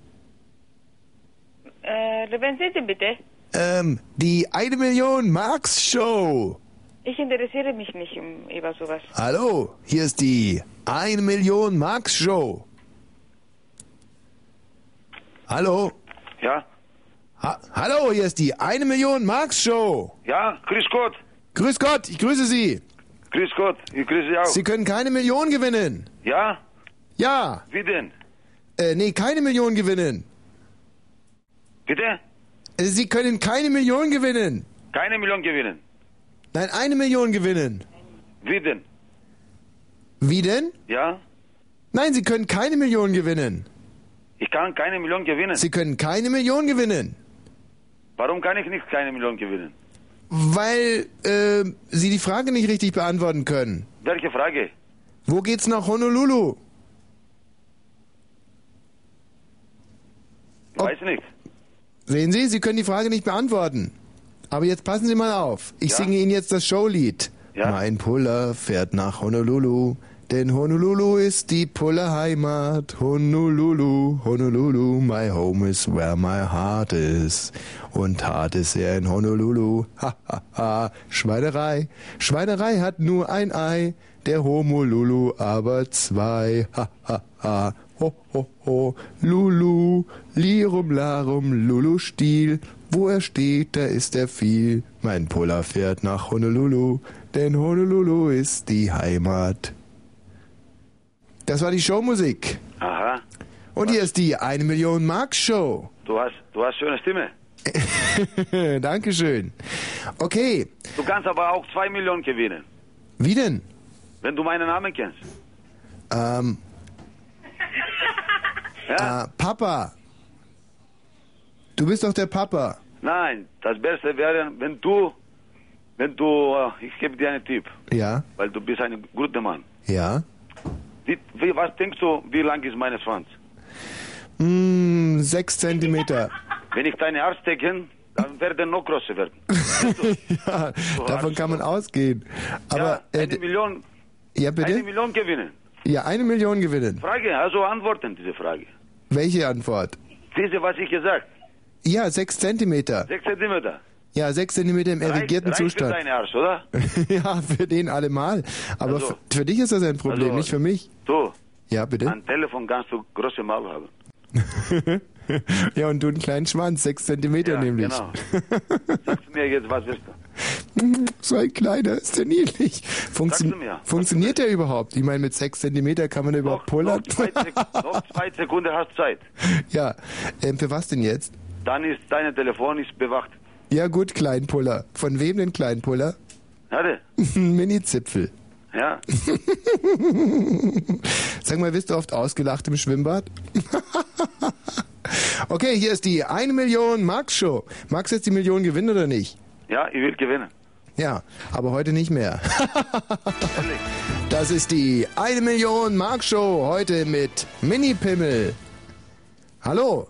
Äh, wen sind Sie bitte? Ähm, die eine Million Marks Show. Ich interessiere mich nicht um über sowas. Hallo, hier ist die eine Million Marks Show. Hallo? Ja? Ha Hallo, hier ist die eine Million Marks Show. Ja, grüß Gott. Grüß Gott, ich grüße Sie. Grüß Gott, ich grüße Sie auch. Sie können keine Million gewinnen. ja? Ja. Wie denn? Äh, nee, keine Million gewinnen. Bitte? Äh, Sie können keine Million gewinnen. Keine Million gewinnen. Nein, eine Million gewinnen. Wie denn? Wie denn? Ja? Nein, Sie können keine Million gewinnen. Ich kann keine Million gewinnen. Sie können keine Million gewinnen. Warum kann ich nicht keine Million gewinnen? Weil äh, Sie die Frage nicht richtig beantworten können. Welche Frage? Wo geht's nach Honolulu? Ich weiß nicht. Sehen Sie, Sie können die Frage nicht beantworten. Aber jetzt passen Sie mal auf. Ich Ja? singe Ihnen jetzt das Showlied. Ja? Mein Puller fährt nach Honolulu. Denn Honolulu ist die Pulle-Heimat. Honolulu, Honolulu, my home is where my heart is. Und hart ist er in Honolulu. Ha, ha, ha. Schweinerei. Schweinerei hat nur ein Ei. Der Homolulu aber zwei. Ha, ha, ha. Ho, ho, ho. Lulu. Lirum, larum, Lulu Stiel. Wo er steht, da ist er viel. Mein Puller fährt nach Honolulu. Denn Honolulu ist die Heimat. Das war die Showmusik. Aha. Und hier ist die 1 Million Mark Show. Du hast, du hast schöne Stimme. Dankeschön. Okay. Du kannst aber auch zwei Millionen gewinnen, Wie denn? wenn du meinen Namen kennst. Ähm, Ja? äh, Papa. Du bist doch der Papa. Nein, das Beste wäre, wenn du, wenn du, äh, ich gebe dir einen Tipp, Ja, weil du bist ein guter Mann. ja. Wie, wie, was denkst du, wie lang ist meine Schwanz? Mm, sechs Zentimeter. Wenn ich deine Arzt stecke, dann werden noch größer werden. ja, davon kann man ausgehen. Aber, ja, äh, eine Million, ja eine bitte? Million gewinnen. Ja, eine Million gewinnen. Frage, also antworten diese Frage. Welche Antwort? Diese, was ich gesagt, Ja, sechs Zentimeter. sechs Zentimeter. Ja, sechs Zentimeter im erregierten reicht, reicht Zustand. für deine Arsch, oder? ja, für den allemal. Aber Also- für dich ist das ein Problem, Also- nicht für mich. Du, Ja, bitte? am Telefon kannst du große Maul haben. ja, und du einen kleinen Schwanz, sechs Zentimeter Ja, nämlich. genau. Sagst du mir jetzt, was willst du? So ein kleiner, ist der niedlich. Funktio Sagst du mir? Funktioniert der überhaupt? Ich meine, mit sechs Zentimeter kann man da überhaupt pullern? Zwei Sek noch zwei Sekunden hast Zeit. ja, ähm, für was denn jetzt? Dann ist dein Telefon ist bewacht. Ja gut, Kleinpuller. Von wem denn Kleinpuller? Hatte? Mini-Zipfel. Ja. Sag mal, bist du oft ausgelacht im Schwimmbad? okay, hier ist die 1 Million Max Show. Du jetzt die Million gewinnen oder nicht? Ja, ich will gewinnen. Ja, aber heute nicht mehr. das ist die 1 Million Mark Show heute mit Mini Pimmel. Hallo.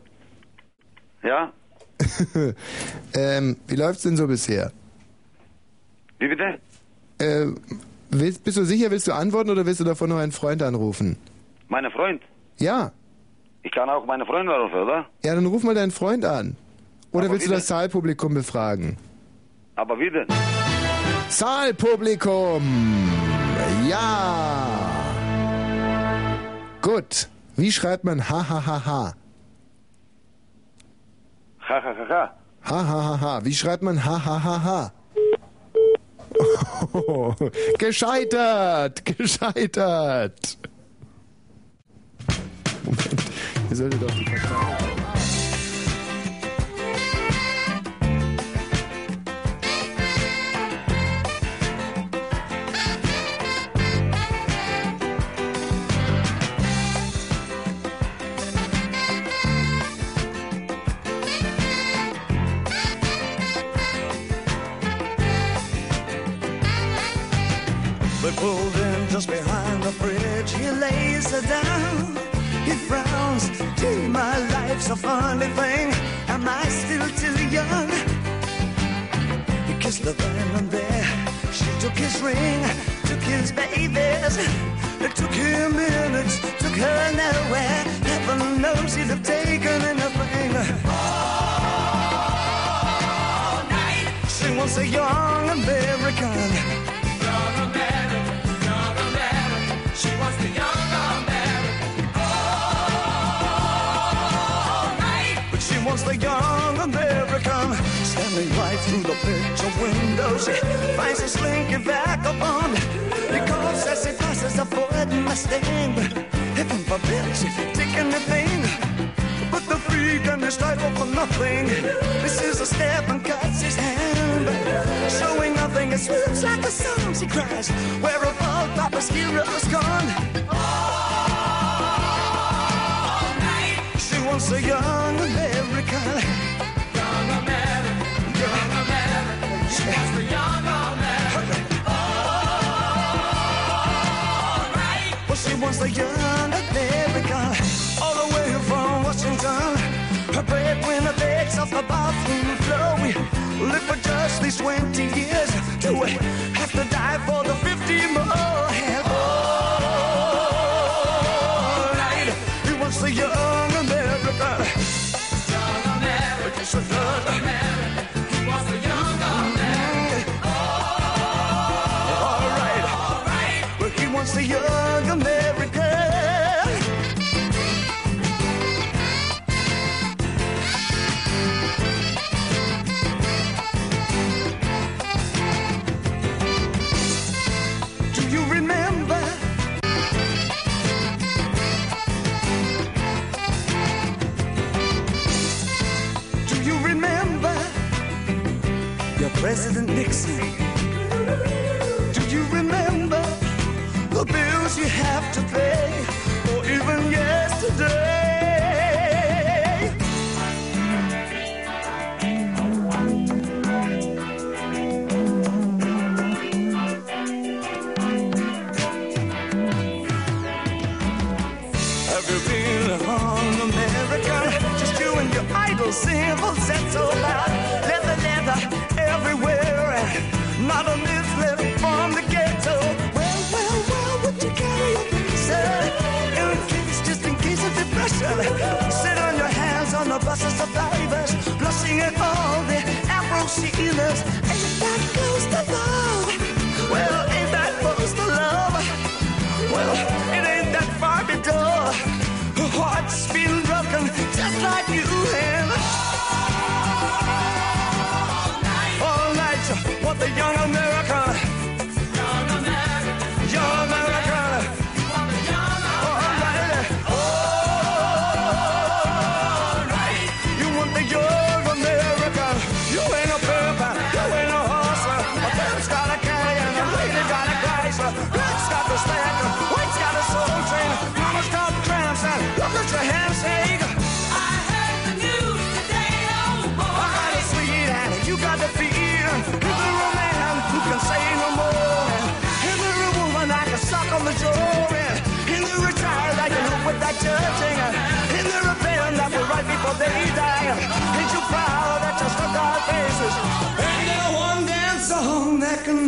Ja? ähm, wie läuft's denn so bisher? Wie bitte? Äh, willst, bist du sicher, willst du antworten oder willst du davon noch einen Freund anrufen? Mein Freund. Ja. Ich kann auch meine Freunde anrufen, oder? Ja, dann ruf mal deinen Freund an. Oder Aber willst du das Saalpublikum befragen? Aber wie denn? Saalpublikum! Ja! Gut. Wie schreibt man ha ha ha ha? Ha, ha, ha, ha. Ha ha ha ha. Wie schreibt man ha ha ha ha? Oh, gescheitert! Gescheitert! Moment, ihr solltet doch die Partei. Pulled in just behind the bridge. He lays her down. He frowns. Gee, my life's a funny thing. Am I still too young? He kissed her then and there. She took his ring, took his babies. It took him minutes, took her nowhere. Heaven knows he'd have taken anything. All night. She wants a young American. Young American. Standing right through the picture window, she finds a slinky vagabond. Calls as he passes a Ford Mustang. Heaven forbid she take anything. But the freak and his title for nothing. This is a step and cuts his hand. Showing nothing, it swoops like a song. She cries, Where have all Papa's heroes gone? All night. She wants a young American. Wants the young American. All the way from Washington. Her breadwinner begs off the bathroom floor. We live for just these 20 years. Do we have to die for the 50 more? You have to pay, or even yesterday? Have you been on America? Just you and your idol symbols on the bus of survivors. Blushing at all the Afro sealers. Ain't that close to love? Well, ain't that close to love? Well,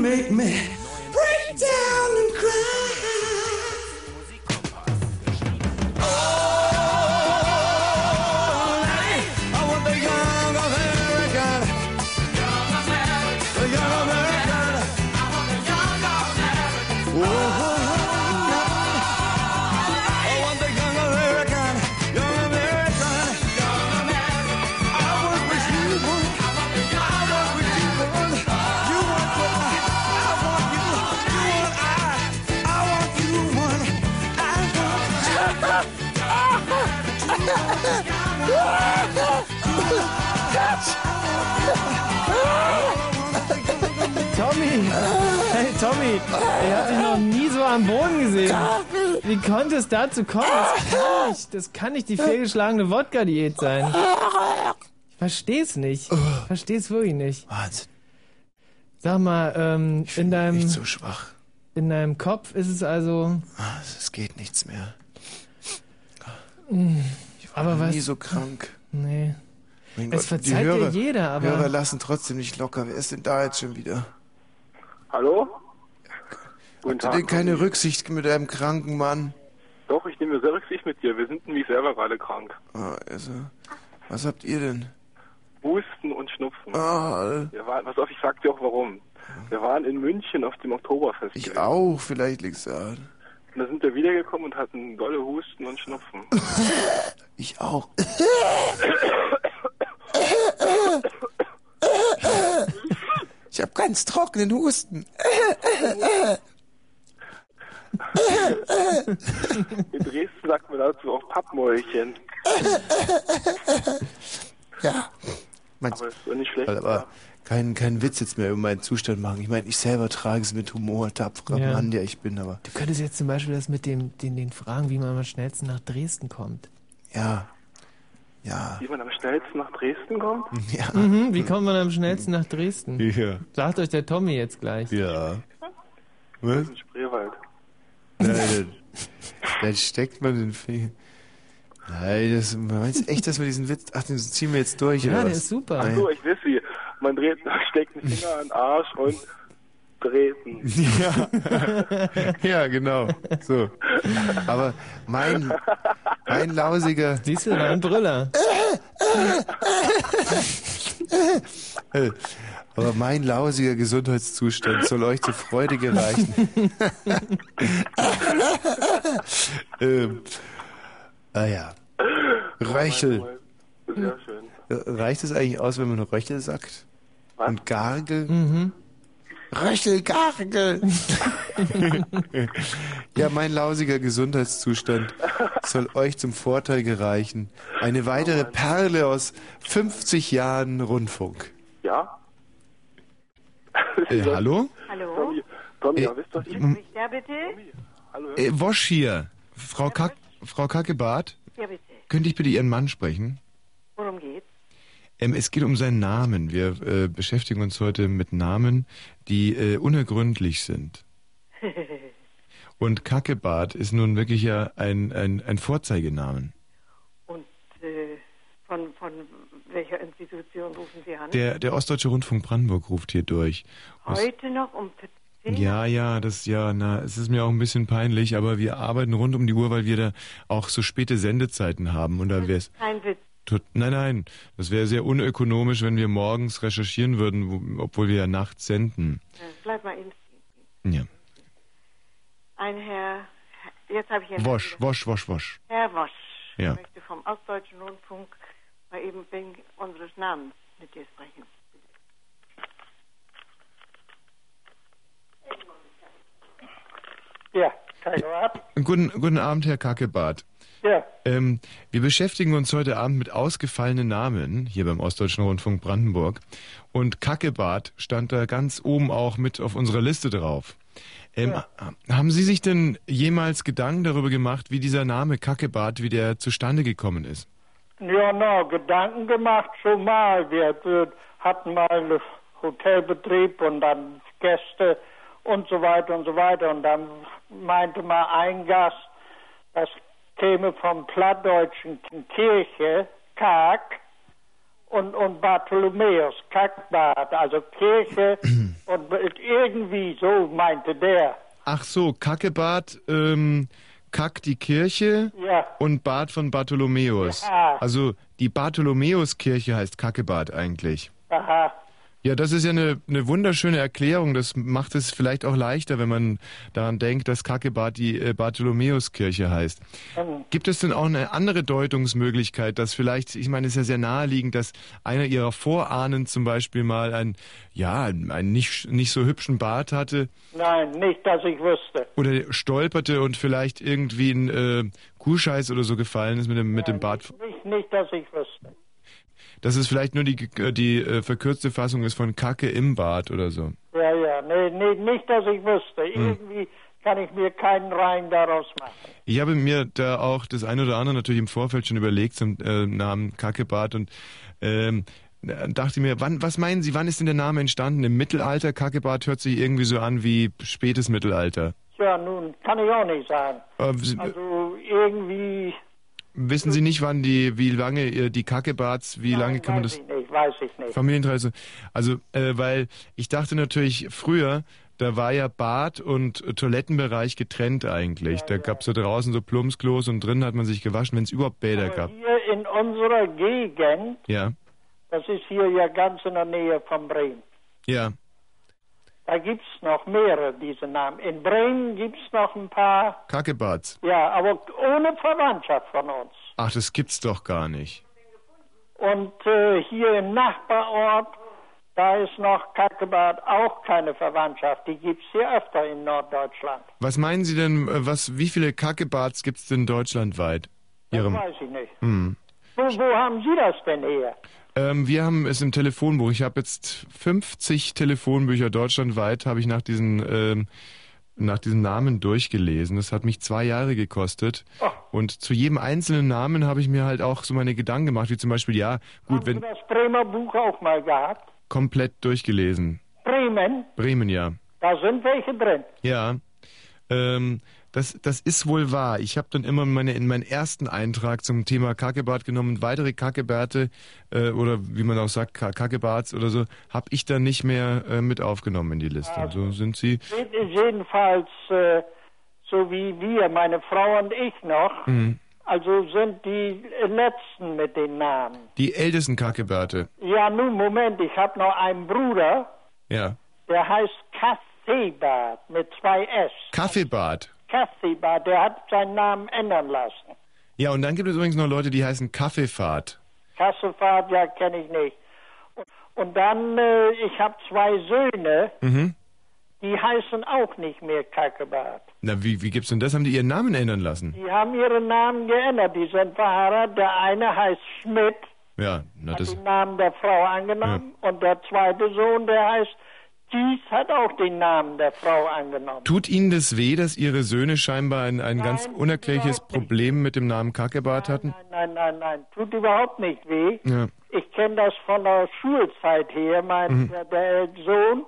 make me Tommy! Hey Tommy, ich hab dich noch nie so am Boden gesehen. Wie konnte es dazu kommen? Das kann nicht, das kann nicht die fehlgeschlagene Wodka-Diät sein. Ich versteh's nicht. Ich versteh's wirklich nicht. Wahnsinn. Sag mal, ähm, in deinem. Nicht so schwach. In deinem Kopf ist es also. Ah, Es geht nichts mehr. Mh, Ich war aber noch was? nie so krank. Nee. Mein Es Gott, verzeiht die dir Hörer, jeder, aber- Hörer lassen trotzdem nicht locker. Wer ist denn da jetzt schon wieder? Hallo? Guten Habt ihr denn keine Rücksicht mit einem kranken Mann? Doch, ich nehme sehr Rücksicht mit dir. Wir sind nämlich selber gerade krank. Ah, also, was habt ihr denn? Husten und Schnupfen. Ah, Wir waren, pass auf, ich sag dir auch warum. Wir waren in München auf dem Oktoberfest. ich auch, vielleicht liegt's daran. Und da sind wir wiedergekommen und hatten dolle Husten und Schnupfen. Ich auch. Ich hab ganz trockenen Husten. In Dresden sagt man dazu auch Pappmäulchen. Ja. Meinst, Aber ist doch nicht schlecht. aber kein, kein Witz jetzt mehr über meinen Zustand machen. Ich meine, ich selber trage es mit Humor, tapferer Ja. Mann, der ich bin, aber Du könntest jetzt zum Beispiel das mit dem, den, den Fragen, wie man am schnellsten nach Dresden kommt. ja. Ja. Wie man am schnellsten nach Dresden kommt? Ja. Mhm, wie kommt man am schnellsten nach Dresden? Ja. Sagt euch der Tommy jetzt gleich. Ja. Was? In Spreewald. Nein, dann, dann steckt man den Finger. Nein, das, meinst du echt, dass wir diesen Witz, ach, den ziehen wir jetzt durch, Ja, oder der was? ist super. Ach so, ich weiß wie. Man dreht, steckt einen Finger an den Arsch und dreht ihn. Ja. ja, genau. So. Aber mein, mein lausiger. Siehst du, war ein Brüller. Aber mein lausiger Gesundheitszustand soll euch zur Freude gereichen. ähm, ah ja. Röchel. Sehr schön. Äh, Reicht es eigentlich aus, wenn man Röchel sagt? Und Gargel? Mhm. Röchel, Gargel. ja, mein lausiger Gesundheitszustand soll euch zum Vorteil gereichen. Eine weitere Perle aus 50 Jahren Rundfunk. Ja? Äh, hallo? Hallo? Tommy, Äh, ja, wisst m- Ja, bitte? Hallo? Äh, Wosch hier. Frau, Kack, Frau Kackebart, Ja, bitte. könnte ich bitte Ihren Mann sprechen? Worum geht's? Ähm, es geht um seinen Namen. Wir äh, beschäftigen uns heute mit Namen, die äh, unergründlich sind. Und Kackebart ist nun wirklich ja ein, ein, ein Vorzeigenamen. Und äh, von, von welcher Institution rufen Sie an? Der, der Ostdeutsche Rundfunk Brandenburg ruft hier durch. Aus- Heute noch um 10 Ja, ja, das ja, na, es ist mir auch ein bisschen peinlich, aber wir arbeiten rund um die Uhr, weil wir da auch so späte Sendezeiten haben und da wäre es Kein Witz. Nein, nein, das wäre sehr unökonomisch, wenn wir morgens recherchieren würden, wo, obwohl wir ja nachts senden. Bleib mal eben. Ja. Ein Herr, jetzt habe ich Ihren Wosch, Wosch, Wosch, Wosch. Herr Wosch Ja. möchte vom Ostdeutschen Rundfunk mal eben wegen unseres Namens mit dir sprechen. Ja, Kackebart. Guten, guten Abend, Herr Kackebart. Ja. Ähm, wir beschäftigen uns heute Abend mit ausgefallenen Namen hier beim Ostdeutschen Rundfunk Brandenburg. Und Kackebart stand da ganz oben auch mit auf unserer Liste drauf. Ähm, Haben Sie sich denn jemals Gedanken darüber gemacht, wie dieser Name Kackebart, wie der zustande gekommen ist? Ja, na, Gedanken gemacht schon mal. Wir hatten mal einen Hotelbetrieb und dann Gäste und so weiter und so weiter. Und dann meinte mal ein Gast, das käme vom plattdeutschen Kirche, Kack, und, und Bartholomäus, Kackbad, also Kirche und irgendwie so meinte der. Ach so, Kackebart, ähm, Kack die Kirche Ja. und Bad von Bartholomäus. Ja. Also die Bartholomäuskirche heißt Kackebad eigentlich. Aha. Ja, das ist ja eine, eine wunderschöne Erklärung. Das macht es vielleicht auch leichter, wenn man daran denkt, dass Kackebad die äh, Bartholomäuskirche heißt. Ähm, Gibt es denn auch eine andere Deutungsmöglichkeit, dass vielleicht, ich meine, es ist ja sehr naheliegend, dass einer ihrer Vorahnen zum Beispiel mal ein, ja, einen nicht, nicht so hübschen Bart hatte Nein, nicht, dass ich wüsste. oder stolperte und vielleicht irgendwie ein äh, Kuhscheiß oder so gefallen ist mit dem, mit dem Bart. Nicht, nicht, dass ich wüsste. Dass es vielleicht nur die, äh, die äh, verkürzte Fassung ist von Kacke im Bart oder so. Ja, ja, nee, nee, nicht, dass ich wüsste. Hm. Irgendwie kann ich mir keinen Reim daraus machen. Ich habe mir da auch das eine oder andere natürlich im Vorfeld schon überlegt zum äh, Namen Kackebart und ähm, da dachte mir, wann, was meinen Sie, wann ist denn der Name entstanden? Im Mittelalter? Kackebart hört sich irgendwie so an wie spätes Mittelalter. Ja, nun, kann ich auch nicht sagen. Äh, Also irgendwie, Wissen Sie nicht, wann die, wie lange die Kackebarts, wie lange kann man das... ich nicht, weiß ich nicht. Familientradition. Also, äh, weil ich dachte natürlich früher, da war ja Bad und Toilettenbereich getrennt eigentlich. da gab's ja draußen so Plumpsklos und drinnen hat man sich gewaschen, wenn es überhaupt Bäder gab. Hier in unserer Gegend, Ja, das ist hier ja ganz in der Nähe von Bremen, ja. Da gibt's noch mehrere diese Namen. In Bremen gibt's noch ein paar, Kackebarts. ja, aber ohne Verwandtschaft von uns. Ach, das gibt's doch gar nicht. Und äh, hier im Nachbarort, da ist noch Kackebad auch keine Verwandtschaft. Die gibt's hier öfter in Norddeutschland. Was meinen Sie denn, äh, was, wie viele Kackebarts gibt's denn deutschlandweit? Das Ihrem, weiß ich nicht. hm. Wo, wo haben Sie das denn her? Ähm, wir haben es im Telefonbuch. Ich habe jetzt 50 Telefonbücher deutschlandweit, habe ich nach diesen ähm, nach diesen Namen durchgelesen. Das hat mich zwei Jahre gekostet. Und zu jedem einzelnen Namen habe ich mir halt auch so meine Gedanken gemacht, wie zum Beispiel, ja, gut, Haben wenn Sie das Bremer Buch auch mal gehabt? komplett durchgelesen. Bremen, Bremen, ja. da sind welche drin. Ja. Ähm, das, das ist wohl wahr. Ich habe dann immer meine, in meinen ersten Eintrag zum Thema Kackebart genommen. Weitere Kackebärte äh, oder wie man auch sagt, Ka- Kackebarts oder so, habe ich dann nicht mehr äh, mit aufgenommen in die Liste. So sind sie. Jedenfalls äh, so wie wir, meine Frau und ich noch. Mhm. Also sind die Letzten mit den Namen. Die ältesten Kackebärte. Ja, nun, Moment, ich habe noch einen Bruder, Ja. der heißt Kassebart mit zwei S. Kaffeebart. Kassebart, der hat seinen Namen ändern lassen. Ja, und dann gibt es übrigens noch Leute, die heißen Kaffeefahrt. Kassefahrt, ja, kenne ich nicht. Und dann, äh, ich habe zwei Söhne, Mhm. die heißen auch nicht mehr Kackebart. Na, wie, wie gibt's denn das? Haben die ihren Namen ändern lassen? Die haben ihre Namen geändert. Die sind verheiratet. Der eine heißt Schmidt, Ja, na hat das. den Namen der Frau angenommen. Und der zweite Sohn, der heißt Dies hat auch den Namen der Frau angenommen. Tut Ihnen das weh, dass Ihre Söhne scheinbar ein, ein ganz unerklärliches Problem mit dem Namen Kackebart hatten? Nein, nein, nein, tut überhaupt nicht weh. Ja. Ich kenne das von der Schulzeit her. Mein Mhm. der, Sohn,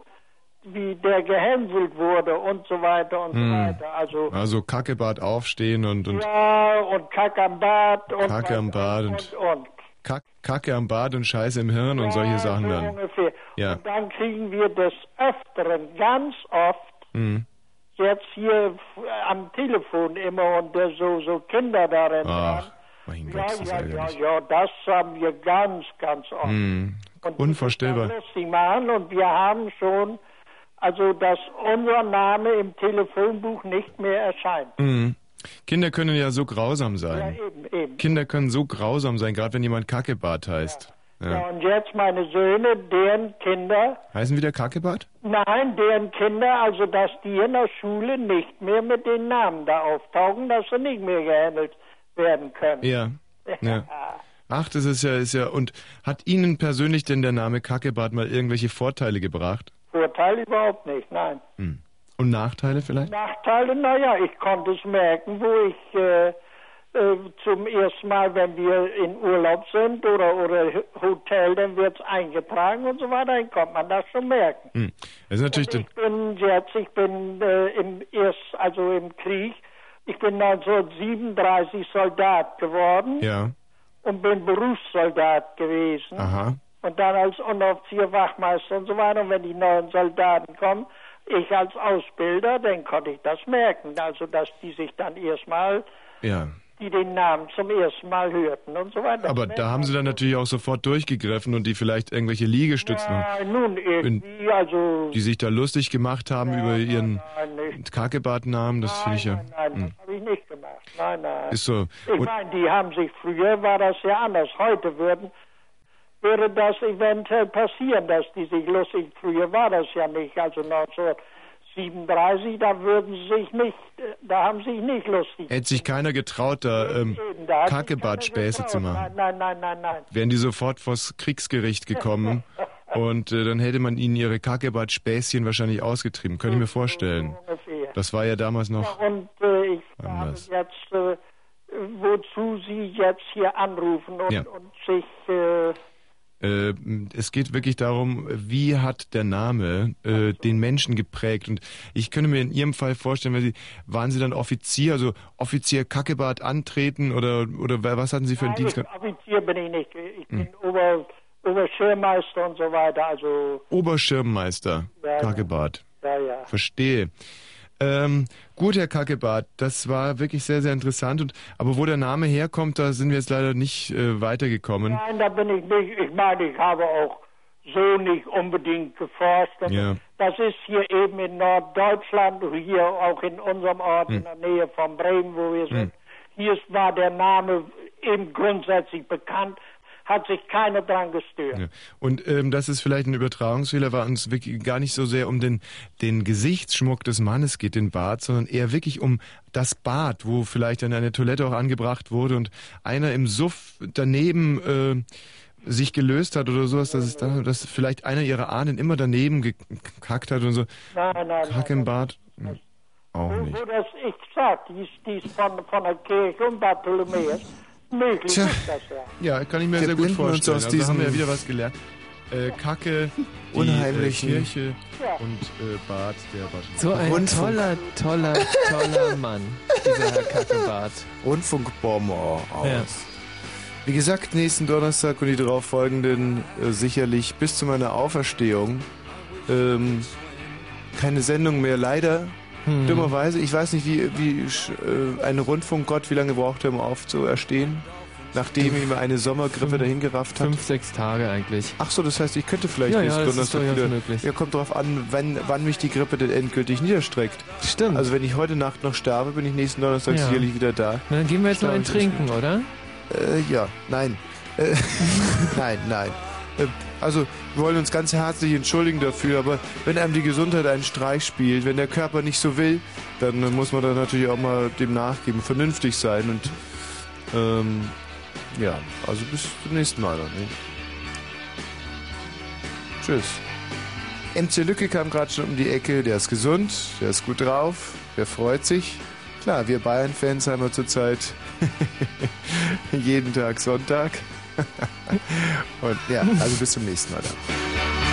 wie der gehänselt wurde und so weiter und so Hm. weiter. Also Also Kackebart aufstehen und, und ja und Kack am Bad und Kacke am Bad und, und, und. Kack, Kacke am Bad und Scheiße im Hirn und solche Sachen dann. ungefähr. Ja. Und dann kriegen wir des Öfteren ganz oft Mhm. jetzt hier am Telefon immer und der so so Kinder darin. Ach, mein ja, Gott, ja, ja, ärgerlich. ja, das haben wir ganz, ganz oft. Mhm. Unvorstellbar. lustig machen und wir haben schon, also dass unser Name im Telefonbuch nicht mehr erscheint. Mhm. Kinder können ja so grausam Ja, sein. eben, eben. Kinder können so grausam sein, gerade wenn jemand Kackebart heißt. Ja. Ja. und jetzt meine Söhne, deren Kinder, Heißen wieder Kackebart? nein, deren Kinder, also dass die in der Schule nicht mehr mit den Namen da auftauchen, dass sie nicht mehr gehandelt werden können. Ja. ja. Ach, das ist ja, ist ja. Und hat Ihnen persönlich denn der Name Kackebart mal irgendwelche Vorteile gebracht? Vorteil überhaupt nicht, nein. Hm. Und Nachteile vielleicht? Nachteile, naja, ich konnte es merken, wo ich äh, äh, zum ersten Mal, wenn wir in Urlaub sind oder, oder Hotel, dann wird es eingetragen und so weiter, dann kommt man das schon merken. Hm. Das ist natürlich. Ich bin jetzt, ich bin äh, im erst, also im Krieg, ich bin 1937 Soldat geworden ja. und bin Berufssoldat gewesen. Aha. Und dann als Unteroffizier, Wachmeister und so weiter. Und wenn die neuen Soldaten kommen, ich als Ausbilder, dann konnte ich das merken. Also, dass die sich dann erstmal, Ja. die den Namen zum ersten Mal hörten und so weiter. Aber da haben Sie dann natürlich auch sofort durchgegriffen und die vielleicht irgendwelche Liegestützen, ja, nun irgendwie, also, die sich da lustig gemacht haben über Ihren nein, nicht. Kackebart-Namen. Das finde ich ja. Nein, hm. das habe ich nicht gemacht. Nein, nein. Ist so. Ich meine, die haben sich, früher war das ja anders. Heute würden, würde das eventuell passieren, dass die sich lustig, früher war das ja nicht, also 1937, da würden sie sich nicht, äh, da haben sie sich nicht lustig. hätte sich keiner getraut, da ähm, da keiner zu machen. Nein, nein, nein, nein, nein. Wären die sofort vors Kriegsgericht gekommen und äh, dann hätte man ihnen ihre Kackebart-Späßchen wahrscheinlich ausgetrieben. Könnte ich mir vorstellen. Das war ja damals noch. Ja, und äh, ich anders. jetzt, äh, wozu Sie jetzt hier anrufen und, Ja. und sich, äh, Äh, es geht wirklich darum, wie hat der Name äh, den Menschen geprägt? Und ich könnte mir in Ihrem Fall vorstellen, wenn Sie, waren Sie dann Offizier, also Offizier Kackebart antreten oder oder was hatten Sie für einen Nein, Dienst? Offizier bin ich nicht. Ich Hm. bin Ober, Oberschirmmeister und so weiter. Also, Oberschirmmeister ja. Kackebart. ja, ja. Verstehe. Ähm, gut, Herr Kackebart, das war wirklich sehr, sehr interessant. Und, aber wo der Name herkommt, da sind wir jetzt leider nicht äh, weitergekommen. Nein, da bin ich nicht. Ich meine, ich habe auch so nicht unbedingt geforscht. Ja. Das ist hier eben in Norddeutschland, hier auch in unserem Ort Hm. in der Nähe von Bremen, wo wir sind. Hier ist- war der Name eben grundsätzlich bekannt, hat sich keiner dran gestört. Ja. Und ähm, das ist vielleicht ein Übertragungsfehler, weil uns wirklich gar nicht so sehr um den, den Gesichtsschmuck des Mannes geht, den Bart, sondern eher wirklich um das Bad, wo vielleicht dann eine Toilette auch angebracht wurde und einer im Suff daneben äh, sich gelöst hat oder sowas, dass es dann, dass vielleicht einer ihrer Ahnen immer daneben gekackt hat und so. Nein, nein, Kack im Bad? Hm, Auch nicht. wo das, ich sag, dies, dies von, von der Kirche und Bartholomäus, möglich Tja. ist das ja. Ja, kann ich mir Wir sehr gut blenden uns vorstellen. aus also haben wir ja wieder was gelernt. Äh, Kacke, die, äh, Kirche und äh, Bad der Waschen. So ein Rundfunk. toller, toller, toller Mann, dieser Herr Kackebart. Rundfunkbomber aus. Ja. Wie gesagt, nächsten Donnerstag und die darauf folgenden äh, sicherlich bis zu meiner Auferstehung ähm, keine Sendung mehr, leider. Hm. Dummerweise, ich weiß nicht, wie, wie äh, ein Rundfunkgott, wie lange braucht er, um aufzuerstehen? Nachdem ihm eine Sommergrippe dahin gerafft hat. Fünf, sechs Tage eigentlich. Ach so, das heißt, ich könnte vielleicht Ja, nächsten ja, das ist Donnerstag wieder. möglich. Ja, kommt darauf an, wann, wann mich die Grippe denn endgültig niederstreckt. Stimmt. Also wenn ich heute Nacht noch sterbe, bin ich nächsten Donnerstag Ja. sicherlich wieder da. Na, dann gehen wir jetzt noch ein Trinken, oder? Äh, ja, nein. Äh, nein, nein. Ähm, also wir wollen uns ganz herzlich entschuldigen dafür, aber wenn einem die Gesundheit einen Streich spielt, wenn der Körper nicht so will, dann äh, muss man da natürlich auch mal dem nachgeben, vernünftig sein und ähm, ja, also bis zum nächsten Mal dann. Ne? Tschüss. MC Lücke kam gerade schon um die Ecke, der ist gesund, der ist gut drauf, der freut sich. Klar, wir Bayern-Fans haben wir zurzeit jeden Tag Sonntag. Und ja, also bis zum nächsten Mal dann.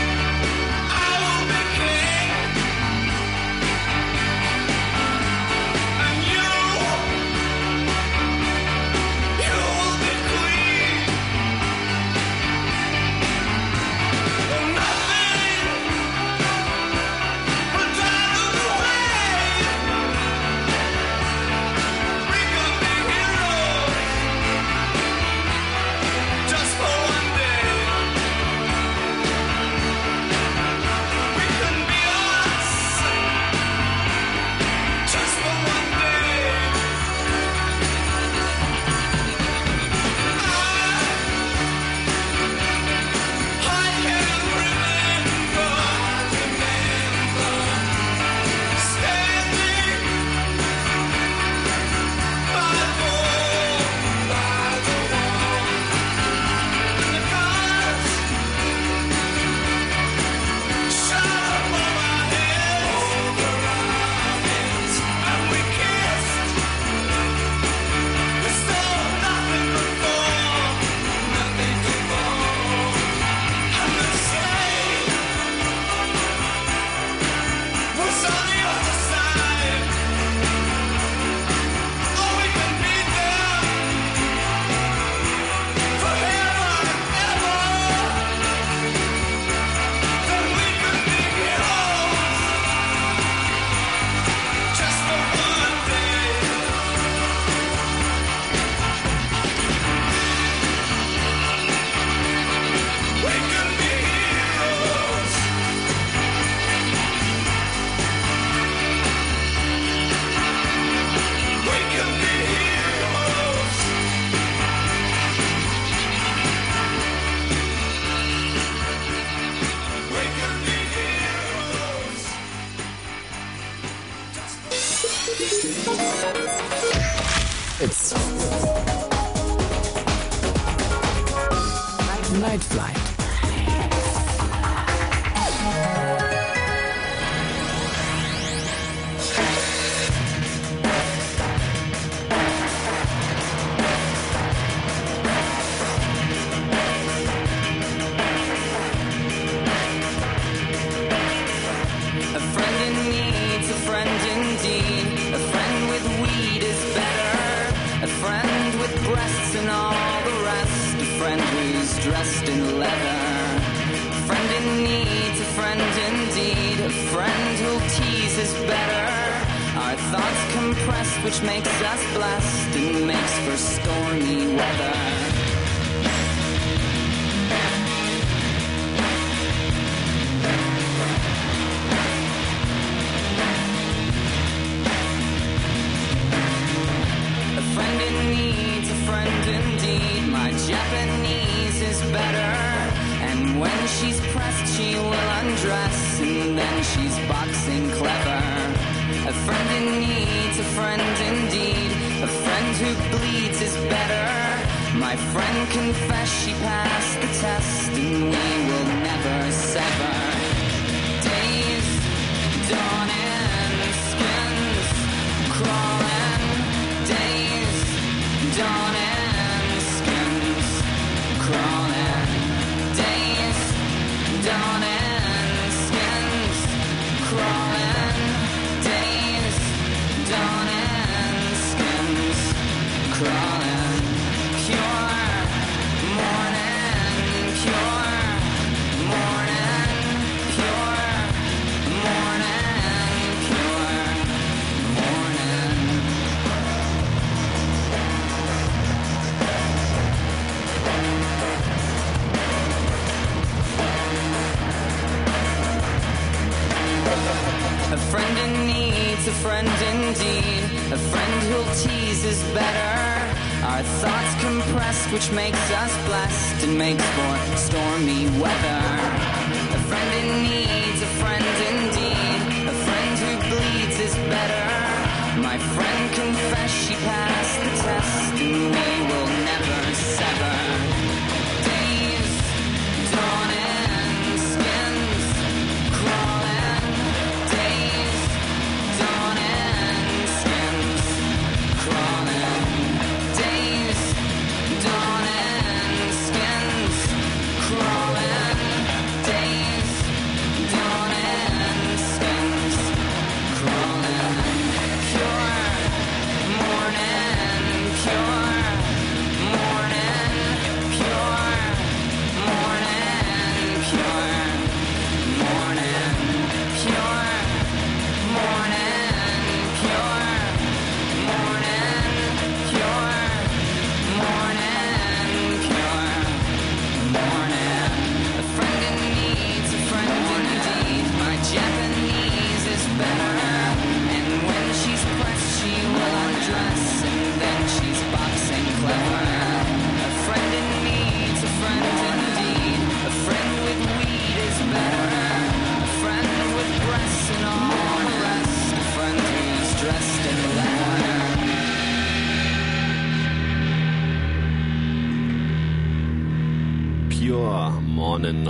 Night Flight.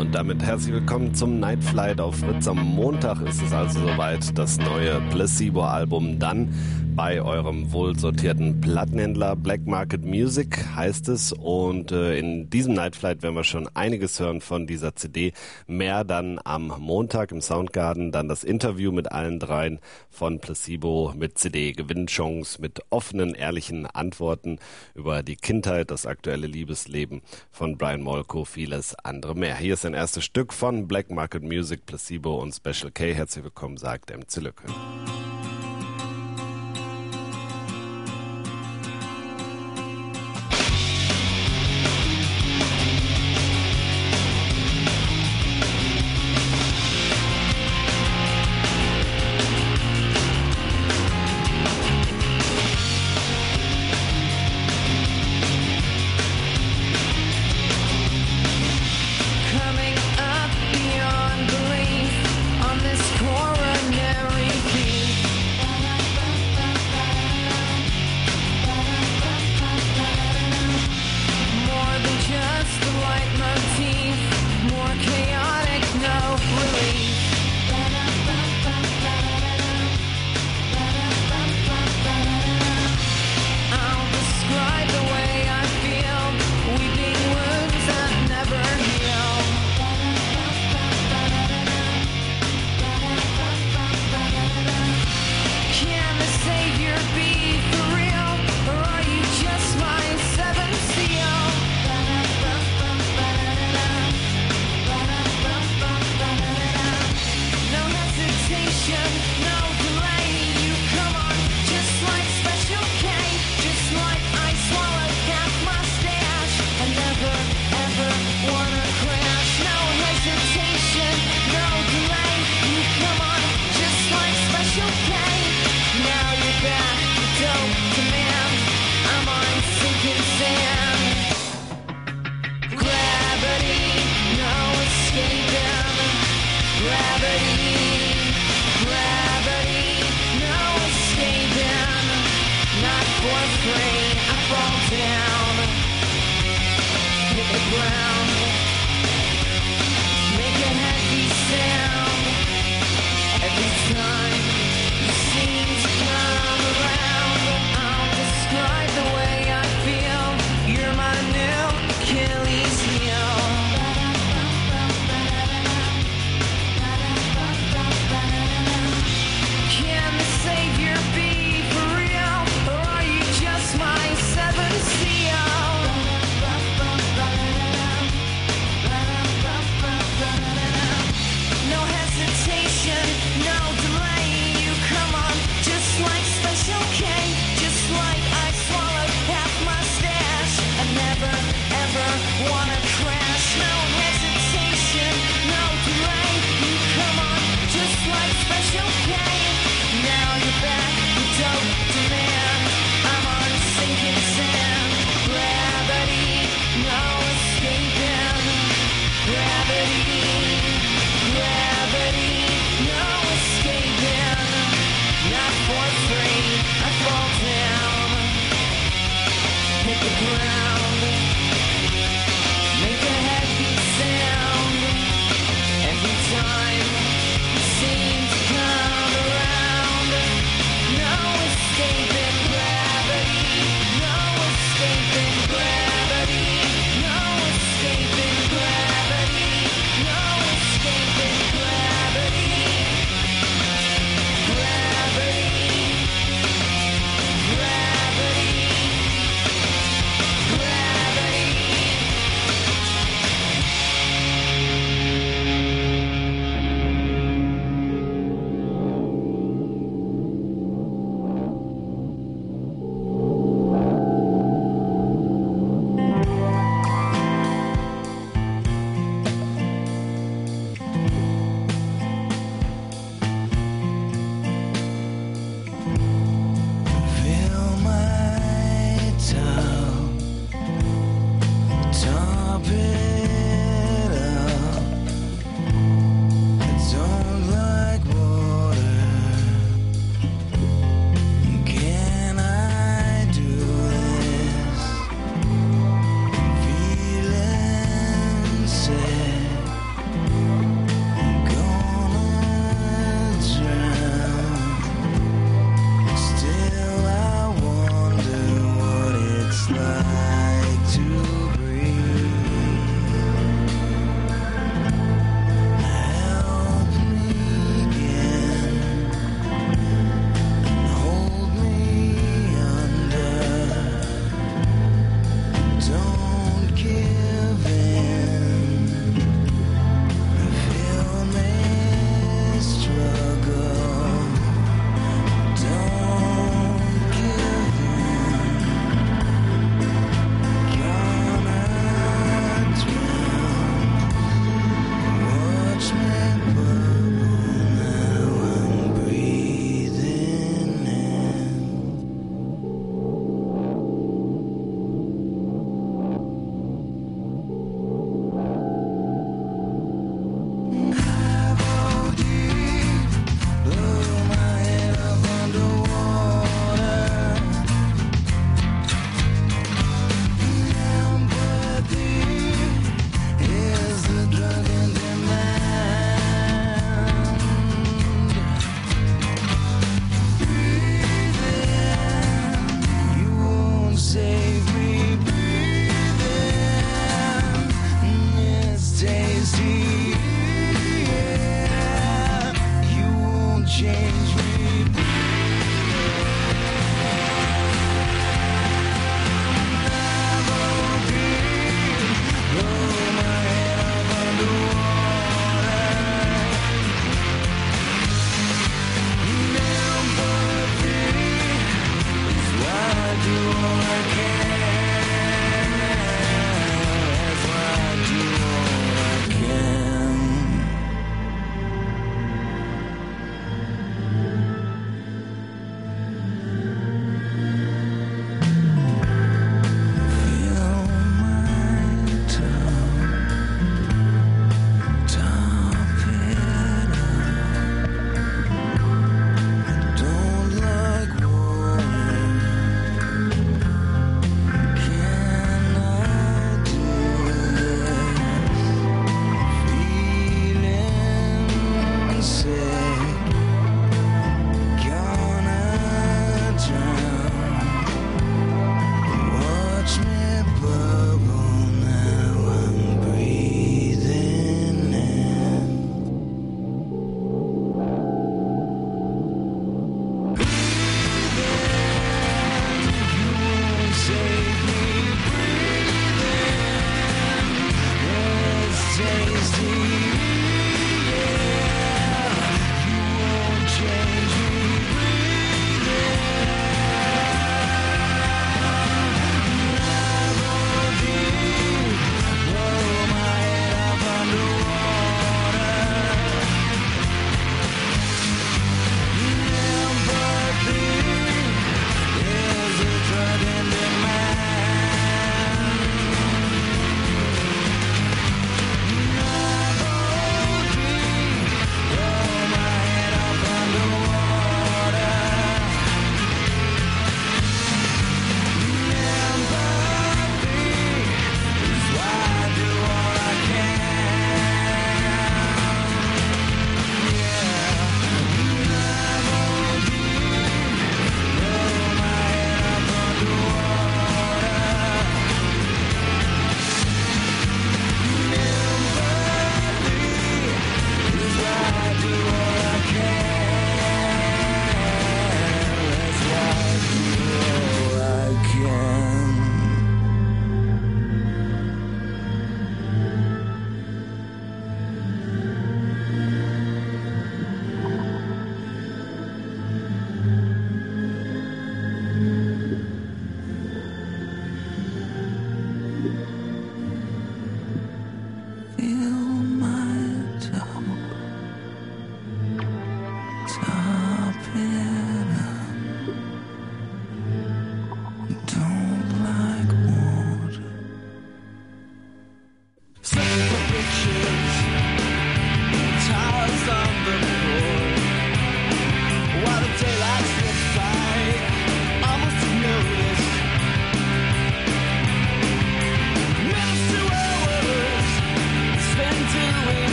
Und damit herzlich willkommen zum Night Flight auf Fritz. Am Montag ist es also soweit, das neue Placebo-Album dann bei eurem wohlsortierten Plattenhändler Black Market Music heißt es und äh, in diesem Night Flight werden wir schon einiges hören von dieser CD. Mehr dann am Montag im Soundgarden, dann das Interview mit allen dreien von Placebo mit CD Gewinnchance mit offenen, ehrlichen Antworten über die Kindheit, das aktuelle Liebesleben von Brian Molko, vieles andere mehr. Hier ist ein erstes Stück von Black Market Music, Placebo und Special K. Herzlich willkommen, sagt MC Lücke.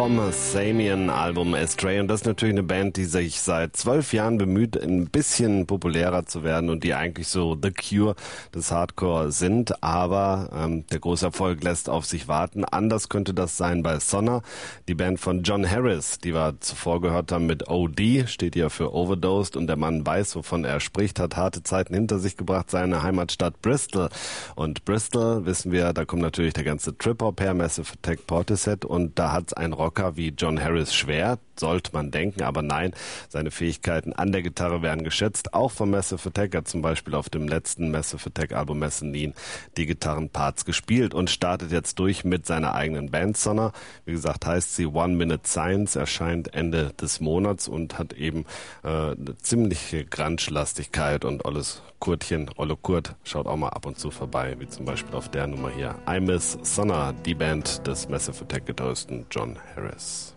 Vom Samian-Album Astray. Und das ist natürlich eine Band, die sich seit zwölf Jahren bemüht, ein bisschen populärer zu werden und die eigentlich so The Cure des Hardcore sind. Aber ähm, der große Erfolg lässt auf sich warten. Anders könnte das sein bei Sonna, die Band von John Harris, die wir zuvor gehört haben mit OD, steht ja für Overdosed. Und der Mann weiß, wovon er spricht, hat harte Zeiten hinter sich gebracht, seine Heimatstadt Bristol. Und Bristol, wissen wir, da kommt natürlich der ganze Trip-Hop her, Massive Attack Portishead und da hat ein Rocker wie John Harris schwer, sollte man denken, aber nein, seine Fähigkeiten an der Gitarre werden geschätzt, auch von Massive Attack hat zum Beispiel auf dem letzten Massive Attack Album Mezzanine die Gitarrenparts gespielt und startet jetzt durch mit seiner eigenen Band Sonner. Wie gesagt, heißt sie One Minute Science, erscheint Ende des Monats und hat eben äh, eine ziemliche Grunge-Lastigkeit und alles Kurtchen, Olle Kurt, schaut auch mal ab und zu vorbei, wie zum Beispiel auf der Nummer hier. I Miss Sonner, die Band des Massive Attack Gitarristen John Harris.